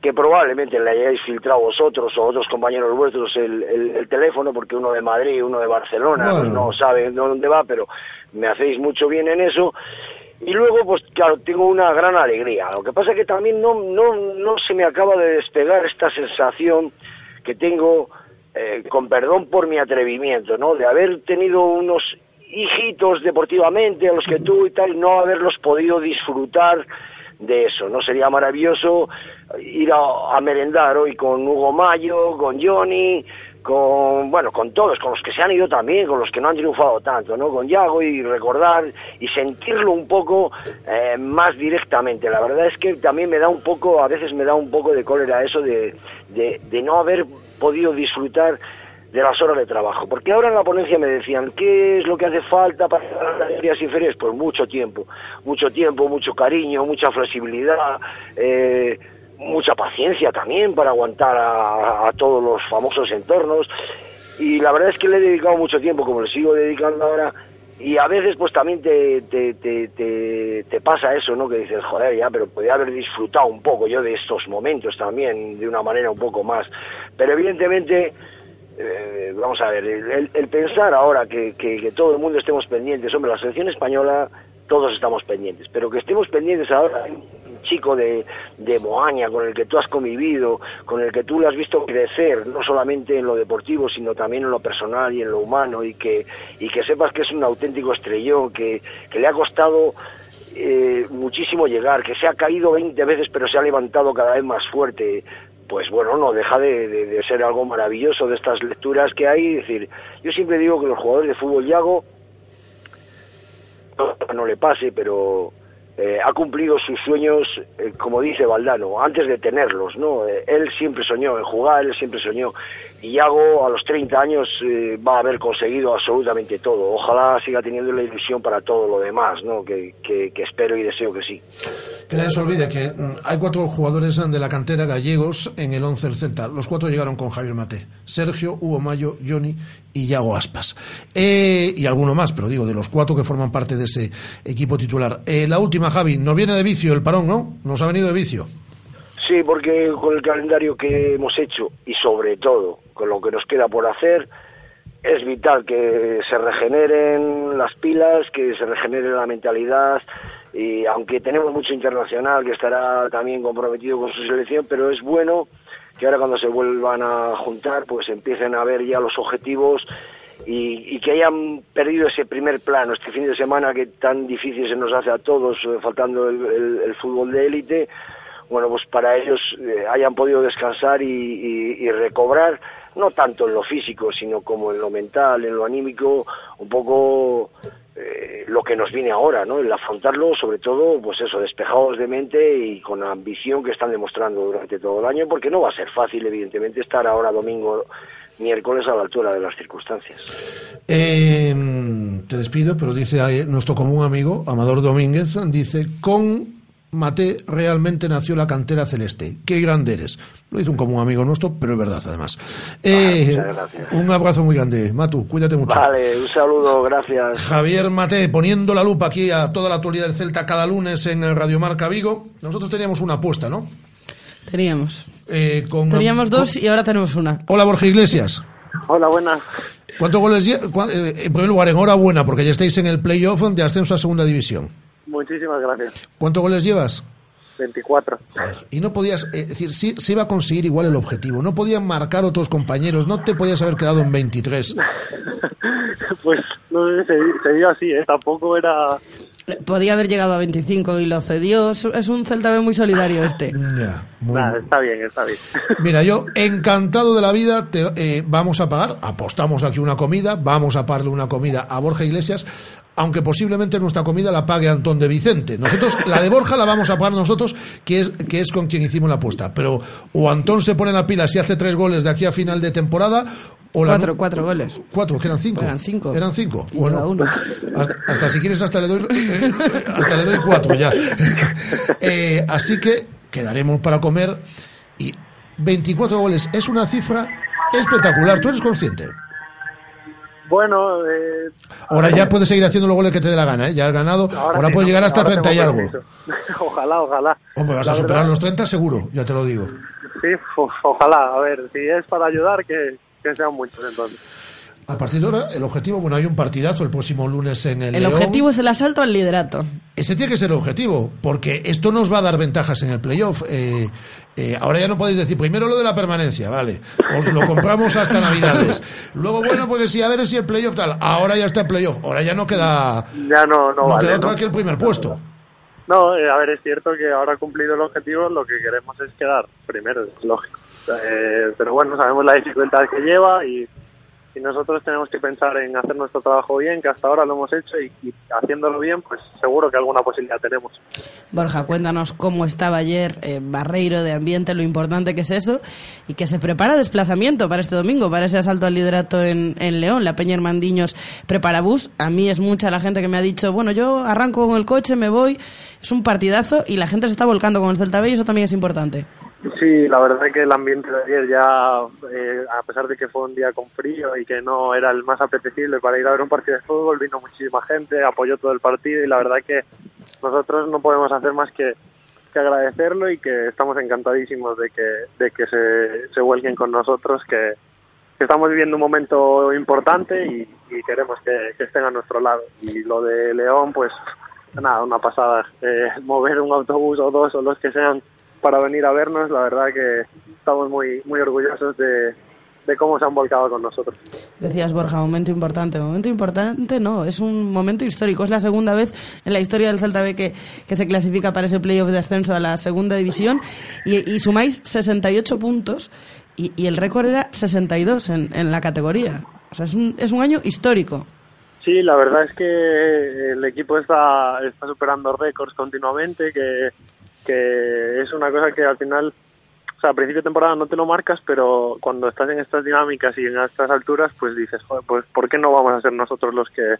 S16: que probablemente le hayáis filtrado vosotros o otros compañeros vuestros el, el, teléfono, porque uno de Madrid, uno de Barcelona, no sabe dónde va, pero me hacéis mucho bien en eso. Y luego, pues claro, tengo una gran alegría. Lo que pasa es que también no, no, no se me acaba de despegar esta sensación que tengo, eh, con perdón por mi atrevimiento, ¿no? De haber tenido unos hijitos deportivamente a los que tú y tal, no haberlos podido disfrutar de eso, ¿no? Sería maravilloso ir a, merendar hoy con Hugo Mayo, con Johnny, con, bueno, con todos, con los que se han ido también, con los que no han triunfado tanto, ¿no? Con Yago y recordar y sentirlo un poco eh, más directamente. La verdad es que también me da un poco, a veces me da un poco de cólera eso de, de, no haber podido disfrutar de las horas de trabajo. Porque ahora en la ponencia me decían, ¿qué es lo que hace falta para las categorías inferiores? Pues mucho tiempo, mucho tiempo, mucho cariño, mucha flexibilidad, eh, mucha paciencia también para aguantar a, todos los famosos entornos y la verdad es que le he dedicado mucho tiempo como le sigo dedicando ahora y a veces pues también te, te, te, te, pasa eso, ¿no? Que dices, joder, ya, pero podría haber disfrutado un poco yo de estos momentos también, de una manera un poco más. Pero evidentemente, eh, vamos a ver, el, pensar ahora que, que, que, todo el mundo estemos pendientes, hombre, la selección española, todos estamos pendientes, pero que estemos pendientes ahora chico de, de Moaña con el que tú has convivido, con el que tú le has visto crecer, no solamente en lo deportivo, sino también en lo personal y en lo humano, y que, y que sepas que es un auténtico estrellón, que, que le ha costado eh, muchísimo llegar, que se ha caído 20 veces pero se ha levantado cada vez más fuerte, pues bueno, no deja de, ser algo maravilloso de estas lecturas que hay. Es decir, yo siempre digo que los jugadores de fútbol Yago no le pase, pero eh, ha cumplido sus sueños, eh, como dice Valdano, antes de tenerlos, ¿no? Eh, él siempre soñó en jugar, él siempre soñó. Y Iago a los 30 años va a haber conseguido absolutamente todo. Ojalá siga teniendo la ilusión para todo lo demás, ¿no? Que, que, espero y deseo que sí.
S1: Que nadie se olvide que mm, hay cuatro jugadores de la cantera gallegos en el 11 del Celta. Los cuatro llegaron con Javier Mate. Sergio, Hugo Mayo, Johnny y Yago Aspas. Eh, y alguno más, pero digo, de los cuatro que forman parte de ese equipo titular. Eh, la última, Javi, nos viene de vicio el parón, ¿no? Nos ha venido de vicio.
S16: Sí, porque con el calendario que hemos hecho y sobre todo con lo que nos queda por hacer, es vital que se regeneren las pilas, que se regenere la mentalidad. Y aunque tenemos mucho internacional que estará también comprometido con su selección, pero es bueno que ahora cuando se vuelvan a juntar pues empiecen a ver ya los objetivos y, que hayan perdido ese primer plano este fin de semana que tan difícil se nos hace a todos eh, faltando el, fútbol de élite. Bueno pues para ellos eh, hayan podido descansar y recobrar no tanto en lo físico, sino como en lo mental, en lo anímico, un poco eh, lo que nos viene ahora, ¿no? El afrontarlo, sobre todo, pues eso, despejados de mente y con la ambición que están demostrando durante todo el año, porque no va a ser fácil, evidentemente, estar ahora domingo, miércoles a la altura de las circunstancias.
S1: Em, te despido, pero dice nuestro común amigo, Amador Domínguez, dice, con Mate realmente nació la cantera celeste. Qué grande eres. Lo dice un común amigo nuestro, pero es verdad además. Eh, un abrazo muy grande. Matu, cuídate mucho.
S16: Vale, un saludo, gracias.
S1: Javier Mate, poniendo la lupa aquí a toda la actualidad del Celta cada lunes en Radio Marca Vigo. Nosotros teníamos una apuesta, ¿no?
S7: Teníamos.
S1: Eh,
S7: teníamos dos y ahora tenemos una.
S1: Hola, Borja Iglesias.
S32: Hola, buenas.
S1: ¿Cuántos goles? Eh, en primer lugar, enhorabuena, porque ya estáis en el playoff de ascenso a segunda división.
S32: Muchísimas gracias.
S1: ¿Cuántos goles llevas?
S32: 24.
S1: Y no podías, eh, decir, sí, se iba a conseguir igual el objetivo. No podían marcar otros compañeros. No te podías haber quedado en 23.
S32: pues no sé, se, dio así, ¿eh? Tampoco era.
S7: Podía haber llegado a 25 y lo cedió. Es un Celta B muy solidario este.
S32: Ya, está bien, está bien.
S1: Mira, yo encantado de la vida, te, eh, vamos a pagar, apostamos aquí una comida, vamos a pagarle una comida a Borja Iglesias aunque posiblemente nuestra comida la pague Antón de Vicente. Nosotros, la de Borja la vamos a pagar nosotros, que es, que es con quien hicimos la apuesta. Pero o Antón se pone en la pila si hace tres goles de aquí a final de temporada, o
S7: cuatro, cuatro goles.
S1: Cuatro, que eran cinco.
S7: Eran cinco.
S1: Eran cinco. bueno, hasta, si quieres hasta le doy, eh, hasta le doy cuatro ya. Eh, así que quedaremos para comer y 24 goles es una cifra espectacular. ¿Tú eres consciente?
S32: Bueno, eh,
S1: ahora ya puedes seguir haciendo los goles que te dé la gana, ¿eh? Ya has ganado, ahora, puedes llegar hasta 30 y algo.
S32: ojalá, ojalá.
S1: Hombre, vas a superar los 30 seguro, ya te lo digo.
S32: Sí, ojalá. A ver, si es para ayudar, que, que sean muchos entonces.
S1: A partir de ahora, el objetivo, bueno, hay un partidazo el próximo lunes en el.
S7: El objetivo es el asalto al liderato.
S1: Ese tiene que ser el objetivo, porque esto nos va a dar ventajas en el playoff. Eh, eh, ahora ya no podéis decir, primero lo de la permanencia, vale, os lo compramos hasta Navidades. Luego, bueno, pues sí, a ver si el playoff tal. Ahora ya está el playoff, ahora ya no queda.
S32: Ya no, no,
S1: no queda otro aquí el primer puesto.
S32: No, eh, a ver, es cierto que ahora cumplido el objetivo, lo que queremos es quedar primero, es lógico. pero bueno, sabemos la dificultad que lleva y y nosotros tenemos que pensar en hacer nuestro trabajo bien, que hasta ahora lo hemos hecho y, haciéndolo bien, pues seguro que alguna posibilidad tenemos.
S7: Borja, cuéntanos cómo estaba ayer eh, Barreiro de Ambiente, lo importante que es eso y que se prepara desplazamiento para este domingo, para ese asalto al liderato en, en León. La Peña Hermandiños prepara bus. A mí es mucha la gente que me ha dicho, bueno, yo arranco con el coche, me voy. Es un partidazo y la gente se está volcando con el Celta B y eso también es importante.
S32: Sí, la verdad es que el ambiente de ayer ya, eh, a pesar de que fue un día con frío y que no era el más apetecible para ir a ver un partido de fútbol, vino muchísima gente, apoyó todo el partido y la verdad es que nosotros no podemos hacer más que, agradecerlo y que estamos encantadísimos de que, de que se, se vuelquen con nosotros, que, estamos viviendo un momento importante y, queremos que, estén a nuestro lado. Y lo de León, pues nada, una pasada. Eh, mover un autobús o dos o los que sean para venir a vernos. La verdad que estamos muy, muy orgullosos de, cómo se han volcado con nosotros.
S7: Decías, Borja, momento importante. Momento importante no, es un momento histórico. Es la segunda vez en la historia del Celta B que, que se clasifica para ese playoff de ascenso a la segunda división y, sumáis 68 puntos y, y el récord era 62 en, en la categoría. O sea, es un, es un año histórico.
S32: Sí, la verdad es que el equipo está, está superando récords continuamente, que que es una cosa que al final, o sea, a principio de temporada no te lo marcas, pero cuando estás en estas dinámicas y en estas alturas, pues dices, joder, pues ¿por qué no vamos a ser nosotros los que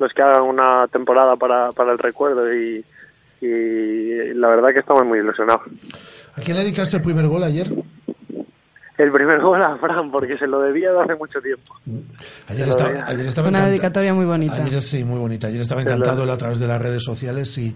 S32: los que hagan una temporada para, para el recuerdo? Y, y la verdad que estamos muy ilusionados.
S1: ¿A quién le dedicaste el primer gol ayer?
S32: El primer gol a Fran, porque se lo debía de hace mucho tiempo.
S1: Ayer estaba, ayer estaba
S7: Una
S1: encanta-
S7: dedicatoria muy bonita.
S1: Ayer sí, muy bonita. Ayer estaba
S23: lo-
S1: encantado él a través de las redes sociales y,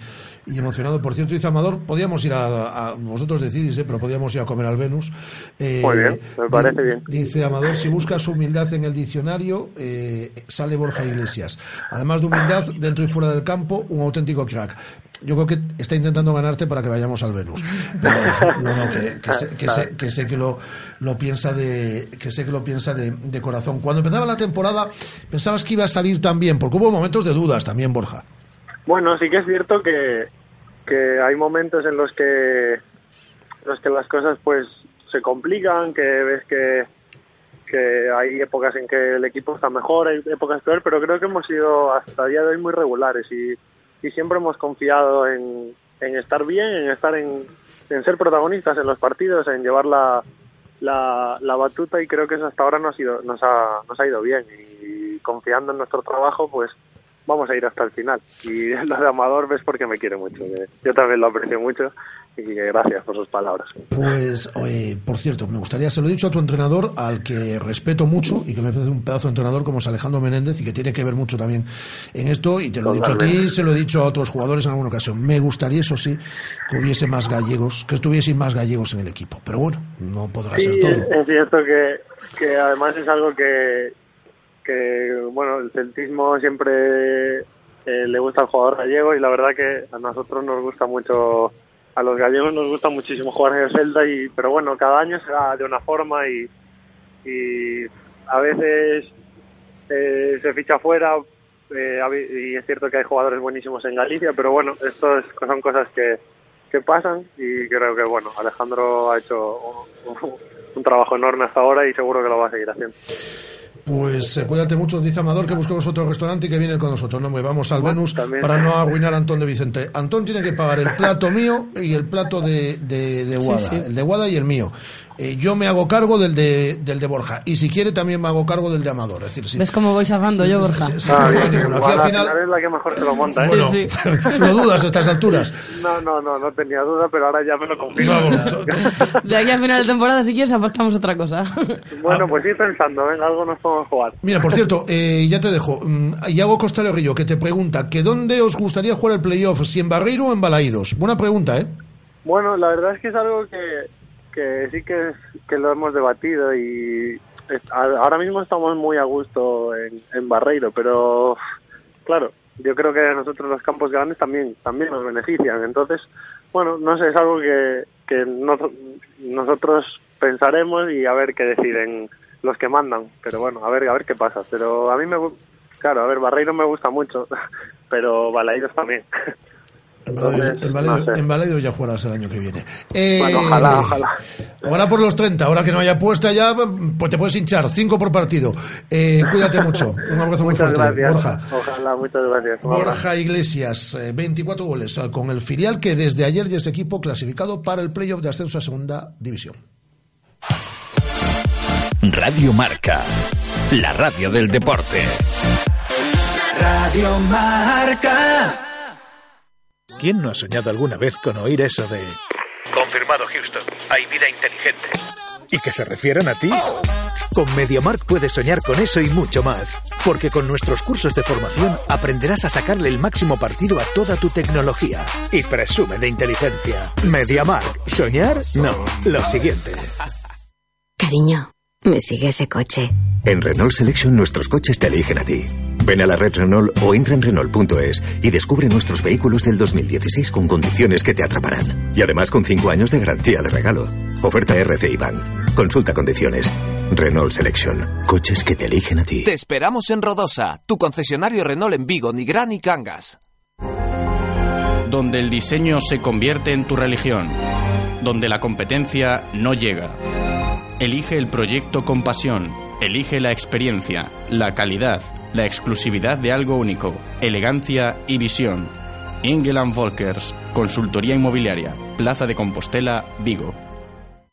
S1: y emocionado. Por cierto, dice Amador, podíamos ir a, a- vosotros decidís, ¿eh? pero podíamos ir a comer al Venus. Eh,
S32: Muy bien, me parece
S1: di-
S32: bien.
S1: Dice Amador, si buscas humildad en el diccionario, eh, sale Borja Iglesias. Además de humildad, dentro y fuera del campo, un auténtico crack. Yo creo que está intentando ganarte para que vayamos al Venus. Pero no, no, que, que sé, que sé- que sé que lo, lo piensa de, que sé que lo piensa de, de corazón. Cuando empezaba la temporada, pensabas que iba a salir tan bien, porque hubo momentos de dudas también, Borja.
S32: Bueno, sí que es cierto que, que hay momentos en los que los que las cosas pues se complican, que ves que, que hay épocas en que el equipo está mejor, hay épocas peor, pero creo que hemos sido hasta el día de hoy muy regulares y, y siempre hemos confiado en, en estar bien, en estar en, en ser protagonistas en los partidos, en llevar la, la, la batuta y creo que eso hasta ahora nos ha, ido, nos, ha, nos ha ido bien. Y confiando en nuestro trabajo pues vamos a ir hasta el final. Y lo de Amador ves porque me quiere mucho yo también lo aprecio mucho y gracias por sus palabras
S1: Pues, oye, por cierto, me gustaría, se lo he dicho a tu entrenador, al que respeto mucho y que me parece un pedazo de entrenador como es Alejandro Menéndez y que tiene que ver mucho también en esto, y te lo he dicho a ti, se lo he dicho a otros jugadores en alguna ocasión. Me gustaría, eso sí, que hubiese más gallegos, que estuviesen más gallegos en el equipo, pero bueno, no podrá
S32: Sí,
S1: ser todo.
S32: es cierto que, que además es algo que, que bueno, el celtismo siempre eh, le gusta al jugador gallego y la verdad que a nosotros nos gusta mucho, a los gallegos nos gusta muchísimo jugar en el Celta, y, pero bueno, cada año se da de una forma y, y a veces eh, se ficha fuera eh, y es cierto que hay jugadores buenísimos en Galicia, pero bueno, esto es- son cosas que, que pasan y creo que bueno, Alejandro ha hecho un trabajo enorme hasta ahora y seguro que lo va a seguir haciendo.
S1: Pues eh, cuídate mucho, dice Amador, que busquemos otro restaurante y que viene con nosotros. No, me vamos al Venus para no arruinar a Antón de Vicente. Antón tiene que pagar el plato mío y el plato de, de, de
S7: Sí,
S1: Guada.
S7: sí.
S1: El de Guada y el mío. Eh, yo me hago cargo del de, del de Borja. Y si quiere, también me hago cargo del de Amador. Es decir, si,
S7: ¿Ves cómo voy zafando yo, Borja?
S32: Ah, bien,
S1: Bueno, aquí al
S32: al
S1: final-
S32: es la que mejor se lo monta, ¿eh?
S1: Bueno, lo dudas a estas alturas.
S32: No, no, no, no tenía duda, pero ahora ya me lo confirmo.
S7: De aquí a final de temporada, si quieres, apostamos otra cosa.
S32: bueno, pues ir pensando, venga, algo nos podemos jugar.
S1: Mira, por cierto, eh, ya te dejo. Mm, Iago Costello Rillo, que te pregunta que dónde os gustaría jugar el playoff, si en Barreiro o en Balaídos. Buena pregunta, ¿eh?
S32: Bueno, la verdad es que es algo que, que sí que, que lo hemos debatido y ahora mismo estamos muy a gusto en, en Barreiro, pero claro, yo creo que a nosotros los campos grandes también también nos benefician. Entonces, bueno, no sé, es algo que, que nos- nosotros pensaremos y a ver qué deciden los que mandan. Pero bueno, a ver, a ver qué pasa. Pero a mí me claro, a ver, Barreiro me gusta mucho, pero Balaídos también.
S1: En
S32: no sé.
S1: Balaídos ya jugarás el año que viene. Eh,
S32: Bueno, ojalá, ojalá.
S1: Ahora por los 30, ahora que no haya puesta ya, pues te puedes hinchar, 5 por partido. Eh, cuídate mucho. Un abrazo muy fuerte.
S32: gracias.
S1: Borja.
S32: Ojalá, muchas gracias.
S1: Borja Iglesias, eh, 24 goles eh, con el filial que desde ayer ya es equipo clasificado para el playoff de ascenso a segunda división.
S19: Radio Marca, la radio del deporte.
S3: Radio Marca.
S33: ¿Quién no ha soñado alguna vez con oír eso de... Confirmado Houston, hay vida inteligente. ¿Y que se refieran a ti? Con MediaMark puedes soñar con eso y mucho más. Porque con nuestros cursos de formación aprenderás a sacarle el máximo partido a toda tu tecnología. Y presume de inteligencia. MediaMark. ¿Soñar? No. Lo siguiente.
S34: Cariño, me sigue ese coche.
S35: En Renault Selection nuestros coches te eligen a ti. Ven a la red Renault o entra en Renault.es y descubre nuestros vehículos del 2016 con condiciones que te atraparán. Y además con 5 años de garantía de regalo. Oferta RCI Ban. Consulta condiciones. Renault Selection. Coches que te eligen a ti.
S36: Te esperamos en Rodosa, tu concesionario Renault en Vigo, Nigrán y Cangas.
S37: donde el diseño se convierte en tu religión, donde la competencia no llega. Elige el proyecto con pasión, elige la experiencia, la calidad, la exclusividad de algo único, elegancia y visión. Ingeland Volkers, Consultoría Inmobiliaria, Plaza de Compostela, Vigo.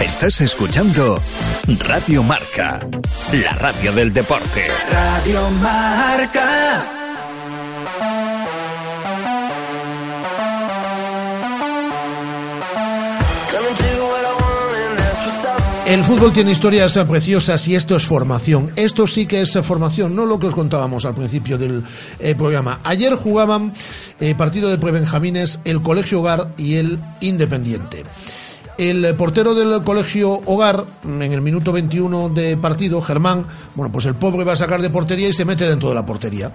S19: Estás escuchando Radio Marca, la radio del deporte.
S3: Radio Marca.
S1: El fútbol tiene historias preciosas y esto es formación. Esto sí que es formación, no lo que os contábamos al principio del eh, programa. Ayer jugaban eh, partido de prebenjamines el Colegio Hogar y el Independiente. El portero del Colegio Hogar, en el minuto 21 de partido, Germán, bueno, pues el pobre va a sacar de portería y se mete dentro de la portería.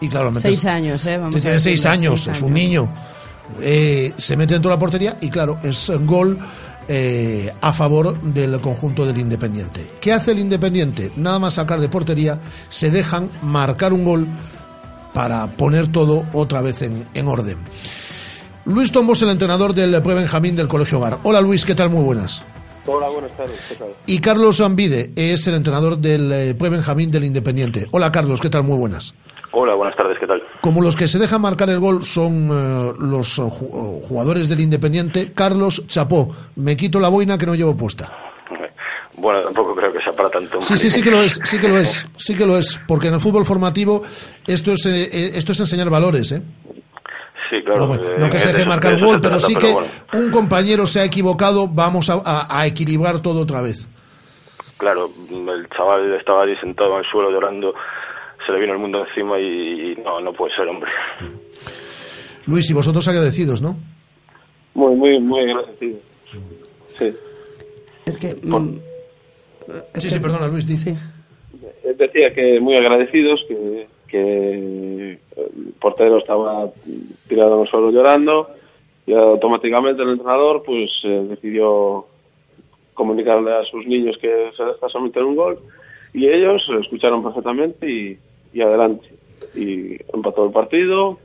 S1: Y claro,
S7: Seis años, ¿eh? Vamos a
S1: tiene seis años,
S7: seis
S1: es un niño. Eh, se mete dentro de la portería y claro, es gol eh, a favor del conjunto del Independiente. ¿Qué hace el Independiente? Nada más sacar de portería, se dejan marcar un gol para poner todo otra vez en, en orden. Luis Tombos, el entrenador del Pre-Benjamín del Colegio Hogar. Hola Luis, ¿qué tal? Muy buenas.
S38: Hola, buenas tardes. ¿Qué tal?
S1: Y Carlos Ambide es el entrenador del eh, Pre-Benjamín del Independiente. Hola Carlos, ¿qué tal? Muy buenas.
S38: Hola, buenas tardes. ¿Qué tal?
S1: Como los que se dejan marcar el gol son eh, los eh, ju- jugadores del Independiente, Carlos Chapó, me quito la boina que no llevo puesta.
S38: Bueno, tampoco creo que sea para tanto.
S1: Sí, sí, sí que lo es, sí que lo es, sí que lo es, porque en el fútbol formativo esto es, eh, esto es enseñar valores, ¿eh?
S38: Sí, claro.
S1: No,
S38: eh,
S1: no que se
S38: de
S1: deje marcar un gol, pero
S38: trata,
S1: sí que
S38: bueno,
S1: un compañero se ha equivocado, vamos a, a- a equilibrar todo otra vez.
S38: claro, el chaval estaba ahí sentado en el suelo llorando, se le vino el mundo encima y, y no, no puede ser, hombre.
S1: Luis, y vosotros agradecidos, ¿no?
S38: Muy, muy, muy agradecido. Sí.
S7: Es que. mm, es
S1: Sí,
S7: que-
S1: sí, perdona, Luis, dice.
S38: Decía que muy agradecidos, que, que el portero estaba tirado el suelo llorando y automáticamente el entrenador pues eh, decidió comunicarle a sus niños que se les pasó un gol y ellos lo escucharon perfectamente y, y adelante. Y empató el partido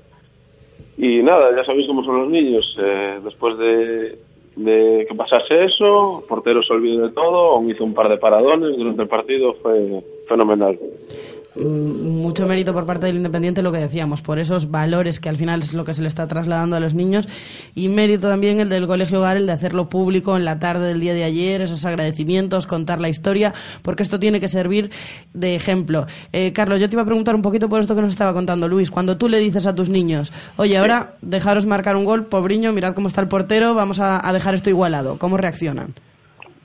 S38: y nada, ya sabéis cómo son los niños. eh, después de, de que pasase eso, portero se olvidó de todo, hizo un par de paradones durante el partido, fue fenomenal.
S7: Mm, mucho mérito por parte del Independiente lo que decíamos, por esos valores que al final es lo que se le está trasladando a los niños y mérito también el del Colegio Hogar, el de hacerlo público en la tarde del día de ayer, esos agradecimientos, contar la historia, porque esto tiene que servir de ejemplo. Eh, Carlos, yo te iba a preguntar un poquito por esto que nos estaba contando Luis, cuando tú le dices a tus niños, oye, ahora dejaros marcar un gol, pobriño, mirad cómo está el portero, vamos a, a dejar esto igualado, ¿cómo reaccionan?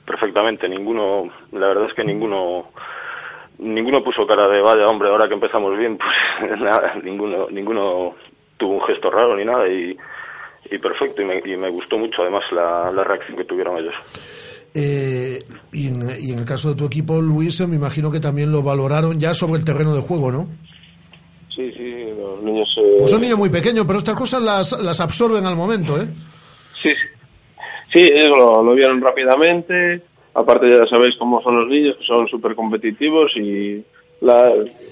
S38: Perfectamente, ninguno, la verdad es que ninguno ninguno puso cara de vaya hombre, ahora que empezamos bien, pues nada, ninguno, ninguno tuvo un gesto raro ni nada y, y perfecto y me, y me gustó mucho además la, la reacción que tuvieron ellos.
S1: Eh, y, en, y en el caso de tu equipo, Luis, me imagino que también lo valoraron ya sobre el terreno de juego, ¿no?
S38: Sí, sí, los niños... eh,
S1: Pues son niños muy pequeños, pero estas cosas las, las absorben al momento, ¿eh?
S38: Sí, sí. Sí, ellos lo, lo vieron rápidamente. Aparte ya sabéis cómo son los niños, que son súper competitivos y la,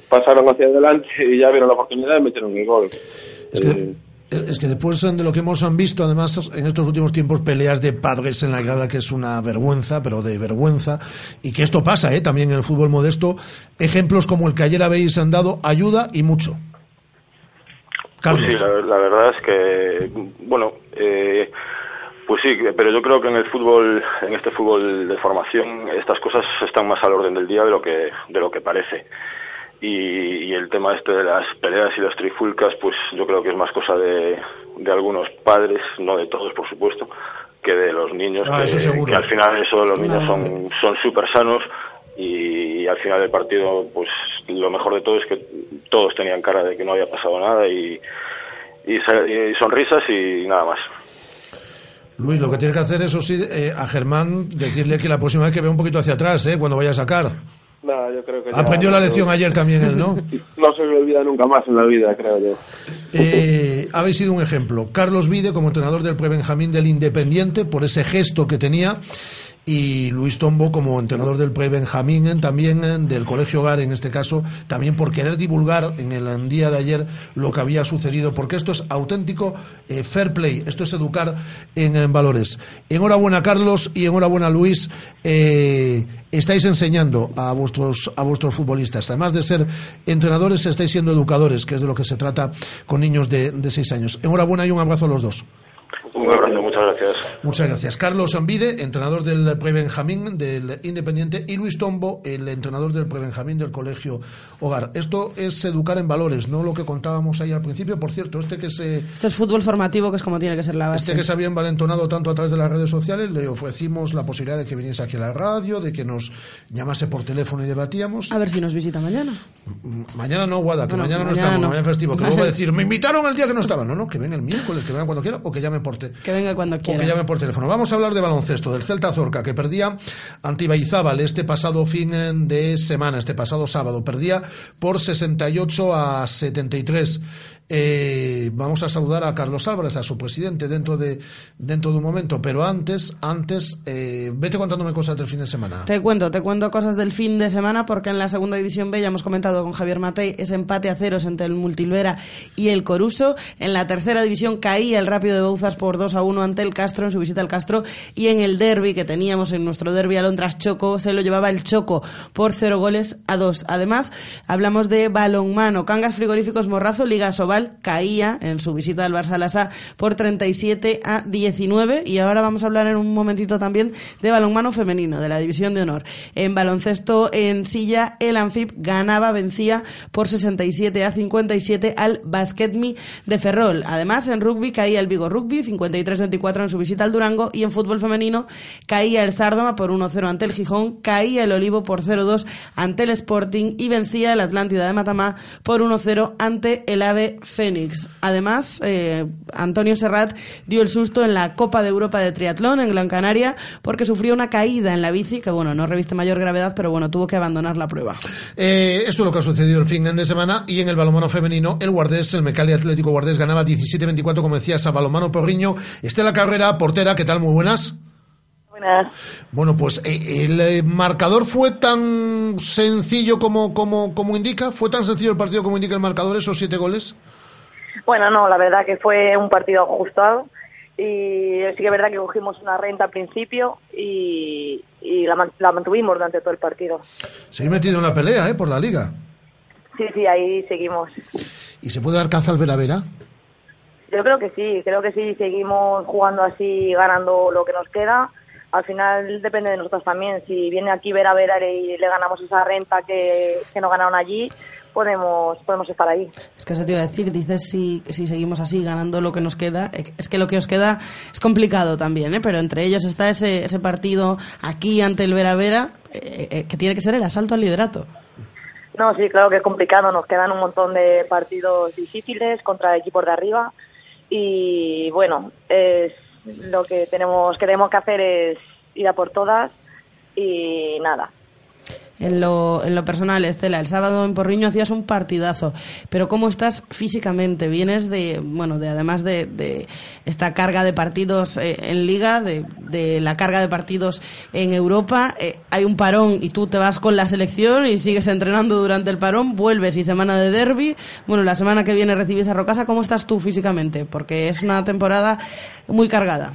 S38: pasaron hacia adelante y ya vieron la oportunidad y metieron el gol. Eh,
S1: Es que después de lo que hemos visto, además, en estos últimos tiempos, peleas de padres en la grada, que es una vergüenza, pero de vergüenza, y que esto pasa, ¿eh? También en el fútbol modesto, ejemplos como el que ayer habéis dado ayuda y mucho. Carlos.
S38: Pues sí, la, la verdad es que, bueno, eh, pues sí, pero yo creo que en el fútbol, en este fútbol de formación, estas cosas están más al orden del día de lo que, de lo que parece. Y, y el tema este de las peleas y las trifulcas, pues yo creo que es más cosa de, de algunos padres, no de todos, por supuesto, que de los niños,
S1: Ah,
S38: que,
S1: eso seguro.
S38: que al final eso los niños son son súper sanos y, al final del partido, pues lo mejor de todo es que todos tenían cara de que no había pasado nada y, y sonrisas y nada más.
S1: Luis, lo que tienes que hacer, eso sí, eh, a Germán, decirle que la próxima vez que vea un poquito hacia atrás, ¿eh? Cuando vaya a sacar.
S38: Nada, yo creo que ya-
S1: Aprendió la lección ayer también él, ¿no?
S38: No se me olvida nunca más en la vida, creo yo.
S1: Eh, habéis sido un ejemplo. Carlos Vide, como entrenador del Prebenjamín del Independiente, por ese gesto que tenía. Y Luis Tombo como entrenador del Pre-Benjamín, también eh, del Colegio Hogar en este caso, también por querer divulgar en el día de ayer lo que había sucedido, porque esto es auténtico eh, fair play, esto es educar en, en valores. Enhorabuena Carlos y enhorabuena Luis, eh, estáis enseñando a vuestros, a vuestros futbolistas, además de ser entrenadores, estáis siendo educadores, que es de lo que se trata con niños de, de seis años. Enhorabuena y un abrazo a los dos.
S16: Un abrazo, muchas gracias.
S1: Muchas gracias. Carlos Ambide, entrenador del Prebenjamín del Independiente, y Luis Tombo, el entrenador del Prebenjamín del Colegio Hogar. Esto es educar en valores, no lo que contábamos ahí al principio. Por cierto, este que se,
S7: Este es fútbol formativo, que es como tiene que ser la base.
S1: este que se había envalentonado tanto a través de las redes sociales, le ofrecimos la posibilidad de que viniese aquí a la radio, de que nos llamase por teléfono y debatíamos.
S7: A ver si nos visita mañana.
S1: Mañana no, Guada, que
S7: Bueno,
S1: mañana no
S7: mañana
S1: estamos,
S7: no.
S1: mañana festivo. Que luego va a decir, me invitaron el día que no estaba. No, no, que venga el miércoles, que venga cuando quiera o que llame por,
S7: Que venga cuando
S1: o que
S7: quiera.
S1: llame por teléfono. Vamos a hablar de baloncesto, del Celta Zorca, que perdía ante Ibaizábal este pasado fin eh, de semana, este pasado sábado. Perdía por 68 a 73. Eh, vamos a saludar a Carlos Álvarez, a su presidente, dentro de, dentro de un momento. Pero antes, antes, eh, vete contándome cosas del fin de semana.
S7: Te cuento, te cuento cosas del fin de semana porque en la segunda división B ya hemos comentado con Javier Matei ese empate a ceros entre el Multilvera y el Coruso. En la tercera división caía el Rápido de Bouzas por 2 a 1 ante el Castro en su visita al Castro y en el derby que teníamos en nuestro derby Alondras Choco se lo llevaba el Choco por 0 goles a 2. Además, hablamos de balonmano. Cangas Frigoríficos Morrazo, Liga Sobal, caía en su visita al Barça Lasa por 37 a 19 y ahora vamos a hablar en un momentito también de balonmano femenino, de la división de honor. En baloncesto en silla, el Anfib ganaba, vencía por 67 a 57 al Basketmi de Ferrol. Además, en rugby caía el Vigo Rugby 53-24 en su visita al Durango y en fútbol femenino caía el Sárdoma por 1-0 ante el Gijón, caía el Olivo por 0-2 ante el Sporting y vencía el Atlántida de Matamá por 1-0 ante el AVE Fénix. Además, eh, Antonio Serrat dio el susto en la Copa de Europa de Triatlón en Gran Canaria porque sufrió una caída en la bici que, bueno, no reviste mayor gravedad, pero bueno, tuvo que abandonar la prueba.
S1: Eh, eso es lo que ha sucedido el fin de semana y en el balonmano femenino el Guardés, el Mecali Atlético Guardés ganaba 17-24 como decías a balonmano Porriño. Estela Carrera, portera, ¿qué tal? Muy buenas.
S39: Buenas.
S1: Bueno, pues eh, el eh, marcador fue tan sencillo como, como, como indica, fue tan sencillo el partido como indica el marcador, esos siete goles.
S39: Bueno, no, la verdad que fue un partido ajustado y sí que es verdad que cogimos una renta al principio y, y la, la mantuvimos durante todo el partido.
S1: Se ha metido en la pelea, ¿eh? Por la liga.
S39: Sí, sí, ahí seguimos.
S1: ¿Y se puede dar caza al Vera Vera?
S39: Yo creo que sí, creo que sí, seguimos jugando así, ganando lo que nos queda. Al final depende de nosotros también. Si viene aquí Vera Vera y le ganamos esa renta que, que nos ganaron allí, podemos, podemos estar ahí.
S7: Es que se te iba a decir, dices si, si seguimos así ganando lo que nos queda, eh, es que lo que os queda es complicado también, ¿eh? pero entre ellos está ese, ese partido aquí ante el Vera Vera, eh, eh, que tiene que ser el asalto al liderato.
S39: No, sí, claro que es complicado. Nos quedan un montón de partidos difíciles contra equipos de arriba y bueno, es lo que tenemos que tenemos que hacer es ir a por todas y nada.
S7: En lo, en lo personal, Estela, el sábado en Porriño hacías un partidazo, pero ¿cómo estás físicamente? Vienes de, bueno, de además de, de esta carga de partidos eh, en Liga, de, de la carga de partidos en Europa, eh, hay un parón y tú te vas con la selección y sigues entrenando durante el parón, vuelves y semana de derby, bueno, la semana que viene recibes a Rocasa, ¿cómo estás tú físicamente? Porque es una temporada muy cargada.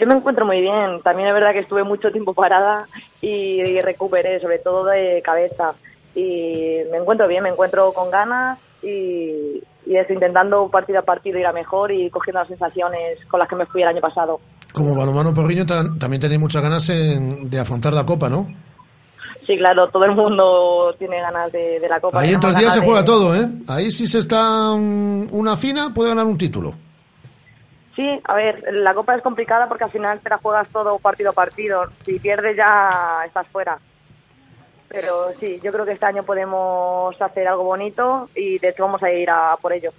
S39: Yo me encuentro muy bien. También es verdad que estuve mucho tiempo parada y, y recuperé, sobre todo de cabeza. Y me encuentro bien, me encuentro con ganas y, y intentando partido a partido ir a mejor y cogiendo las sensaciones con las que me fui el año pasado.
S1: Como balonmano Porriño también tenéis muchas ganas en- de afrontar la Copa, ¿no?
S39: Sí, claro, todo el mundo tiene ganas de, de la Copa.
S1: Ahí en tres días se juega
S39: de-
S1: todo, ¿eh? Ahí si se está una fina puede ganar un título.
S39: Sí, a ver, la Copa es complicada porque al final te la juegas todo partido a partido. Si pierdes ya estás fuera. Pero sí, yo creo que este año podemos hacer algo bonito y de hecho vamos a ir a por ello.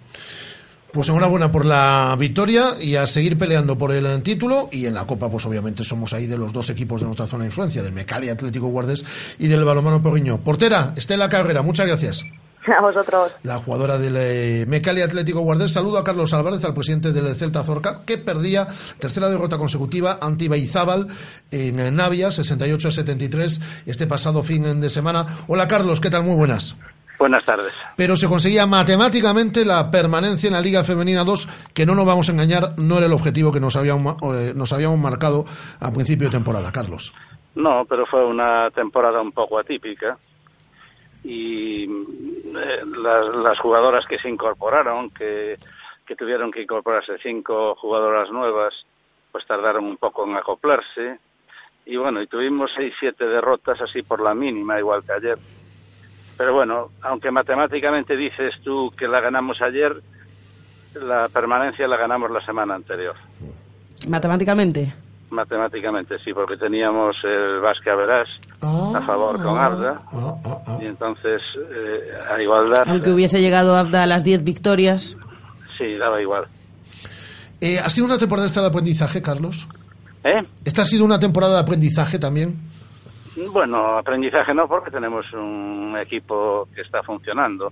S1: Pues enhorabuena por la victoria y a seguir peleando por el título. Y en la Copa, pues obviamente somos ahí de los dos equipos de nuestra zona de influencia, del Mecali Atlético Guardes y del Balomano Porriño. Portera, Estela Carrera, muchas gracias.
S39: A vosotros.
S1: La jugadora del eh, Mecali Atlético Guardés. Saludo a Carlos Álvarez, al presidente del Celta Zorca, que perdía tercera derrota consecutiva ante Ibaizábal en Navia, 68-73, este pasado fin de semana. Hola Carlos, ¿qué tal? Muy buenas.
S40: Buenas tardes.
S1: Pero se conseguía matemáticamente la permanencia en la Liga Femenina 2, que no nos vamos a engañar, no era el objetivo que nos habíamos, eh, nos habíamos marcado a principio de temporada, Carlos.
S40: No, pero fue una temporada un poco atípica y eh, las, las, jugadoras que se incorporaron, que, que tuvieron que incorporarse cinco jugadoras nuevas, pues tardaron un poco en acoplarse. Y bueno, y tuvimos seis, siete derrotas así por la mínima, igual que ayer. Pero bueno, aunque matemáticamente dices tú que la ganamos ayer, la permanencia la ganamos la semana anterior.
S7: ¿Matemáticamente?
S40: Matemáticamente, sí, porque teníamos el Vasque Verás a favor con Abda y entonces eh, a igualdad.
S7: Aunque hubiese llegado Abda a las 10 victorias.
S40: Sí, daba igual.
S1: Eh, ¿Ha sido una temporada esta de aprendizaje, Carlos?
S40: ¿Eh?
S1: ¿Esta ha sido una temporada de aprendizaje también?
S40: Bueno, aprendizaje no, porque tenemos un equipo que está funcionando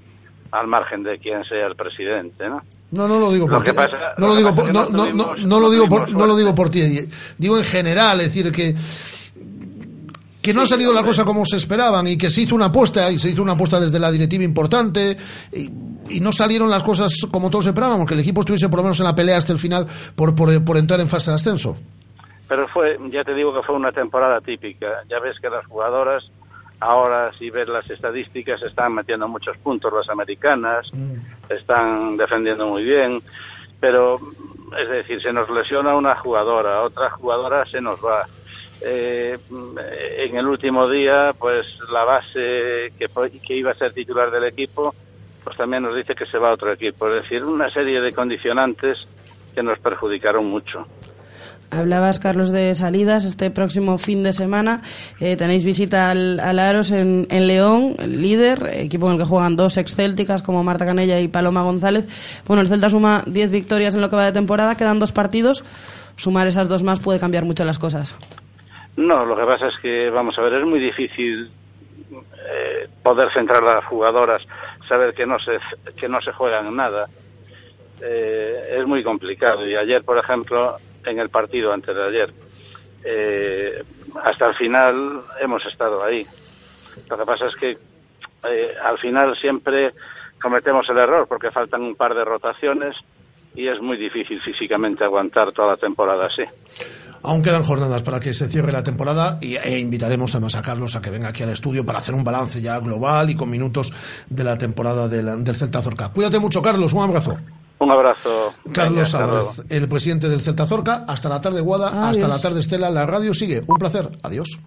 S40: al margen de quién sea el presidente, ¿no?
S1: No, no lo digo por ti. No lo digo por, no, no, no, no lo digo por, no lo digo por ti. Digo en general, es decir que que no ha salido la cosa como se esperaban y que se hizo una apuesta y se hizo una apuesta desde la directiva importante y, y no salieron las cosas como todos esperábamos, que el equipo estuviese por lo menos en la pelea hasta el final por, por, por entrar en fase de ascenso.
S40: Pero fue, ya te digo que fue una temporada típica. Ya ves que las jugadoras ahora si ves las estadísticas están metiendo muchos puntos las americanas, mm. están defendiendo muy bien, pero es decir, se nos lesiona una jugadora, otra jugadora se nos va. Eh, en el último día, pues la base que, que iba a ser titular del equipo, pues también nos dice que se va a otro equipo. Es decir, una serie de condicionantes que nos perjudicaron mucho.
S7: Hablabas, Carlos, de salidas. Este próximo fin de semana eh, tenéis visita al, al Aros en, en, León, el líder, equipo en el que juegan dos ex-célticas como Marta Canella y Paloma González. Bueno, el Celta suma 10 victorias en lo que va de temporada, quedan dos partidos. Sumar esas dos más puede cambiar mucho las cosas.
S40: No, lo que pasa es que, vamos a ver, es muy difícil eh, poder centrar a las jugadoras, saber que no se, que no se juegan nada. Eh, es muy complicado. Y ayer, por ejemplo, en el partido antes de ayer. Eh, hasta el final hemos estado ahí. Lo que pasa es que eh, al final siempre cometemos el error porque faltan un par de rotaciones y es muy difícil físicamente aguantar toda la temporada así.
S1: Aún quedan jornadas para que se cierre la temporada y, e invitaremos además a Carlos a que venga aquí al estudio para hacer un balance ya global y con minutos de la temporada del, del Celta Zorca. Cuídate mucho, Carlos. Un abrazo.
S40: Un abrazo.
S1: Carlos Álvarez, el presidente del Celta Zorca. Hasta la tarde, Guada. Hasta la tarde, Estela. La radio sigue. Un placer. Adiós.